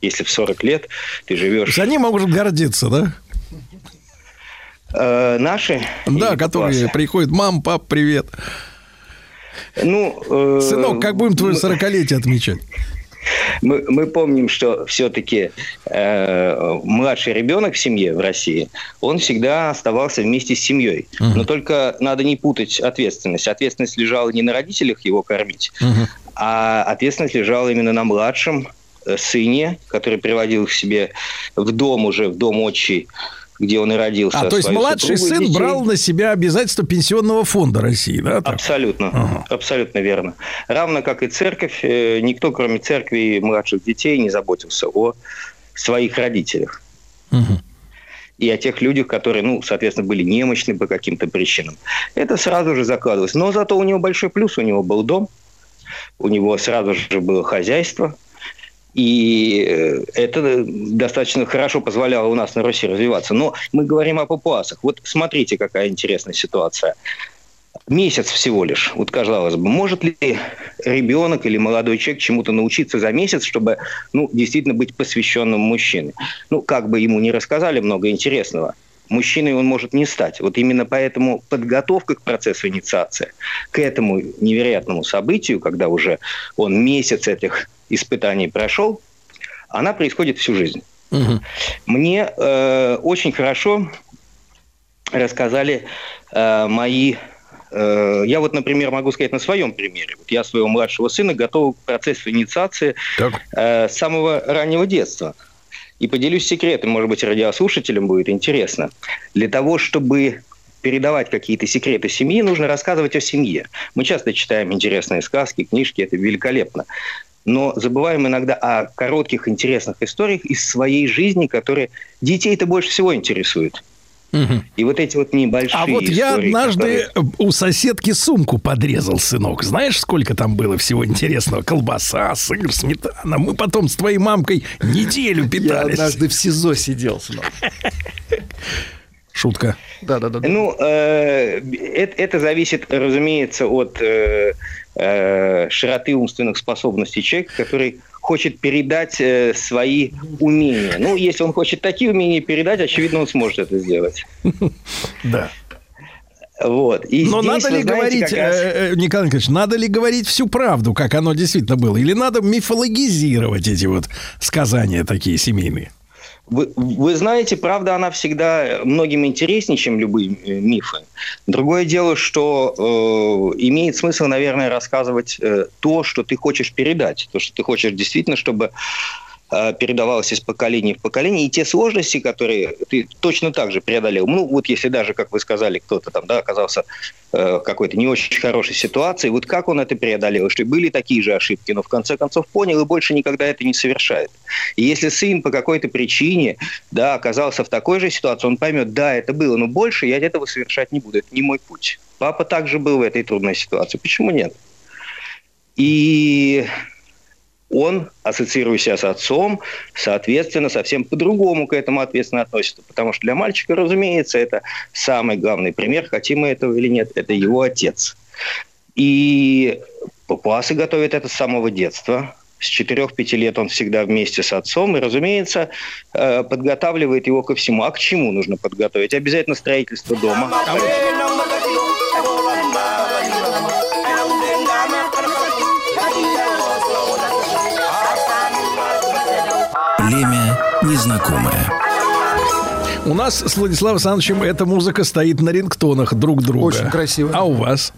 Speaker 14: Если в 40 лет ты живешь...
Speaker 3: Они могут гордиться, да?
Speaker 14: Э, наши?
Speaker 3: Да, которые приходят, мам, пап, привет.
Speaker 14: Ну, э,
Speaker 3: Сынок, как будем твое 40-летие отмечать?
Speaker 14: Мы, мы помним, что все-таки э, младший ребенок в семье в России, он всегда оставался вместе с семьей. Но только надо не путать ответственность. Ответственность лежала не на родителях его кормить, а ответственность лежала именно на младшем э, сыне, который приводил к себе в дом уже, в дом отчий, где он и родился.
Speaker 3: А, то есть младший сын
Speaker 14: детей.
Speaker 3: брал на себя обязательства Пенсионного фонда России, да? так?
Speaker 14: Абсолютно, абсолютно верно. Равно как и церковь, э, никто, кроме церкви и младших детей, не заботился о своих родителях. И о тех людях, которые, ну, соответственно, были немощны по каким-то причинам. Это сразу же закладывалось. Но зато у него большой плюс, у него был дом, у него сразу же было хозяйство, И э, это достаточно хорошо позволяло у нас на Руси развиваться. Но мы говорим о папуасах. Вот смотрите, какая интересная ситуация. Месяц всего лишь. Вот казалось бы, может ли ребенок или молодой человек чему-то научиться за месяц, чтобы ну, действительно быть посвященным мужчине? Ну, как бы ему не рассказали много интересного, мужчиной он может не стать. Вот именно поэтому подготовка к процессу инициации, к этому невероятному событию, когда уже он месяц этих испытаний прошел, она происходит всю жизнь. Мне э, очень хорошо рассказали э, мои... э, я вот, например, могу сказать на своем примере. Вот я своего младшего сына готов к процессу инициации э, с самого раннего детства. И поделюсь секретом, может быть, радиослушателям будет интересно. Для того, чтобы передавать какие-то секреты семьи, нужно рассказывать о семье. Мы часто читаем интересные сказки, книжки, это великолепно. Но забываем иногда о коротких интересных историях из своей жизни, которые детей-то больше всего интересуют. И вот эти вот небольшие
Speaker 3: А вот я
Speaker 14: истории,
Speaker 3: однажды
Speaker 14: которые-
Speaker 3: у соседки сумку подрезал, сынок. Знаешь, сколько там было всего интересного? Колбаса, сыр, сметана. Мы потом с твоей мамкой неделю
Speaker 4: Я
Speaker 3: питались.
Speaker 4: однажды в СИЗО сидел, сынок.
Speaker 3: Шутка.
Speaker 4: Да-да-да.
Speaker 14: Ну, э, это, это зависит, разумеется, от э, э, широты умственных способностей человека, который хочет передать э, свои умения. Ну, если он хочет такие умения передать, очевидно, он сможет это сделать.
Speaker 3: Да.
Speaker 14: Вот. И
Speaker 3: Но
Speaker 14: здесь,
Speaker 3: надо ли
Speaker 14: знаете,
Speaker 3: говорить,
Speaker 14: как раз-
Speaker 3: э, э, Николай Николаевич, надо ли говорить всю правду, как оно действительно было? Или надо мифологизировать эти вот сказания такие семейные?
Speaker 14: Вы, вы знаете, правда, она всегда многим интереснее, чем любые мифы. Другое дело, что э, имеет смысл, наверное, рассказывать э, то, что ты хочешь передать, то, что ты хочешь действительно, чтобы передавалось из поколения в поколение, и те сложности, которые ты точно так же преодолел. Ну, вот если даже, как вы сказали, кто-то там да, оказался э, в какой-то не очень хорошей ситуации, вот как он это преодолел, что были такие же ошибки, но в конце концов понял и больше никогда это не совершает. И если сын по какой-то причине да, оказался в такой же ситуации, он поймет, да, это было, но больше я этого совершать не буду, это не мой путь. Папа также был в этой трудной ситуации, почему нет? И он, ассоциируя себя с отцом, соответственно, совсем по-другому к этому ответственно относится. Потому что для мальчика, разумеется, это самый главный пример, хотим мы этого или нет, это его отец. И папуасы готовят это с самого детства. С 4-5 лет он всегда вместе с отцом и, разумеется, э, подготавливает его ко всему. А к чему нужно подготовить? Обязательно строительство дома.
Speaker 1: Племя незнакомое.
Speaker 3: У нас с Владиславом Александровичем эта музыка стоит на рингтонах друг друга.
Speaker 4: Очень красиво.
Speaker 3: А у вас?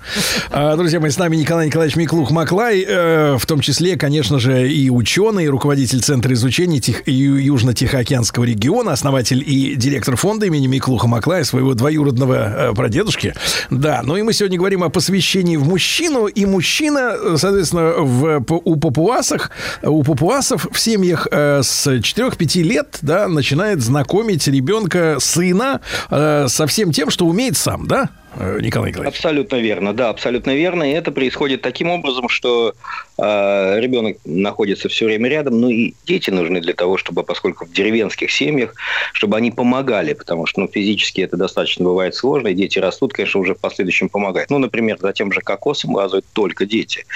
Speaker 3: А, Друзья мои, с нами Николай Николаевич Миклух-Маклай, э, в том числе, конечно же, и ученый, и руководитель Центра изучения Южно-Тихоокеанского региона, основатель и директор фонда имени Миклуха-Маклая, своего двоюродного э, прадедушки. Да, ну и мы сегодня говорим о посвящении в мужчину, и мужчина, э, соответственно, в, у папуасах, у папуасов в семьях с 4-5 лет, да, начинает знакомить ребенка, сына э, со всем тем, что умеет сам, да, Николай Николаевич?
Speaker 14: Абсолютно верно, да, абсолютно верно. И это происходит таким образом, что э, ребенок находится все время рядом, ну и дети нужны для того, чтобы, поскольку в деревенских семьях, чтобы они помогали, потому что ну, физически это достаточно бывает сложно, и дети растут, конечно, уже в последующем помогают. Ну, например, за тем же кокосом лазают только дети.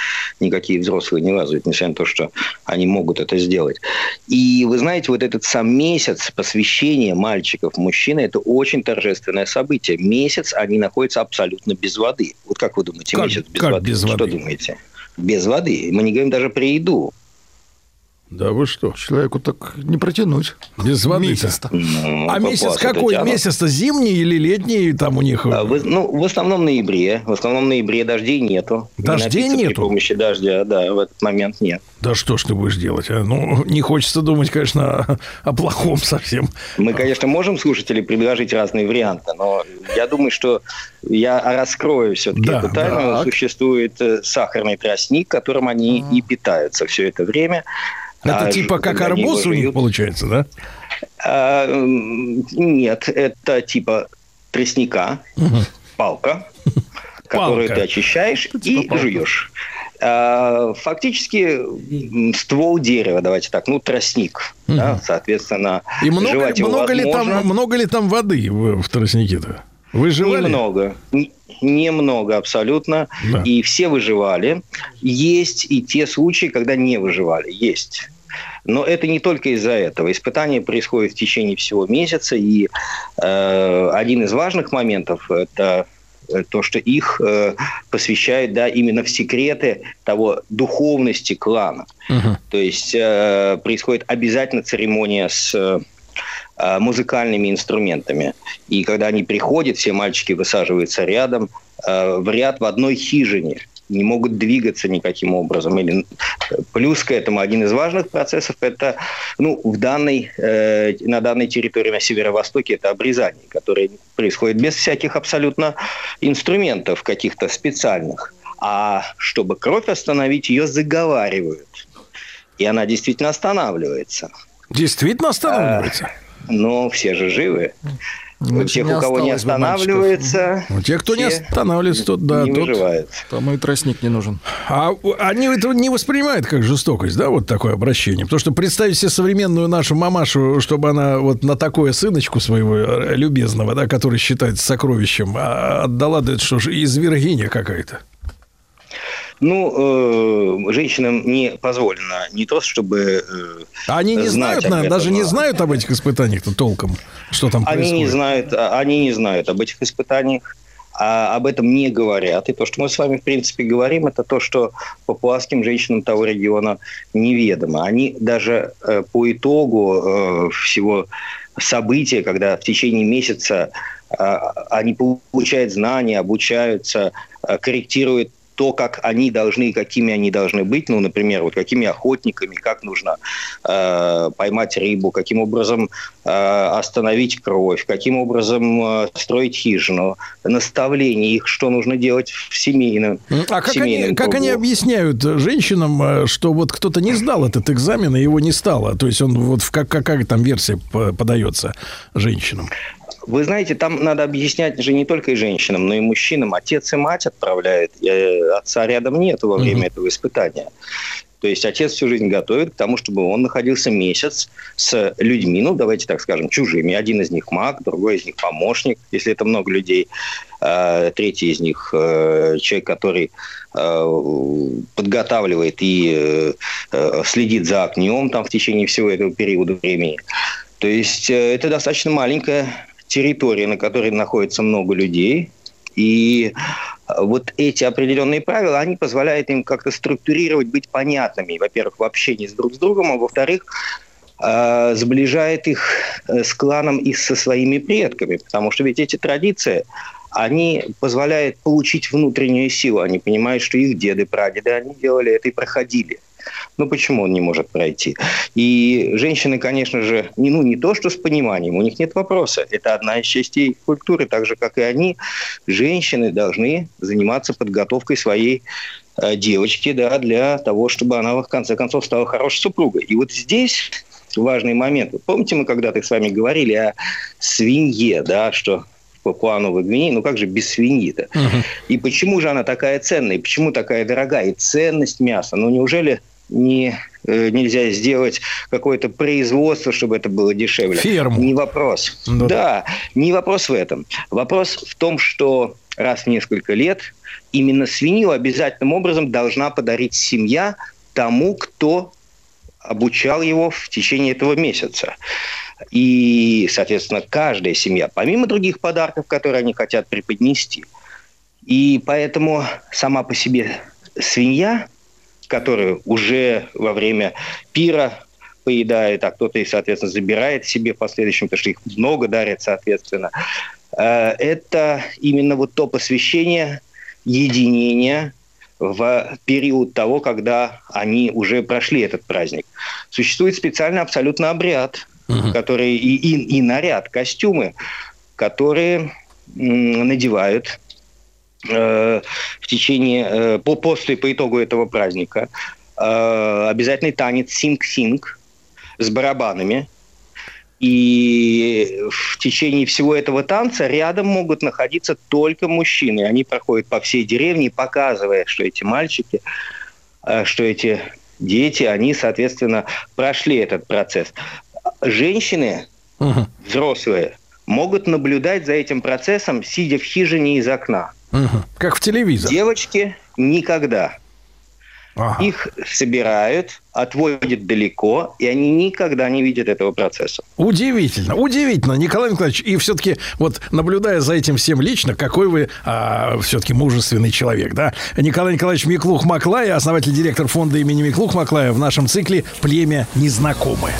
Speaker 14: Никакие взрослые не лазают, несмотря на то, что они могут это сделать. И вы знаете, вот этот сам месяц посвящения мальчиков мужчины, это очень торжественное событие. Месяц они находятся абсолютно без воды. Вот как вы думаете,
Speaker 3: Как-
Speaker 14: месяц без
Speaker 3: как
Speaker 14: воды?
Speaker 3: без
Speaker 14: Что
Speaker 3: воды?
Speaker 14: думаете? Без воды. Мы не говорим даже про еду.
Speaker 3: Да вы что?
Speaker 4: Человеку так не протянуть.
Speaker 3: Без воды
Speaker 4: Месяц-то.
Speaker 14: Ну,
Speaker 3: А месяц какой?
Speaker 14: тянут.
Speaker 3: Месяц-то зимний или летний там у них?
Speaker 14: А, вы- ну, в основном ноябре. В основном ноябре дождей нету.
Speaker 3: Дождей
Speaker 14: При
Speaker 3: нету?
Speaker 14: помощи дождя, да, в этот момент нет.
Speaker 3: Да что ж ты будешь делать? а? Ну, не хочется думать, конечно, о, о плохом совсем.
Speaker 14: Мы, конечно, можем слушателям предложить разные варианты, но я думаю, что я раскрою все-таки
Speaker 3: Да,
Speaker 14: эту тайну.
Speaker 3: так.
Speaker 14: Существует э, сахарный тростник, которым они и питаются все это время.
Speaker 3: Это
Speaker 14: А
Speaker 3: типа как арбуз у них получается, да?
Speaker 14: А, нет, это типа тростника, палка, которую ты очищаешь и жуешь. А, Фактически ствол дерева, давайте так, ну, тростник. да, соответственно,
Speaker 3: И много,
Speaker 14: жевать его
Speaker 3: много, ли
Speaker 14: возможно.
Speaker 3: там, много ли там воды в, в тростнике-то? Вы жевали?
Speaker 14: Немного. Немного абсолютно.
Speaker 3: Да.
Speaker 14: И все выживали. Есть и те случаи, когда не выживали. Есть. Но это не только из-за этого. Испытание происходит в течение всего месяца. И э, один из важных моментов – это э, то, что их э, посвящают да, именно в секреты того духовности клана. То есть э, происходит обязательно церемония с э, музыкальными инструментами. И когда они приходят, все мальчики высаживаются рядом, э, в ряд в одной хижине, не могут двигаться никаким образом. Или, э, плюс к этому один из важных процессов – это ну, в данной, э, на данной территории на северо-востоке это обрезание, которое происходит без всяких абсолютно инструментов каких-то специальных. А чтобы кровь остановить, ее заговаривают. И она действительно останавливается.
Speaker 3: Действительно останавливается?
Speaker 14: Но все же живы. У тех, у кого не останавливается,
Speaker 3: Ну, те, кто не останавливается, тот, да,
Speaker 14: не
Speaker 3: тот...
Speaker 14: выживают.
Speaker 4: Тому и тростник не нужен.
Speaker 3: А они это не воспринимают как жестокость, да, вот такое обращение? Потому что представить себе современную нашу мамашу, чтобы она вот на такое сыночку своего э, любезного, да, который считается сокровищем, а отдала, да это что ж, извергиня какая-то.
Speaker 14: Ну, э, женщинам не позволено не то, чтобы... э,
Speaker 3: А Они не знают, наверное, даже не
Speaker 14: а-
Speaker 3: знают об этих испытаниях-то толком, что там
Speaker 14: Они не
Speaker 3: происходит.
Speaker 14: знают, а, они не знают об этих испытаниях, а об этом не говорят. И то, что мы с вами, в принципе, говорим, это то, что папуасским женщинам того региона неведомо. Они даже э, по итогу э, всего события, когда в течение месяца э, они получают знания, обучаются, э, корректируют то, как они должны и какими они должны быть, ну, например, вот какими охотниками, как нужно э, поймать рыбу, каким образом э, остановить кровь, каким образом э, строить хижину, наставление их, что нужно делать в семейном,
Speaker 3: А как они,
Speaker 14: семейном
Speaker 3: как они объясняют женщинам, э, что вот кто-то не сдал этот экзамен, и его не стало? То есть он вот в как, какая там версия по- подается женщинам?
Speaker 14: Вы знаете, там надо объяснять же не только и женщинам, но и мужчинам. Отец и мать отправляют, э, отца рядом нет во время этого испытания. То есть отец всю жизнь готовит к тому, чтобы он находился месяц с людьми, ну, давайте так скажем, чужими. Один из них маг, другой из них помощник, если это много людей. А, Третий из них э, человек, который э, подготавливает и следит за огнем там в течение всего этого периода времени. То есть это достаточно маленькая территория, на которой находится много людей. И э, вот эти определенные правила, они позволяют им как-то структурировать, быть понятными. Во-первых, в общении с друг с другом, а во-вторых, э, сближает их э, с кланом и со своими предками. Потому что ведь эти традиции, они позволяют получить внутреннюю силу. Они понимают, что их деды, прадеды, они делали это и проходили. Ну, почему он не может пройти? И женщины, конечно же, не, ну, не то, что с пониманием, у них нет вопроса. Это одна из частей культуры, так же, как и они. Женщины должны заниматься подготовкой своей э, девочки, да, для того, чтобы она, в конце концов, стала хорошей супругой. И вот здесь важный момент. Вот помните, мы когда-то с вами говорили о свинье, да, что в Папуа-Новой Гвинее, ну как же без свиньи-то? И почему же она такая ценная, и почему такая дорогая? И ценность мяса, ну неужели не, э, нельзя сделать какое-то производство, чтобы это было дешевле?
Speaker 3: Ферму.
Speaker 14: Не вопрос.
Speaker 3: Ну
Speaker 14: Да, не вопрос в этом. Вопрос в том, что раз в несколько лет именно свинью обязательным образом должна подарить семья тому, кто обучал его в течение этого месяца. И, соответственно, каждая семья, помимо других подарков, которые они хотят преподнести. И поэтому сама по себе свинья, которую уже во время пира поедает, а кто-то и, соответственно, забирает себе в последующем, потому что их много дарят, соответственно, э, это именно вот то посвящение единения в период того, когда они уже прошли этот праздник. Существует специальный абсолютно обряд, который и, и, и наряд, костюмы, которые надевают в течение, э, по, после, по итогу этого праздника. Э, обязательный танец синг-синг с барабанами. И в течение всего этого танца рядом могут находиться только мужчины. Они проходят по всей деревне, показывая, что эти мальчики э, что эти дети, они, соответственно, прошли этот процесс. Женщины, взрослые, могут наблюдать за этим процессом, сидя в хижине из окна.
Speaker 3: Мгм. Как в телевизоре.
Speaker 14: Девочки никогда.
Speaker 3: Ага.
Speaker 14: Их собирают, отводят далеко, и они никогда не видят этого процесса.
Speaker 3: Удивительно, удивительно, Николай Николаевич. И все-таки, вот наблюдая за этим всем лично, какой вы все-таки мужественный человек, да? Николай Николаевич Миклух-Маклай, основатель директор фонда имени Миклух-Маклая в нашем цикле «Племя незнакомое».